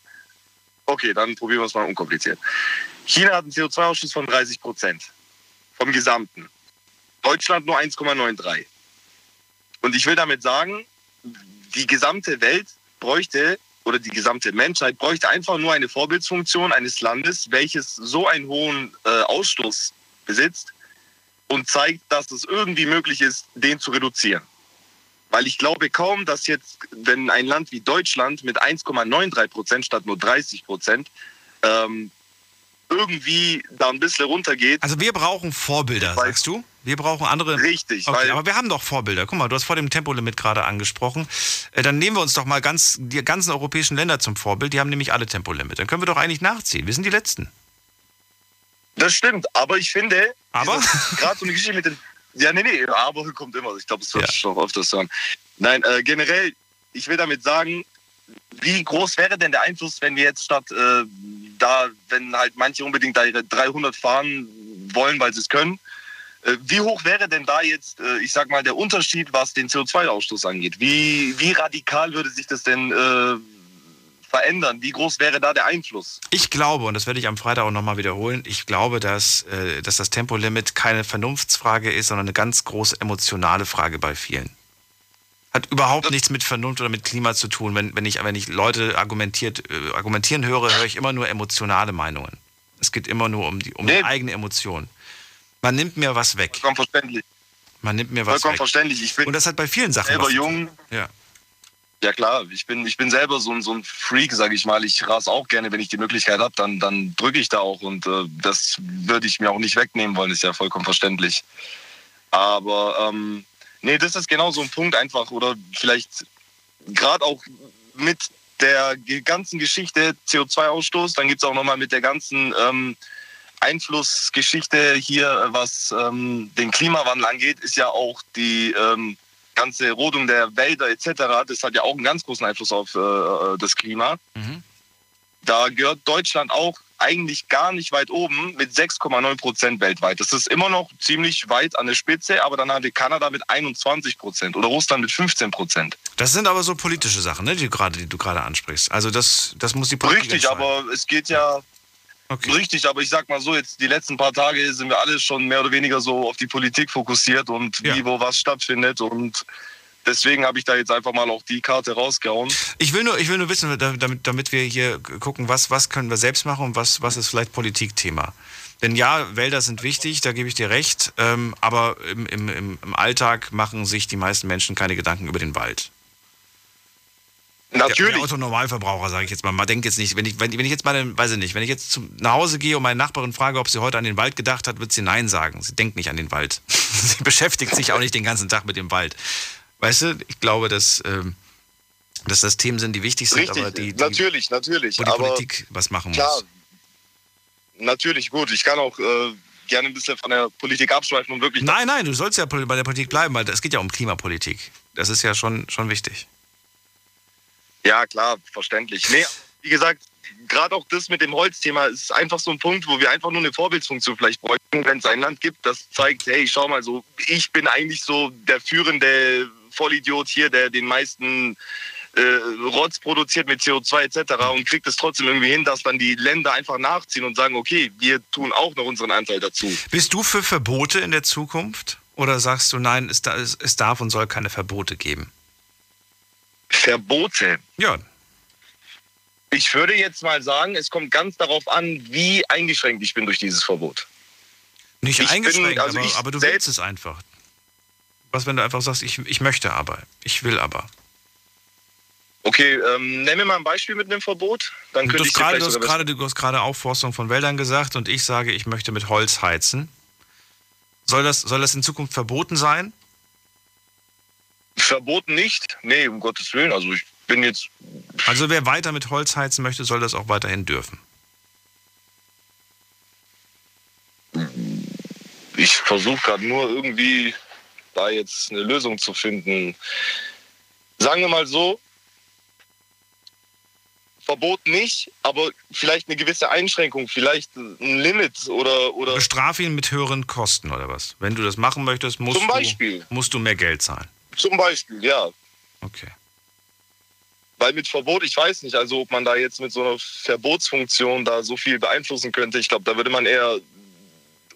Okay, dann probieren wir es mal unkompliziert. China hat einen CO2-Ausstoß von 30 Prozent vom Gesamten. Deutschland nur 1,93. Und ich will damit sagen, die gesamte Welt bräuchte oder die gesamte Menschheit bräuchte einfach nur eine Vorbildsfunktion eines Landes, welches so einen hohen äh, Ausstoß besitzt und zeigt, dass es irgendwie möglich ist, den zu reduzieren. Weil ich glaube kaum, dass jetzt, wenn ein Land wie Deutschland mit 1,93 Prozent statt nur 30 Prozent ähm, irgendwie da ein bisschen runtergeht. Also wir brauchen Vorbilder, sagst du? Wir brauchen andere. Richtig, Okay, weil- aber wir haben doch Vorbilder. Guck mal, du hast vor dem Tempolimit gerade angesprochen. Äh, Dann nehmen wir uns doch mal ganz die ganzen europäischen Länder zum Vorbild. Die haben nämlich alle Tempolimit. Dann können wir doch eigentlich nachziehen. Wir sind die Letzten. Das stimmt, aber ich finde, Aber? gerade so eine Geschichte mit den. Ja, nee, nee, aber kommt immer. Ich glaube, das wird schon öfters hören. Nein, äh, generell, ich will damit sagen, wie groß wäre denn der Einfluss, wenn wir jetzt statt äh, da, wenn halt manche unbedingt da ihre 300 fahren wollen, weil sie es können, äh, wie hoch wäre denn da jetzt, äh, ich sag mal, der Unterschied, was den CO2-Ausstoß angeht? Wie, wie radikal würde sich das denn äh, verändern? Wie groß wäre da der Einfluss? Ich glaube, und das werde ich am Freitag auch nochmal wiederholen, ich glaube, dass, äh, dass das Tempolimit keine Vernunftsfrage ist, sondern eine ganz große emotionale Frage bei vielen. Hat überhaupt nichts mit Vernunft oder mit Klima zu tun. Wenn, wenn, ich, wenn ich Leute argumentiert, äh, argumentieren höre, höre ich immer nur emotionale Meinungen. Es geht immer nur um die, um die eigene Emotion. Man nimmt mir was weg. Vollkommen verständlich. Man nimmt mir was Vollkommen weg. verständlich. Ich bin Und das hat bei vielen Sachen selber jung. Ja. Ja klar, ich bin, ich bin selber so ein, so ein Freak, sage ich mal. Ich ras auch gerne, wenn ich die Möglichkeit habe, dann, dann drücke ich da auch. Und äh, das würde ich mir auch nicht wegnehmen wollen, ist ja vollkommen verständlich. Aber ähm, nee, das ist genau so ein Punkt einfach. Oder vielleicht gerade auch mit der ganzen Geschichte CO2-Ausstoß, dann gibt es auch nochmal mit der ganzen ähm, Einflussgeschichte hier, äh, was ähm, den Klimawandel angeht, ist ja auch die ähm, ganze Rodung der Wälder etc. Das hat ja auch einen ganz großen Einfluss auf äh, das Klima. Da gehört Deutschland auch eigentlich gar nicht weit oben mit 6,9 Prozent weltweit. Das ist immer noch ziemlich weit an der Spitze, aber dann haben wir Kanada mit 21 Prozent oder Russland mit 15 Prozent. Das sind aber so politische Sachen, ne, die, du gerade, die du gerade ansprichst. Also das, das muss die Politik Richtig, aber es geht ja, Richtig, aber ich sag mal so, jetzt die letzten paar Tage sind wir alle schon mehr oder weniger so auf die Politik fokussiert und wie, wo was stattfindet und deswegen habe ich da jetzt einfach mal auch die Karte rausgehauen. Ich will nur, ich will nur wissen, damit, damit wir hier gucken, was, was können wir selbst machen und was, was ist vielleicht Politikthema. Denn ja, Wälder sind wichtig, da gebe ich dir recht, ähm, aber im, im, im Alltag machen sich die meisten Menschen keine Gedanken über den Wald. Natürlich. Der, der Autonormalverbraucher, sage ich jetzt mal. Man denkt jetzt nicht, wenn ich, wenn, wenn ich jetzt mal, weiß ich nicht, wenn ich jetzt zum, nach Hause gehe und meine Nachbarin frage, ob sie heute an den Wald gedacht hat, wird sie Nein sagen. Sie denkt nicht an den Wald. sie beschäftigt sich auch nicht den ganzen Tag mit dem Wald. Weißt du, ich glaube, dass, ähm, dass das Themen sind, die wichtig sind, Richtig, aber die, die natürlich, natürlich. wo die aber Politik was machen klar, muss. natürlich gut. Ich kann auch äh, gerne ein bisschen von der Politik abschweifen und wirklich. Nein, nein, du sollst ja bei der Politik bleiben, weil es geht ja um Klimapolitik. Das ist ja schon, schon wichtig. Ja, klar, verständlich. Nee, wie gesagt, gerade auch das mit dem Holzthema ist einfach so ein Punkt, wo wir einfach nur eine Vorbildsfunktion vielleicht bräuchten, wenn es ein Land gibt, das zeigt, hey, schau mal so, ich bin eigentlich so der führende Vollidiot hier, der den meisten äh, Rotz produziert mit CO2 etc. und kriegt es trotzdem irgendwie hin, dass dann die Länder einfach nachziehen und sagen, okay, wir tun auch noch unseren Anteil dazu. Bist du für Verbote in der Zukunft? Oder sagst du, nein, es, es, darf und soll keine Verbote geben? Verbote? Ja. Ich würde jetzt mal sagen, es kommt ganz darauf an, wie eingeschränkt ich bin durch dieses Verbot. Nicht Ich bin- eingeschränkt, also aber, aber du selbst- willst es einfach. Was, wenn du einfach sagst, ich, ich möchte aber, ich will aber. Okay, ähm, nenn mir mal ein Beispiel mit einem Verbot. Dann Du könnte hast, ich vielleicht du, hast gerade, du hast gerade Aufforstung von Wäldern gesagt und ich sage, ich möchte mit Holz heizen. Soll das, soll das in Zukunft verboten sein? Verboten nicht? Nee, um Gottes Willen. Also ich bin jetzt. Also wer weiter mit Holz heizen möchte, soll das auch weiterhin dürfen. Ich versuche gerade nur irgendwie da jetzt eine Lösung zu finden. Sagen wir mal so, Verbot nicht, aber vielleicht eine gewisse Einschränkung, vielleicht ein Limit oder, oder Bestrafe ihn mit höheren Kosten oder was? Wenn du das machen möchtest, musst, Zum Beispiel. Du, musst du mehr Geld zahlen. zum Beispiel, ja. Okay. Weil mit Verbot, ich weiß nicht, also ob man da jetzt mit so einer Verbotsfunktion da so viel beeinflussen könnte. Ich glaube, da würde man eher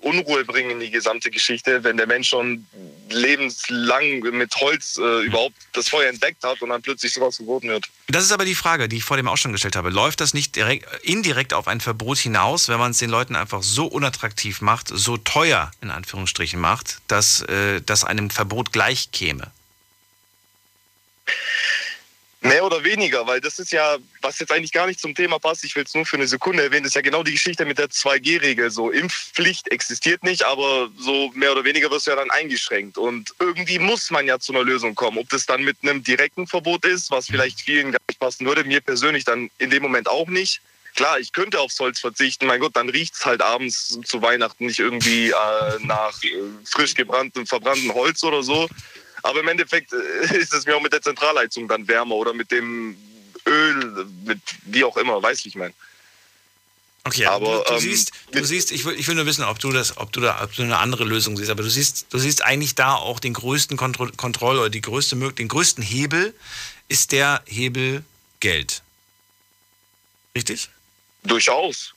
Unruhe bringen in die gesamte Geschichte, wenn der Mensch schon lebenslang mit Holz äh, überhaupt das Feuer entdeckt hat und dann plötzlich sowas verboten wird. Das ist aber die Frage, die ich vor dem auch schon gestellt habe. Läuft das nicht direkt, indirekt auf ein Verbot hinaus, wenn man es den Leuten einfach so unattraktiv macht, so teuer in Anführungsstrichen macht, dass äh, das einem Verbot gleich käme? Mehr oder weniger, weil das ist ja, was jetzt eigentlich gar nicht zum Thema passt, ich will es nur für eine Sekunde erwähnen, das ist ja genau die Geschichte mit der 2G-Regel. So, Impfpflicht existiert nicht, aber so mehr oder weniger wirst du ja dann eingeschränkt. Und irgendwie muss man ja zu einer Lösung kommen. Ob das dann mit einem direkten Verbot ist, was vielleicht vielen gar nicht passen würde, mir persönlich dann in dem Moment auch nicht. Klar, ich könnte aufs Holz verzichten, mein Gott, dann riecht es halt abends zu Weihnachten nicht irgendwie äh, nach äh, frisch gebranntem, verbranntem Holz oder so. Aber im Endeffekt äh, ist es mir auch mit der Zentralheizung dann wärmer oder mit dem Öl, mit wie auch immer, weißt du, wie ich meine. Okay, aber du, du ähm, siehst, du siehst, ich will, ich will nur wissen, ob du das, ob du da, ob du eine andere Lösung siehst. Aber du siehst, du siehst eigentlich da auch den größten Kontroll, Kontroll oder die größte, den größten Hebel ist der Hebel Geld. Richtig? Durchaus.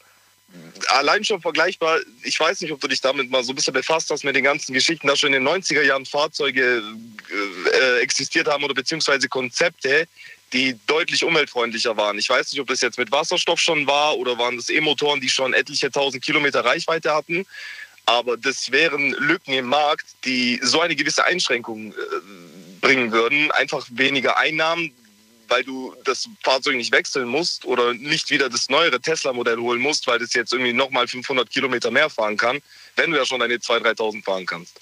Allein schon vergleichbar, ich weiß nicht, ob du dich damit mal so ein bisschen befasst hast mit den ganzen Geschichten, dass schon in den 90er Jahren Fahrzeuge äh, existiert haben oder beziehungsweise Konzepte, die deutlich umweltfreundlicher waren. Ich weiß nicht, ob das jetzt mit Wasserstoff schon war oder waren das E-Motoren, die schon etliche tausend Kilometer Reichweite hatten. Aber das wären Lücken im Markt, die so eine gewisse Einschränkung äh, bringen würden. Einfach weniger Einnahmen, weil du das Fahrzeug nicht wechseln musst oder nicht wieder das neuere Tesla-Modell holen musst, weil das jetzt irgendwie nochmal 500 Kilometer mehr fahren kann, wenn du ja schon deine 2.000, 3.000 fahren kannst.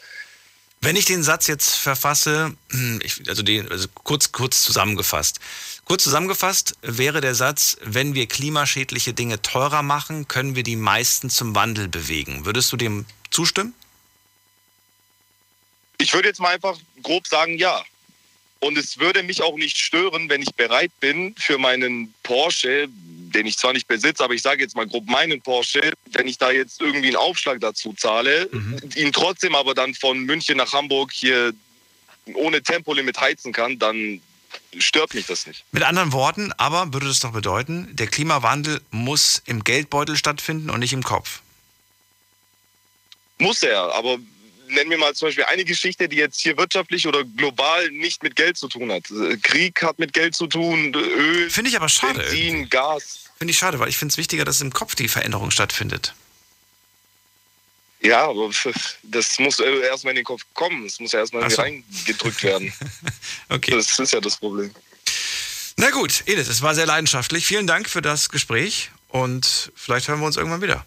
Wenn ich den Satz jetzt verfasse, ich, also, den, also kurz, kurz zusammengefasst. Kurz zusammengefasst wäre der Satz, wenn wir klimaschädliche Dinge teurer machen, können wir die meisten zum Wandel bewegen. Würdest du dem zustimmen? Ich würde jetzt mal einfach grob sagen, ja. Und es würde mich auch nicht stören, wenn ich bereit bin, für meinen Porsche, den ich zwar nicht besitze, aber ich sage jetzt mal grob meinen Porsche, wenn ich da jetzt irgendwie einen Aufschlag dazu zahle, ihn trotzdem aber dann von München nach Hamburg hier ohne Tempolimit heizen kann, dann stört mich das nicht. Mit anderen Worten, aber würde das doch bedeuten, der Klimawandel muss im Geldbeutel stattfinden und nicht im Kopf. Muss er, aber nennen wir mal zum Beispiel eine Geschichte, die jetzt hier wirtschaftlich oder global nicht mit Geld zu tun hat. Krieg hat mit Geld zu tun, Öl, Finde ich aber schade. Benzin, irgendwie. Gas. Finde ich schade, weil ich finde es wichtiger, dass im Kopf die Veränderung stattfindet. Ja, aber das muss erstmal in den Kopf kommen. Es muss ja erstmal so. reingedrückt werden. Okay. Das ist ja das Problem. Na gut, Edith, es war sehr leidenschaftlich. Vielen Dank für das Gespräch und vielleicht hören wir uns irgendwann wieder.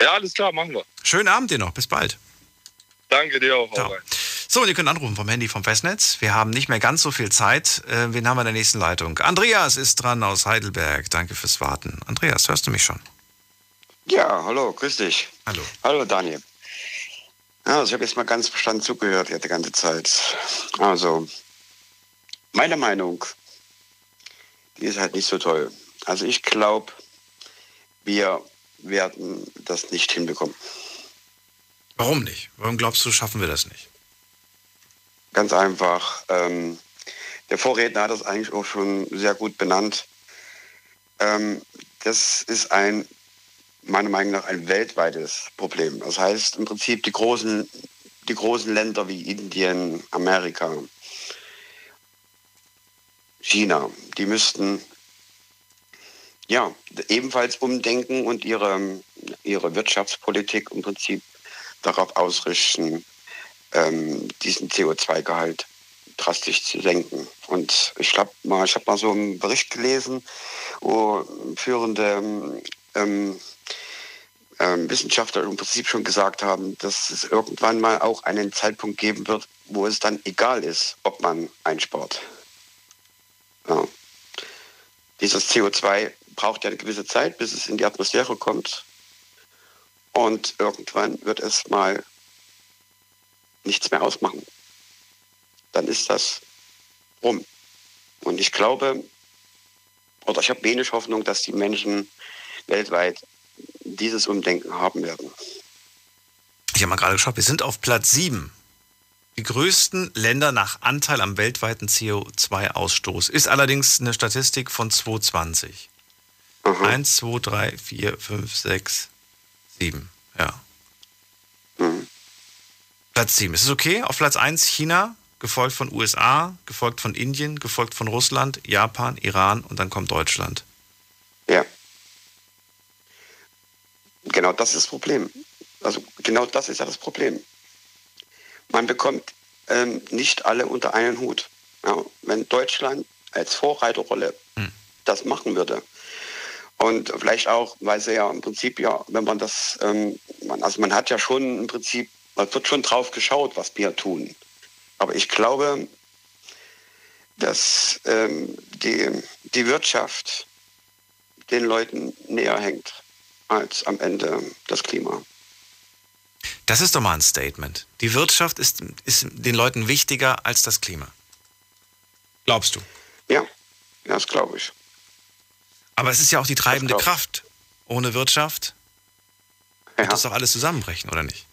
Ja, alles klar, machen wir. Schönen Abend dir noch, bis bald. Danke dir auch. Ciao. So, und ihr könnt anrufen vom Handy vom Festnetz. Wir haben nicht mehr ganz so viel Zeit. Äh, wen haben wir in der nächsten Leitung? Andreas ist dran aus Heidelberg. Danke fürs Warten. Andreas, hörst du mich schon? Ja, hallo, grüß dich. Hallo. Hallo, Daniel. Ja, also ich habe jetzt mal ganz verstanden zugehört ja, die ganze Zeit. Also, meine Meinung, die ist halt nicht so toll. Also ich glaube, wir werden das nicht hinbekommen. Warum nicht? Warum glaubst du, schaffen wir das nicht? Ganz einfach. Ähm, der Vorredner hat das eigentlich auch schon sehr gut benannt. Ähm, das ist ein, meiner Meinung nach, ein weltweites Problem. Das heißt im Prinzip die großen, die großen Länder wie Indien, Amerika, China, die müssten ja ebenfalls umdenken und ihre, ihre Wirtschaftspolitik im Prinzip darauf ausrichten, ähm, diesen CO2-Gehalt drastisch zu senken. Und ich glaube mal, ich habe mal so einen Bericht gelesen, wo führende ähm, ähm, Wissenschaftler im Prinzip schon gesagt haben, dass es irgendwann mal auch einen Zeitpunkt geben wird, wo es dann egal ist, ob man einspart. Ja. Dieses CO2 braucht ja eine gewisse Zeit, bis es in die Atmosphäre kommt. Und irgendwann wird es mal nichts mehr ausmachen. Dann ist das rum. Und ich glaube, oder ich habe wenig Hoffnung, dass die Menschen weltweit dieses Umdenken haben werden. Ich habe mal gerade geschaut, wir sind auf Platz 7. Die größten Länder nach Anteil am weltweiten CO2-Ausstoß. Ist allerdings eine Statistik von 2020. 1, 2, 3, 4, 5, 6, 7. Ja. Platz 7. Ist es okay? Auf Platz 1 China, gefolgt von USA, gefolgt von Indien, gefolgt von Russland, Japan, Iran und dann kommt Deutschland. Ja. Genau das ist das Problem. Also genau das ist ja das Problem. Man bekommt ähm, nicht alle unter einen Hut. Ja, wenn Deutschland als Vorreiterrolle das machen würde und vielleicht auch, weil sie ja im Prinzip ja, wenn man das, ähm, man, also man hat ja schon im Prinzip, man wird schon drauf geschaut, was wir tun. Aber ich glaube, dass ähm, die, die Wirtschaft den Leuten näher hängt als am Ende das Klima. Das ist doch mal ein Statement. Die Wirtschaft ist, ist den Leuten wichtiger als das Klima. Glaubst du? Ja, das glaube ich. Aber es ist ja auch die treibende. Kraft. Ohne Wirtschaft wird das doch alles zusammenbrechen, oder nicht?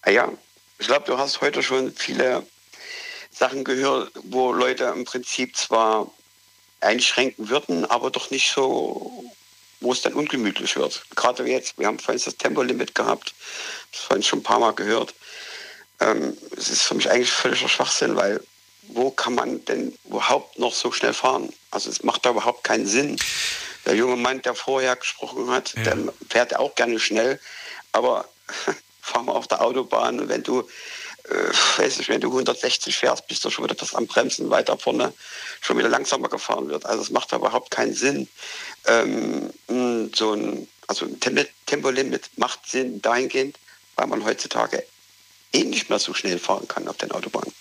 Ah Ja, ich glaube, du hast heute schon viele Sachen gehört, wo Leute im Prinzip zwar einschränken würden, aber doch nicht so, wo es dann ungemütlich wird. Gerade jetzt, wir haben vorhin das Tempolimit gehabt, das vorhin schon ein paar Mal gehört. Ähm, es ist für mich eigentlich völliger Schwachsinn, weil wo kann man denn überhaupt noch so schnell fahren? Also es macht da überhaupt keinen Sinn. Der junge Mann, der vorher gesprochen hat, der fährt auch gerne schnell, aber fahr mal auf der Autobahn und wenn du, äh, weiß nicht, wenn du 160 fährst, bist du schon wieder das am Bremsen weiter vorne schon wieder langsamer gefahren wird. Also es macht da überhaupt keinen Sinn. Ähm, so ein, also ein Tem- Tempolimit macht Sinn dahingehend, weil man heutzutage eh nicht mehr so schnell fahren kann auf den Autobahnen.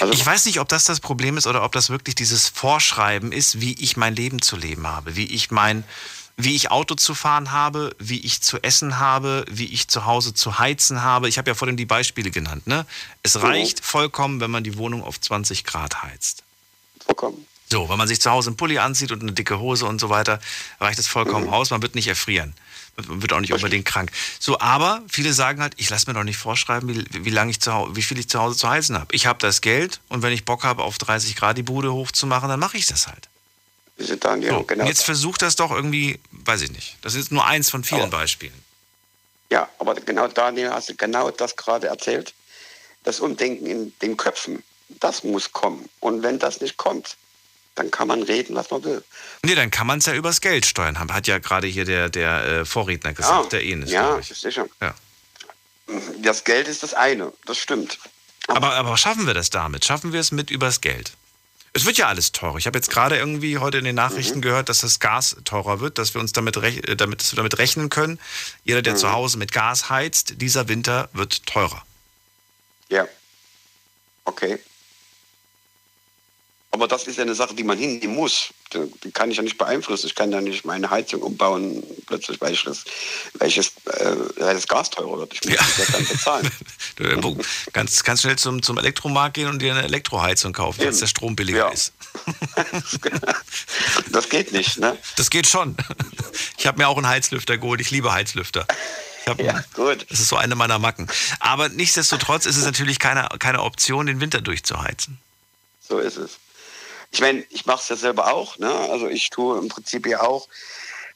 Also ich weiß nicht, ob das das Problem ist oder ob das wirklich dieses Vorschreiben ist, wie ich mein Leben zu leben habe, wie ich mein, wie ich Auto zu fahren habe, wie ich zu essen habe, wie ich zu Hause zu heizen habe. Ich habe ja vorhin die Beispiele genannt. Ne? Es reicht vollkommen, wenn man die Wohnung auf 20 Grad heizt. Vollkommen. So, wenn man sich zu Hause einen Pulli anzieht und eine dicke Hose und so weiter, reicht es vollkommen aus. Man wird nicht erfrieren. Wird auch nicht unbedingt krank. So, aber viele sagen halt, ich lasse mir doch nicht vorschreiben, wie, wie, lange ich zu Hause, wie viel ich zu Hause zu heizen habe. Ich habe das Geld und wenn ich Bock habe, auf 30 Grad die Bude hochzumachen, dann mache ich das halt. Diese Daniel, So, genau. jetzt versucht das doch irgendwie, weiß ich nicht. Das ist nur eins von vielen Beispielen. Ja, aber genau Daniel, hast du genau das gerade erzählt. Das Umdenken in den Köpfen, das muss kommen. Und wenn das nicht kommt, dann kann man reden, was man will. Nee, dann kann man es ja übers Geld steuern. Hat ja gerade hier der, der äh, Vorredner gesagt, Ja, der Enes. ja, ich. sicher. Ja. Das Geld ist das eine, das stimmt. Aber, aber schaffen wir das damit? Schaffen wir es mit übers Geld? Es wird ja alles teurer. Ich habe jetzt gerade irgendwie heute in den Nachrichten Mhm. gehört, dass das Gas teurer wird, dass wir uns damit, äh, damit, dass wir damit rechnen können. Jeder, der Mhm. zu Hause mit Gas heizt, dieser Winter wird teurer. Ja. Okay. Aber das ist ja eine Sache, die man hinnehmen muss. Die kann ich ja nicht beeinflussen. Ich kann ja nicht meine Heizung umbauen, plötzlich, weil ich das, welches, äh, weil das Gas teurer wird. Ich muss das ja dann bezahlen. Du äh, kannst, kannst schnell zum, zum Elektromarkt gehen und dir eine Elektroheizung kaufen, Eben. der Strom billiger ist. Das geht nicht, ne? Das geht schon. Ich habe mir auch einen Heizlüfter geholt. Ich liebe Heizlüfter. Hab, ja, gut. Das ist so eine meiner Macken. Aber nichtsdestotrotz ist es natürlich keine, keine Option, den Winter durchzuheizen. So ist es. Ich meine, ich mache es ja selber auch. Ne? Also ich tue im Prinzip ja auch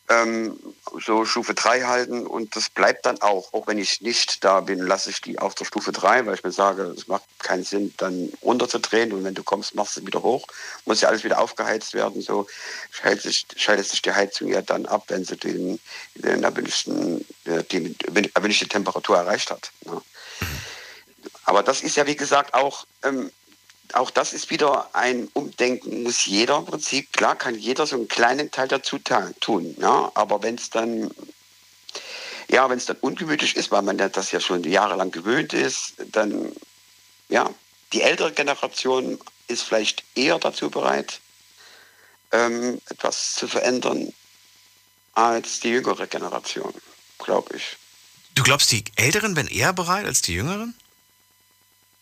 ähm, so Stufe 3 halten und das bleibt dann auch. Auch wenn ich nicht da bin, lasse ich die auf der Stufe 3, weil ich mir sage, es macht keinen Sinn, dann runterzudrehen und wenn du kommst, machst du wieder hoch. Muss ja alles wieder aufgeheizt werden. So schaltet sich, schaltet sich die Heizung ja dann ab, wenn sie den, den erwünschten, äh, die erwünschte Temperatur erreicht hat. Ne? Aber das ist ja, wie gesagt, auch, ähm, auch das ist wieder ein Umdenken, muss jeder im Prinzip, klar kann jeder so einen kleinen Teil dazu tun. Ja? Aber wenn es dann, ja, wenn es dann ungemütlich ist, weil man das ja schon jahrelang gewöhnt ist, dann, ja, die ältere Generation ist vielleicht eher dazu bereit, ähm, etwas zu verändern, als die jüngere Generation, glaube ich. Du glaubst, die Älteren wären eher bereit als die Jüngeren?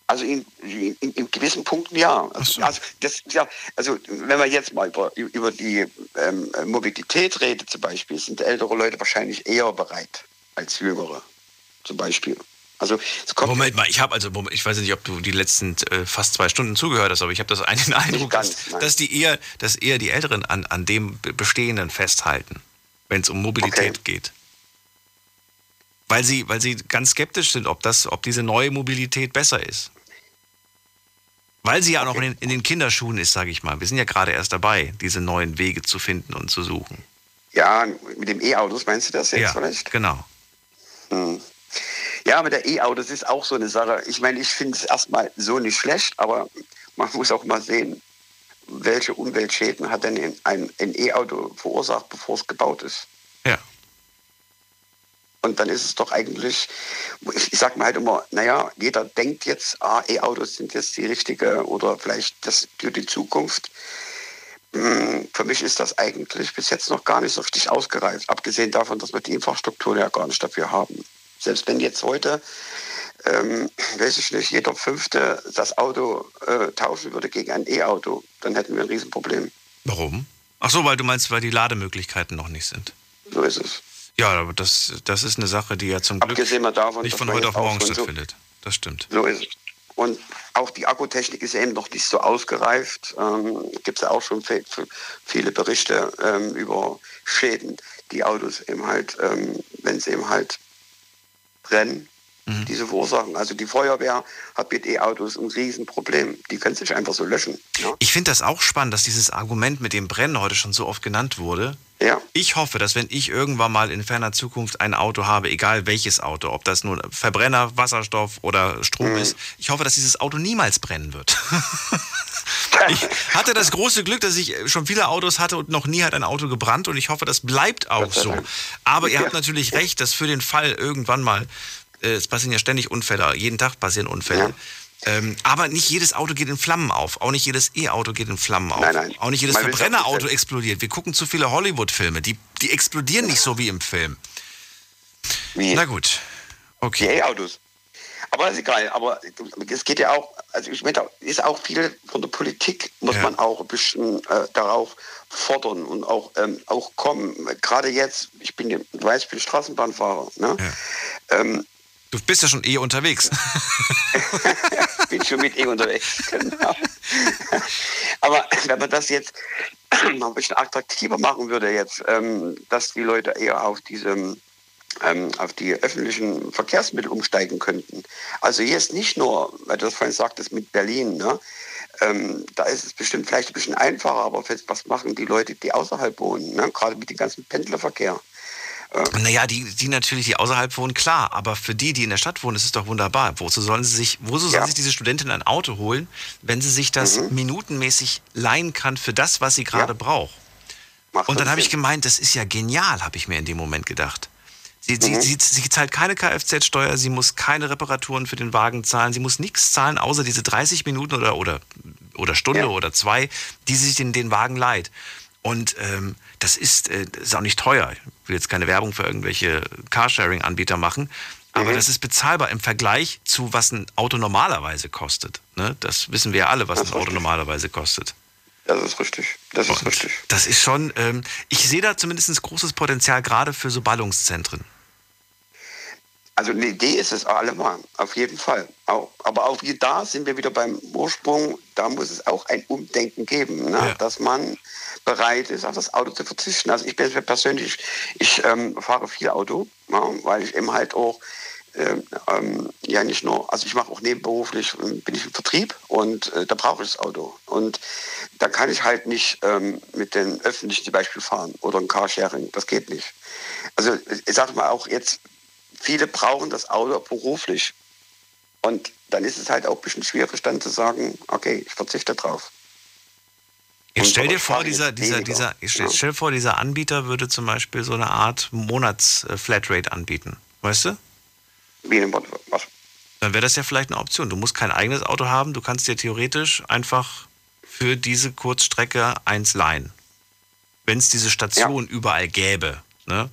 Also in, in, in gewissen Punkten ja. Also, also, das, ja. also wenn man jetzt mal über, über die ähm, Mobilität redet zum Beispiel, sind ältere Leute wahrscheinlich eher bereit als jüngere zum Beispiel. Also es kommt Moment mal, ich habe also, ich weiß nicht, ob du die letzten äh, fast zwei Stunden zugehört hast, aber ich habe das einen den Eindruck, dass, dass die eher, dass eher die Älteren an, an dem Be- Bestehenden festhalten, wenn es um Mobilität geht. Weil sie, weil sie ganz skeptisch sind, ob das, ob diese neue Mobilität besser ist. Weil sie ja noch in den, in den Kinderschuhen ist, sage ich mal. Wir sind ja gerade erst dabei, diese neuen Wege zu finden und zu suchen. ja, mit dem E-Autos meinst du das jetzt ja, vielleicht? genau. Hm. Ja, mit der E-Autos ist auch so eine Sache. Ich meine, ich finde es erstmal so nicht schlecht, aber man muss auch mal sehen, welche Umweltschäden hat denn ein- E-Auto verursacht, bevor es gebaut ist. Ja. Und dann ist es doch eigentlich, ich, sage mir halt immer, naja, jeder denkt jetzt, ah, E-Autos sind jetzt die richtige oder vielleicht das für die Zukunft. Hm, Für mich ist das eigentlich bis jetzt noch gar nicht so richtig ausgereift, abgesehen davon, dass wir die Infrastruktur ja gar nicht dafür haben. Selbst wenn jetzt heute, ähm, weiß ich nicht, jeder Fünfte das Auto äh, tauschen würde gegen ein E-Auto, dann hätten wir ein Riesenproblem. Warum? Ach so, weil du meinst, weil die Lademöglichkeiten noch nicht sind. So ist es. Ja, aber das, das ist eine Sache, die ja zum Glück davon, nicht von heute auf morgen schon so- stattfindet. Das stimmt. So ist es. Und auch die Akkutechnik ist eben noch nicht so ausgereift. Ähm, Gibt es ja auch schon viele Berichte ähm, über Schäden, die Autos eben halt, ähm, wenn sie eben halt brennen, Mhm. diese verursachen. Also die Feuerwehr hat mit E-Autos ein Riesenproblem. Die können sich einfach so löschen. Ja? Ich finde das auch spannend, dass dieses Argument mit dem Brennen heute schon so oft genannt wurde. Ja. Ich hoffe, dass wenn ich irgendwann mal in ferner Zukunft ein Auto habe, egal welches Auto, ob das nun Verbrenner, Wasserstoff oder Strom Mhm. ist, ich hoffe, dass dieses Auto niemals brennen wird. ich hatte das große Glück, dass ich schon viele Autos hatte und noch nie hat ein Auto gebrannt und ich hoffe, das bleibt auch so. Aber ihr habt natürlich recht, dass für den Fall irgendwann mal, es passieren ja ständig Unfälle, jeden Tag passieren Unfälle. Ähm, aber nicht jedes Auto geht in Flammen auf. Auch nicht jedes E-Auto geht in Flammen auf. Nein, nein. Auch nicht jedes Verbrennerauto explodiert. Wir gucken zu viele Hollywood-Filme. Die, die explodieren nicht so wie im Film. Wie? Na gut. Okay. Die E-Autos. Aber ist egal. Aber es geht ja auch, also ich meine, ist auch viel von der Politik, muss Ja. man auch ein bisschen äh, darauf fordern und auch, ähm, auch kommen. Gerade jetzt, ich bin, du weißt, ich bin Straßenbahnfahrer. Ne? Ähm, Du bist ja schon eh unterwegs. bin schon mit eh unterwegs. Genau. Aber wenn man das jetzt noch ein bisschen attraktiver machen würde jetzt, ähm, dass die Leute eher auf diese ähm, auf die öffentlichen Verkehrsmittel umsteigen könnten. Also hier ist nicht nur, weil du das vorhin sagtest mit Berlin, ne? ähm, da ist es bestimmt vielleicht ein bisschen einfacher, aber was machen die Leute, die außerhalb wohnen, ne? gerade mit dem ganzen Pendlerverkehr? Naja, die, die natürlich, die außerhalb wohnen, klar. Aber für die, die in der Stadt wohnen, ist es doch wunderbar. Wozu sollen sie sich, wozu soll sich diese Studentin ein Auto holen, wenn sie sich das Mhm. minutenmäßig leihen kann für das, was sie gerade braucht? Und dann habe ich gemeint, das ist ja genial, habe ich mir in dem Moment gedacht. Sie, Mhm. sie, sie, sie zahlt keine Kfz-Steuer, sie muss keine Reparaturen für den Wagen zahlen, sie muss nichts zahlen, außer diese 30 Minuten oder, oder, oder Stunde oder zwei, die sie sich den, den Wagen leiht. Und ähm, das ist, äh, das ist auch nicht teuer. Ich will jetzt keine Werbung für irgendwelche Carsharing-Anbieter machen, aber Mhm. das ist bezahlbar im Vergleich zu, was ein Auto normalerweise kostet. Ne? Das wissen wir ja alle, was ein Auto normalerweise kostet. Das ist richtig. Das ist richtig. Das ist schon, ähm, ich sehe da zumindest großes Potenzial gerade für so Ballungszentren. Also eine Idee ist es allemal, auf jeden Fall. Aber auch hier da sind wir wieder beim Ursprung, da muss es auch ein Umdenken geben, ne? dass man bereit ist, auf das Auto zu verzichten. Also ich bin persönlich, ich ähm, fahre viel Auto, ja, weil ich eben halt auch ähm, ähm, ja nicht nur, also ich mache auch nebenberuflich, ähm, bin ich im Vertrieb und äh, da brauche ich das Auto. Und da kann ich halt nicht ähm, mit den Öffentlichen zum Beispiel fahren oder ein Carsharing, das geht nicht. Also ich sage mal auch jetzt, viele brauchen das Auto beruflich. Und dann ist es halt auch ein bisschen schwierig dann zu sagen, okay, ich verzichte drauf. Jetzt stell dir ich vor, dieser, dieser, dieser, stell, ja. stell dir vor, dieser Anbieter würde zum Beispiel so eine Art Monats-Flatrate anbieten. Weißt du? Wie denn, was? Dann wäre das ja vielleicht eine Option. Du musst kein eigenes Auto haben, du kannst dir theoretisch einfach für diese Kurzstrecke eins leihen. Wenn es diese Station überall gäbe. Ne?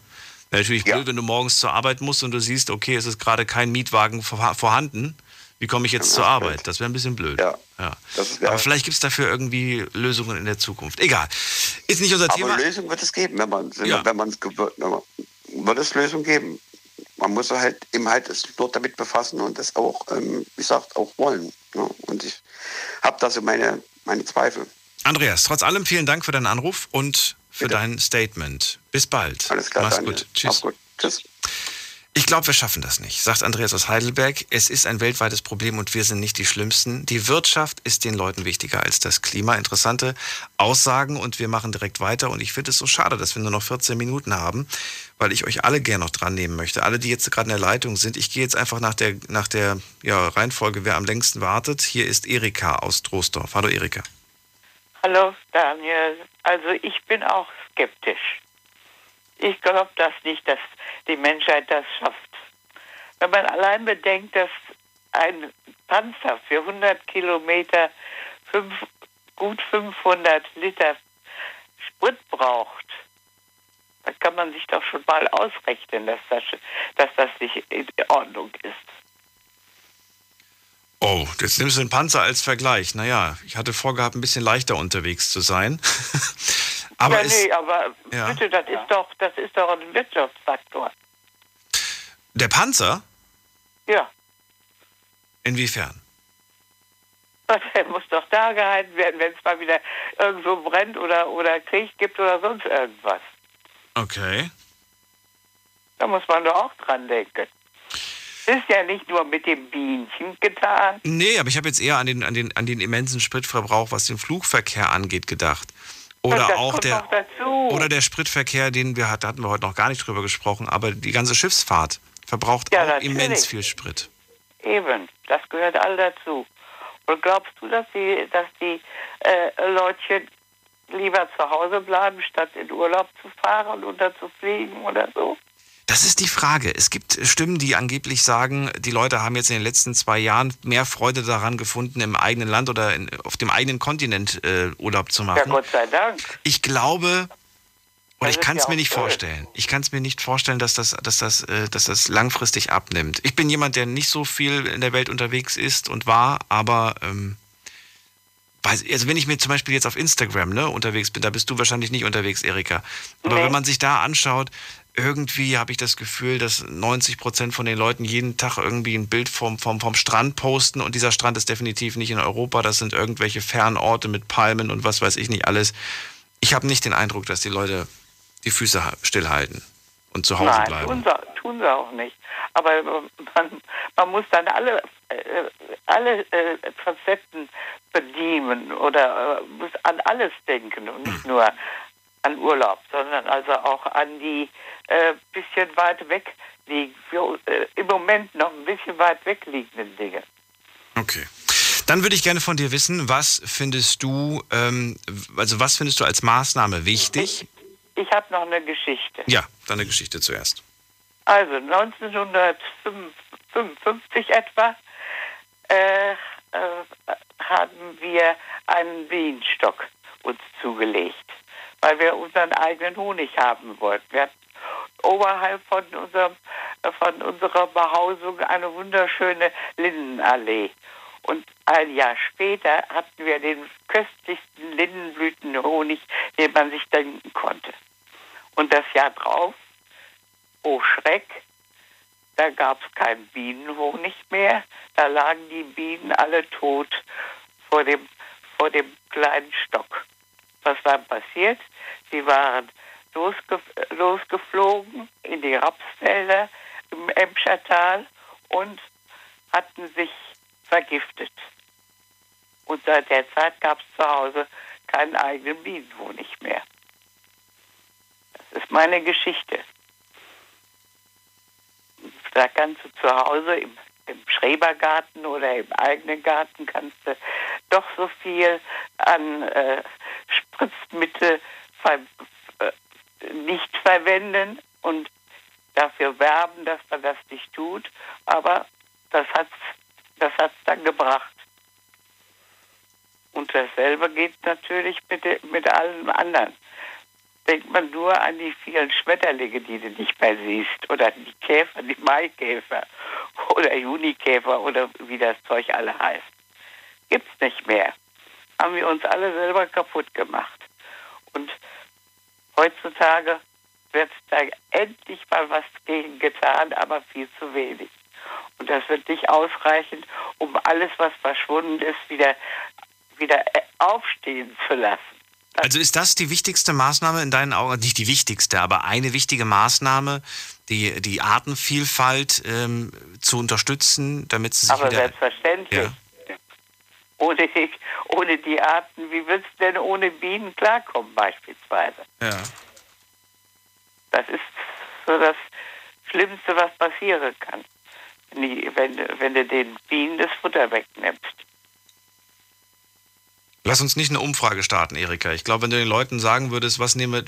Natürlich blöd, wenn du morgens zur Arbeit musst und du siehst, okay, es ist gerade kein Mietwagen vor- vorhanden. Wie komme ich jetzt zur Arbeit? Das wäre ein bisschen blöd. Ja. Aber vielleicht gibt es dafür irgendwie Lösungen in der Zukunft. Egal. Ist nicht unser Aber Thema. Lösung wird es geben, wenn man Ja. wenn man es wird es Lösung geben. Man muss halt eben halt es nur damit befassen und das auch, ähm, wie gesagt, auch wollen. Ne? Und ich habe da so meine, meine Zweifel. Andreas, trotz allem vielen Dank für deinen Anruf und für dein Statement. Bis bald. Alles klar, Mach's Daniel. gut. Tschüss. Mach's gut. Tschüss. Ich glaube, wir schaffen das nicht, sagt Andreas aus Heidelberg. Es ist ein weltweites Problem und wir sind nicht die Schlimmsten. Die Wirtschaft ist den Leuten wichtiger als das Klima. Interessante Aussagen und wir machen direkt weiter. Und ich finde es so schade, dass wir nur noch 14 Minuten haben, weil ich euch alle gerne noch dran nehmen möchte. Alle, die jetzt gerade in der Leitung sind. Ich gehe jetzt einfach nach der, nach der ja, Reihenfolge, wer am längsten wartet. Hier ist Erika aus Troisdorf. Hallo Erika. Hallo Daniel, also ich bin auch skeptisch. Ich glaube das nicht, dass die Menschheit das schafft. Wenn man allein bedenkt, dass ein Panzer für 100 Kilometer fünf, gut 500 Liter Sprit braucht, dann kann man sich doch schon mal ausrechnen, dass das, dass das nicht in Ordnung ist. Oh, jetzt nimmst du den Panzer als Vergleich. Naja, ich hatte vorgehabt, ein bisschen leichter unterwegs zu sein. aber ja, es, nee, aber Ja. bitte, das ist doch, das ist doch ein Wirtschaftsfaktor. der Panzer? Ja. Inwiefern? Der muss doch da gehalten werden, wenn es mal wieder irgendwo brennt oder, oder Krieg gibt oder sonst irgendwas. Okay. Da muss man doch auch dran denken. Ist ja nicht nur mit dem Bienchen getan. Nee, aber ich habe jetzt eher an den, an, den, an den immensen Spritverbrauch, was den Flugverkehr angeht, gedacht. Oder das auch der, oder der Spritverkehr, den wir hatten, da hatten wir heute noch gar nicht drüber gesprochen, aber die ganze Schiffsfahrt verbraucht Ja, auch natürlich. immens viel Sprit. Eben, das gehört all dazu. Und glaubst du, dass die, dass die äh, Leutchen lieber zu Hause bleiben, statt in Urlaub zu fahren oder zu fliegen oder so? Das ist die Frage. Es gibt Stimmen, die angeblich sagen, die Leute haben jetzt in den letzten zwei Jahren mehr Freude daran gefunden, im eigenen Land oder in, auf dem eigenen Kontinent äh, Urlaub zu machen. Ja, Gott sei Dank. Ich glaube, Oder Das ich kann es ja mir nicht blöd. vorstellen. Ich kann es mir nicht vorstellen, dass das, dass, das, äh, dass das langfristig abnimmt. Ich bin jemand, der nicht so viel in der Welt unterwegs ist und war, aber ähm, weiß, also wenn ich mir zum Beispiel jetzt auf Instagram ne, unterwegs bin, da bist du wahrscheinlich nicht unterwegs, Erika. Aber Nee. wenn man sich da anschaut, irgendwie habe ich das Gefühl, dass 90 Prozent von den Leuten jeden Tag irgendwie ein Bild vom, vom, vom Strand posten und dieser Strand ist definitiv nicht in Europa. Das sind irgendwelche Fernorte mit Palmen und was weiß ich nicht alles. Ich habe nicht den Eindruck, dass die Leute die Füße ha- stillhalten und zu Hause Nein, bleiben. Tun, sie, tun sie auch nicht. Aber äh, man, man muss dann alle, äh, alle äh, Facetten bedienen oder äh, muss an alles denken und Hm. nicht nur an Urlaub, sondern also auch an die äh, bisschen weit weg liegen, für, äh, im Moment noch ein bisschen weit weg liegenden Dinge. Okay. Dann würde ich gerne von dir wissen, was findest du, ähm, also was findest du als Maßnahme wichtig? Ich habe noch eine Geschichte. Ja, deine Geschichte zuerst. Also 1955 etwa äh, äh, haben wir einen Bienenstock uns zugelegt, weil wir unseren eigenen Honig haben wollten. Wir hatten oberhalb von, unserem, äh, von unserer Behausung eine wunderschöne Lindenallee. Und ein Jahr später hatten wir den köstlichsten Lindenblütenhonig, den man sich denken konnte. Und das Jahr drauf, oh Schreck, da gab es keinen Bienenhonig mehr. Da lagen die Bienen alle tot vor dem, vor dem kleinen Stock. Was dann passiert? Sie waren losge losgeflogen in die Rapsfelder im Emschertal und hatten sich vergiftet. Und seit der Zeit gab es zu Hause keinen eigenen Bienenhonig mehr. Das ist meine Geschichte. Da kannst du zu Hause im, im Schrebergarten oder im eigenen Garten kannst du doch so viel an äh, Spritzmittel ver äh, nicht verwenden und dafür werben, dass man das nicht tut. Aber das hat das hat's dann gebracht. Und dasselbe geht natürlich mit, mit allem anderen. Denkt man nur an die vielen Schmetterlinge, die du nicht mehr siehst, oder die Käfer, die Maikäfer oder Junikäfer oder wie das Zeug alle heißt. Gibt's nicht mehr. Haben wir uns alle selber kaputt gemacht. Und heutzutage wird da endlich mal was gegen getan, aber viel zu wenig. Und das wird nicht ausreichen, um alles, was verschwunden ist, wieder, wieder aufstehen zu lassen. Also ist das die wichtigste Maßnahme in deinen Augen, nicht die wichtigste, aber eine wichtige Maßnahme, die, die Artenvielfalt ähm, zu unterstützen, damit sie sich Aber wieder... selbstverständlich. Ja. Ohne, die, ohne die Arten, wie willst du denn ohne Bienen klarkommen beispielsweise? Ja. Das ist so das Schlimmste, was passieren kann, wenn, wenn, du- wenn du den Bienen das Futter wegnimmst. Lass uns nicht eine Umfrage starten, Erika. Ich glaube, wenn du den Leuten sagen würdest, was nehmen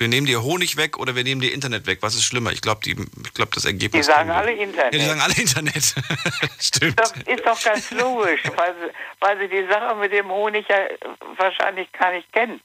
wir nehmen dir Honig weg oder wir nehmen dir Internet weg, was ist schlimmer? Ich glaube, die, ich glaube das Die Ergebnis... sagen kennen wir. alle Internet. Ja, die sagen alle Internet. Stimmt. Das ist doch ganz logisch, weil sie, weil sie die Sache mit dem Honig ja wahrscheinlich gar nicht kennen.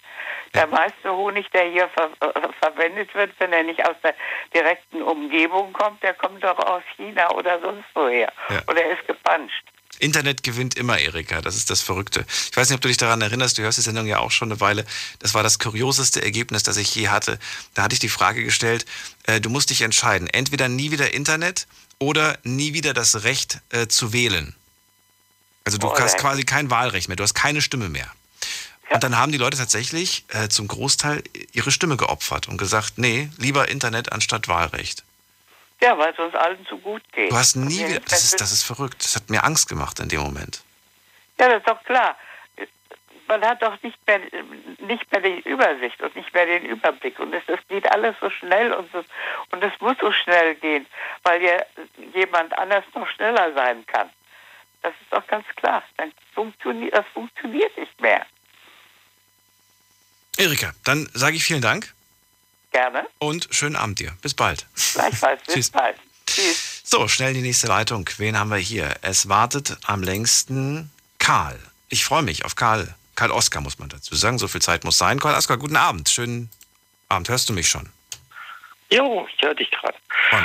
Der meiste Honig, der hier ver äh, verwendet wird, wenn er nicht aus der direkten Umgebung kommt, der kommt doch aus China oder sonst woher. Ja. Oder er ist gepanscht. Internet gewinnt immer, Erika. Das ist das Verrückte. Ich weiß nicht, ob du dich daran erinnerst, du hörst die Sendung ja auch schon eine Weile. Das war das kurioseste Ergebnis, das ich je hatte. Da hatte ich die Frage gestellt, äh, du musst dich entscheiden. Entweder nie wieder Internet oder nie wieder das Recht äh, zu wählen. Also du Oh, hast quasi kein Wahlrecht mehr, du hast keine Stimme mehr. Und dann haben die Leute tatsächlich äh, zum Großteil ihre Stimme geopfert und gesagt, nee, lieber Internet anstatt Wahlrecht. Ja, weil es uns allen zu gut geht. Du hast nie wieder, das ist, das ist verrückt. Das hat mir Angst gemacht in dem Moment. Ja, das ist doch klar. Man hat doch nicht mehr, nicht mehr die Übersicht und nicht mehr den Überblick. Und es, es geht alles so schnell und, so, und es muss so schnell gehen, weil ja jemand anders noch schneller sein kann. Das ist doch ganz klar. Dann funktioniert, das funktioniert nicht mehr. Erika, dann sage ich vielen Dank Gerne. und schönen Abend dir. Bis bald. Gleichfalls. Bis Tschüss. bald. Tschüss. So, schnell die nächste Leitung. Wen haben wir hier? Es wartet am längsten Karl. Ich freue mich auf Karl. Karl Oskar muss man dazu sagen. So viel Zeit muss sein. Karl Oskar, guten Abend. Schön, Abend, hörst du mich schon? Jo, ich höre dich gerade.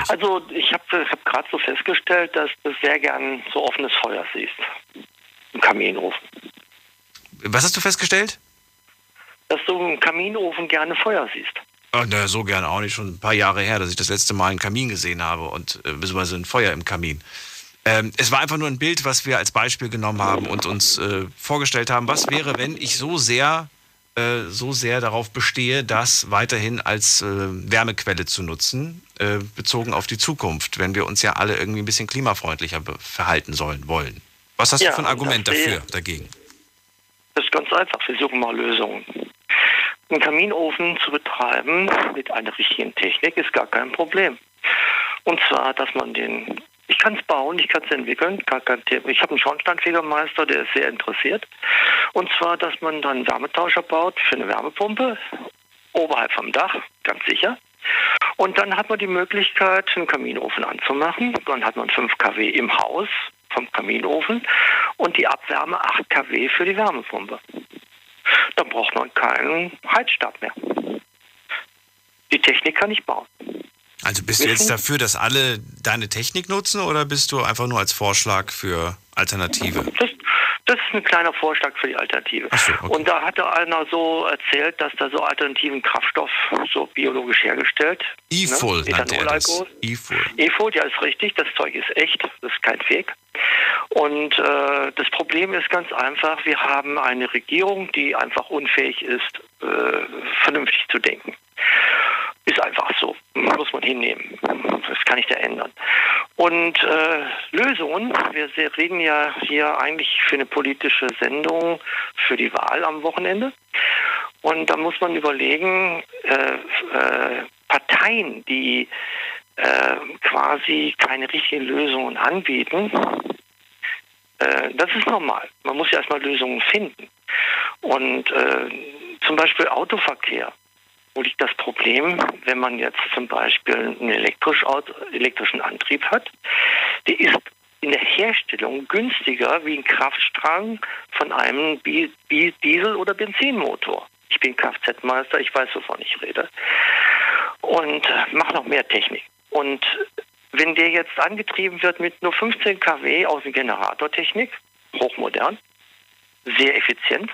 Also ich habe hab gerade so festgestellt, dass du sehr gern so offenes Feuer siehst. Im Kaminofen. Was hast du festgestellt? Dass du im Kaminofen gerne Feuer siehst. Na, so gerne auch nicht. Schon ein paar Jahre her, dass ich das letzte Mal einen Kamin gesehen habe und äh, beziehungsweise ein Feuer im Kamin. Ähm, es war einfach nur ein Bild, was wir als Beispiel genommen haben und uns äh, vorgestellt haben, was wäre, wenn ich so sehr, äh, so sehr darauf bestehe, das weiterhin als äh, Wärmequelle zu nutzen, äh, bezogen auf die Zukunft, wenn wir uns ja alle irgendwie ein bisschen klimafreundlicher verhalten sollen wollen. Was hast Ja, du für ein Argument dafür, dagegen? Das ist ganz einfach. Wir suchen mal Lösungen. Einen Kaminofen zu betreiben mit einer richtigen Technik ist gar kein Problem. Und zwar, dass man den, ich kann es bauen, ich kann es entwickeln, gar kein Thema. Ich habe einen Schornsteinfegermeister, der ist sehr interessiert. Und zwar, dass man dann einen Wärmetauscher baut für eine Wärmepumpe, oberhalb vom Dach, ganz sicher. Und dann hat man die Möglichkeit, einen Kaminofen anzumachen. Dann hat man 5 kW im Haus vom Kaminofen und die Abwärme 8 kW für die Wärmepumpe. Dann braucht man keinen Heizstab mehr. Die Technik kann ich bauen. Also bist du jetzt dafür, dass alle deine Technik nutzen oder bist du einfach nur als Vorschlag für Alternative? Das ist ein kleiner Vorschlag für die Alternative. Und da hatte einer so erzählt, dass da so alternativen Kraftstoff, so biologisch hergestellt. E-Full ne? nannte er das. Ethanol-Alkohol. E-Full. E-Food, ja, ist richtig. Das Zeug ist echt. Das ist kein Fake. Und äh, das Problem ist ganz einfach, wir haben eine Regierung, die einfach unfähig ist, äh, vernünftig zu denken. Ist einfach so. Muss man hinnehmen. Das kann ich da ändern. Und äh, Lösungen, wir reden ja hier eigentlich für eine politische Sendung für die Wahl am Wochenende. Und da muss man überlegen, äh, äh, Parteien, die äh, quasi keine richtigen Lösungen anbieten, äh, das ist normal. Man muss ja erstmal Lösungen finden. Und äh, zum Beispiel Autoverkehr. Wo liegt das Problem, wenn man jetzt zum Beispiel einen elektrisch Auto, elektrischen Antrieb hat? Der ist in der Herstellung günstiger wie ein Kraftstrang von einem Diesel- oder Benzinmotor. Ich bin Kfz-Meister, ich weiß, wovon ich rede. Und mache noch mehr Technik. Und wenn der jetzt angetrieben wird mit nur 15 kW aus der Generatortechnik, hochmodern, sehr effizient,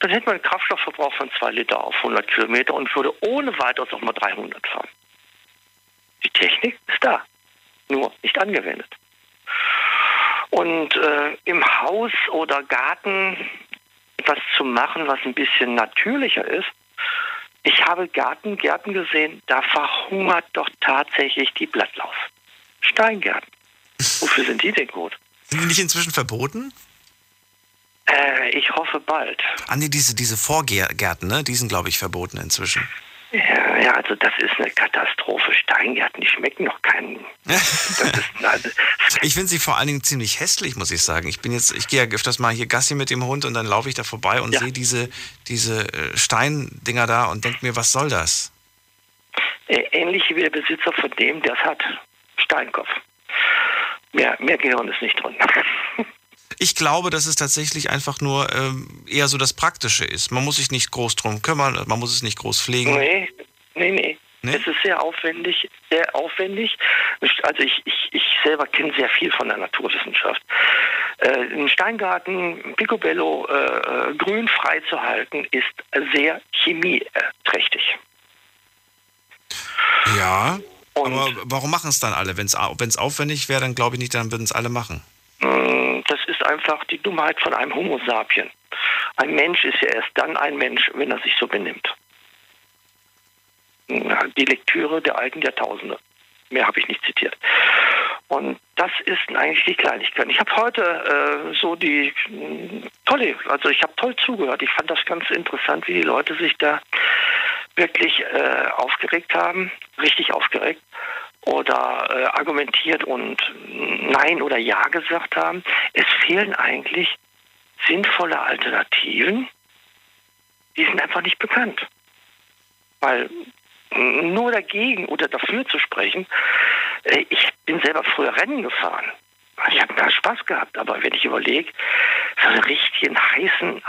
dann hätte man einen Kraftstoffverbrauch von 2 Liter auf 100 Kilometer und würde ohne weiteres auch mal 300 fahren. Die Technik ist da, nur nicht angewendet. Und äh, im Haus oder Garten etwas zu machen, was ein bisschen natürlicher ist. Ich habe Garten, Gärten gesehen, da verhungert doch tatsächlich die Blattlaus. Steingärten. Wofür sind die denn gut? Sind die nicht inzwischen verboten? Äh, ich hoffe bald. Ah, nee, diese, diese Vorgärten, ne? Die sind, glaube ich, verboten inzwischen. Ja, ja, also das ist eine Katastrophe. Steingärten, die schmecken noch keinen. Ist, also, Ich finde sie vor allen Dingen ziemlich hässlich, muss ich sagen. Ich bin jetzt, ich gehe ja öfters mal hier Gassi mit dem Hund und dann laufe ich da vorbei und sehe diese, diese äh, Steindinger da und denke mir, was soll das? äh, ähnlich wie der Besitzer von dem, der es hat. Steinkopf. Mehr, mehr Gehirn ist nicht drin. Ich glaube, dass es tatsächlich einfach nur ähm, eher so das Praktische ist. Man muss sich nicht groß drum kümmern, man muss es nicht groß pflegen. Nee, nee, nee. Es ist sehr aufwendig, sehr aufwendig. Also ich, ich, ich selber kenne sehr viel von der Naturwissenschaft. Äh, einen Steingarten picobello äh, äh, grün frei zu halten, ist sehr chemieträchtig. Ja, aber warum machen es dann alle? Wenn es aufwendig wäre, dann glaube ich nicht, dann würden es alle machen. Mm, Das ist einfach die Dummheit von einem Homo sapien. Ein Mensch ist ja erst dann ein Mensch, wenn er sich so benimmt. Die Lektüre der alten Jahrtausende. Mehr habe ich nicht zitiert. Und das ist eigentlich die Kleinigkeit. Ich habe heute äh, so die tolle, also ich habe toll zugehört. Ich fand das ganz interessant, wie die Leute sich da wirklich äh, aufgeregt haben, richtig aufgeregt oder äh, argumentiert und Nein oder Ja gesagt haben. Es fehlen eigentlich sinnvolle Alternativen, die sind einfach nicht bekannt. Weil nur dagegen oder dafür zu sprechen, äh, ich bin selber früher Rennen gefahren. Ich habe da Spaß gehabt, aber wenn ich überlege, so einen richtigen heißen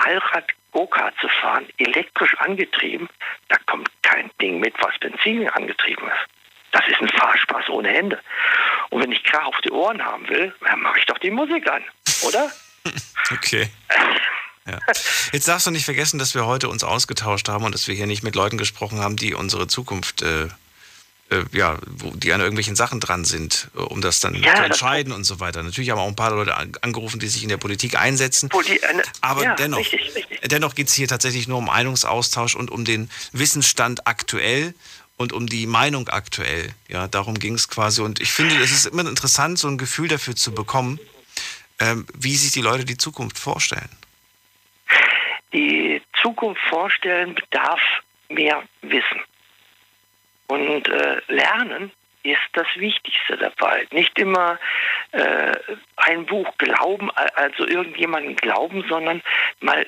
Go-Kart zu fahren, elektrisch angetrieben, da kommt kein Ding mit, was Benzin angetrieben ist. Das ist ein Fahrspaß ohne Ende. Und wenn ich Krach auf die Ohren haben will, dann mache ich doch die Musik an, oder? Okay. Ja. Jetzt darfst du nicht vergessen, dass wir heute uns ausgetauscht haben und dass wir hier nicht mit Leuten gesprochen haben, die unsere Zukunft, äh, äh, ja, wo, die an irgendwelchen Sachen dran sind, äh, um das dann Ja, zu entscheiden und so weiter. Natürlich haben auch ein paar Leute an- angerufen, die sich in der Politik einsetzen. Poli- eine- Aber ja, dennoch, richtig, richtig. dennoch geht es hier tatsächlich nur um Meinungsaustausch und um den Wissensstand aktuell und um die Meinung aktuell. Ja, darum ging es quasi. Und ich finde, es ist immer interessant, so ein Gefühl dafür zu bekommen, ähm, wie sich die Leute die Zukunft vorstellen. die Zukunft vorstellen bedarf mehr Wissen. Und äh, Lernen ist das Wichtigste dabei. Nicht immer äh, ein Buch glauben, also irgendjemanden glauben, sondern mal,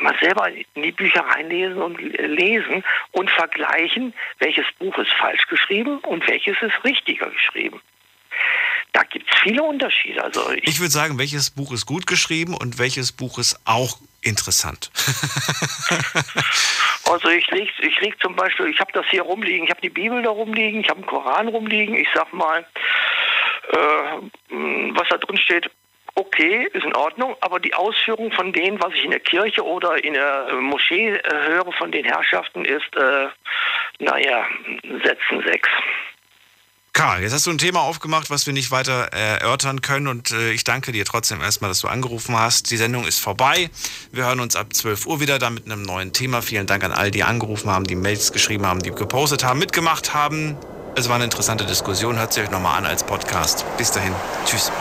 mal selber in die Bücher reinlesen und lesen und vergleichen, welches Buch ist falsch geschrieben und welches ist richtiger geschrieben. Da gibt es viele Unterschiede. Also ich, Ich würde sagen, welches Buch ist gut geschrieben und welches Buch ist auch interessant. Also ich leg, ich leg zum Beispiel, ich habe das hier rumliegen, ich habe die Bibel da rumliegen, ich habe den Koran rumliegen, ich sag mal, äh, was da drin steht, okay, ist in Ordnung, aber die Ausführung von denen, was ich in der Kirche oder in der äh, Moschee äh, höre von den Herrschaften, ist, äh, naja, Sätzen sechs. Karl, jetzt hast du ein Thema aufgemacht, was wir nicht weiter äh, erörtern können und äh, ich danke dir trotzdem erstmal, dass du angerufen hast. Die Sendung ist vorbei. Wir hören uns ab 12 Uhr wieder da mit einem neuen Thema. Vielen Dank an all die angerufen haben, die Mails geschrieben haben, die gepostet haben, mitgemacht haben. Es war eine interessante Diskussion. Hört sie euch nochmal an als Podcast. Bis dahin. Tschüss.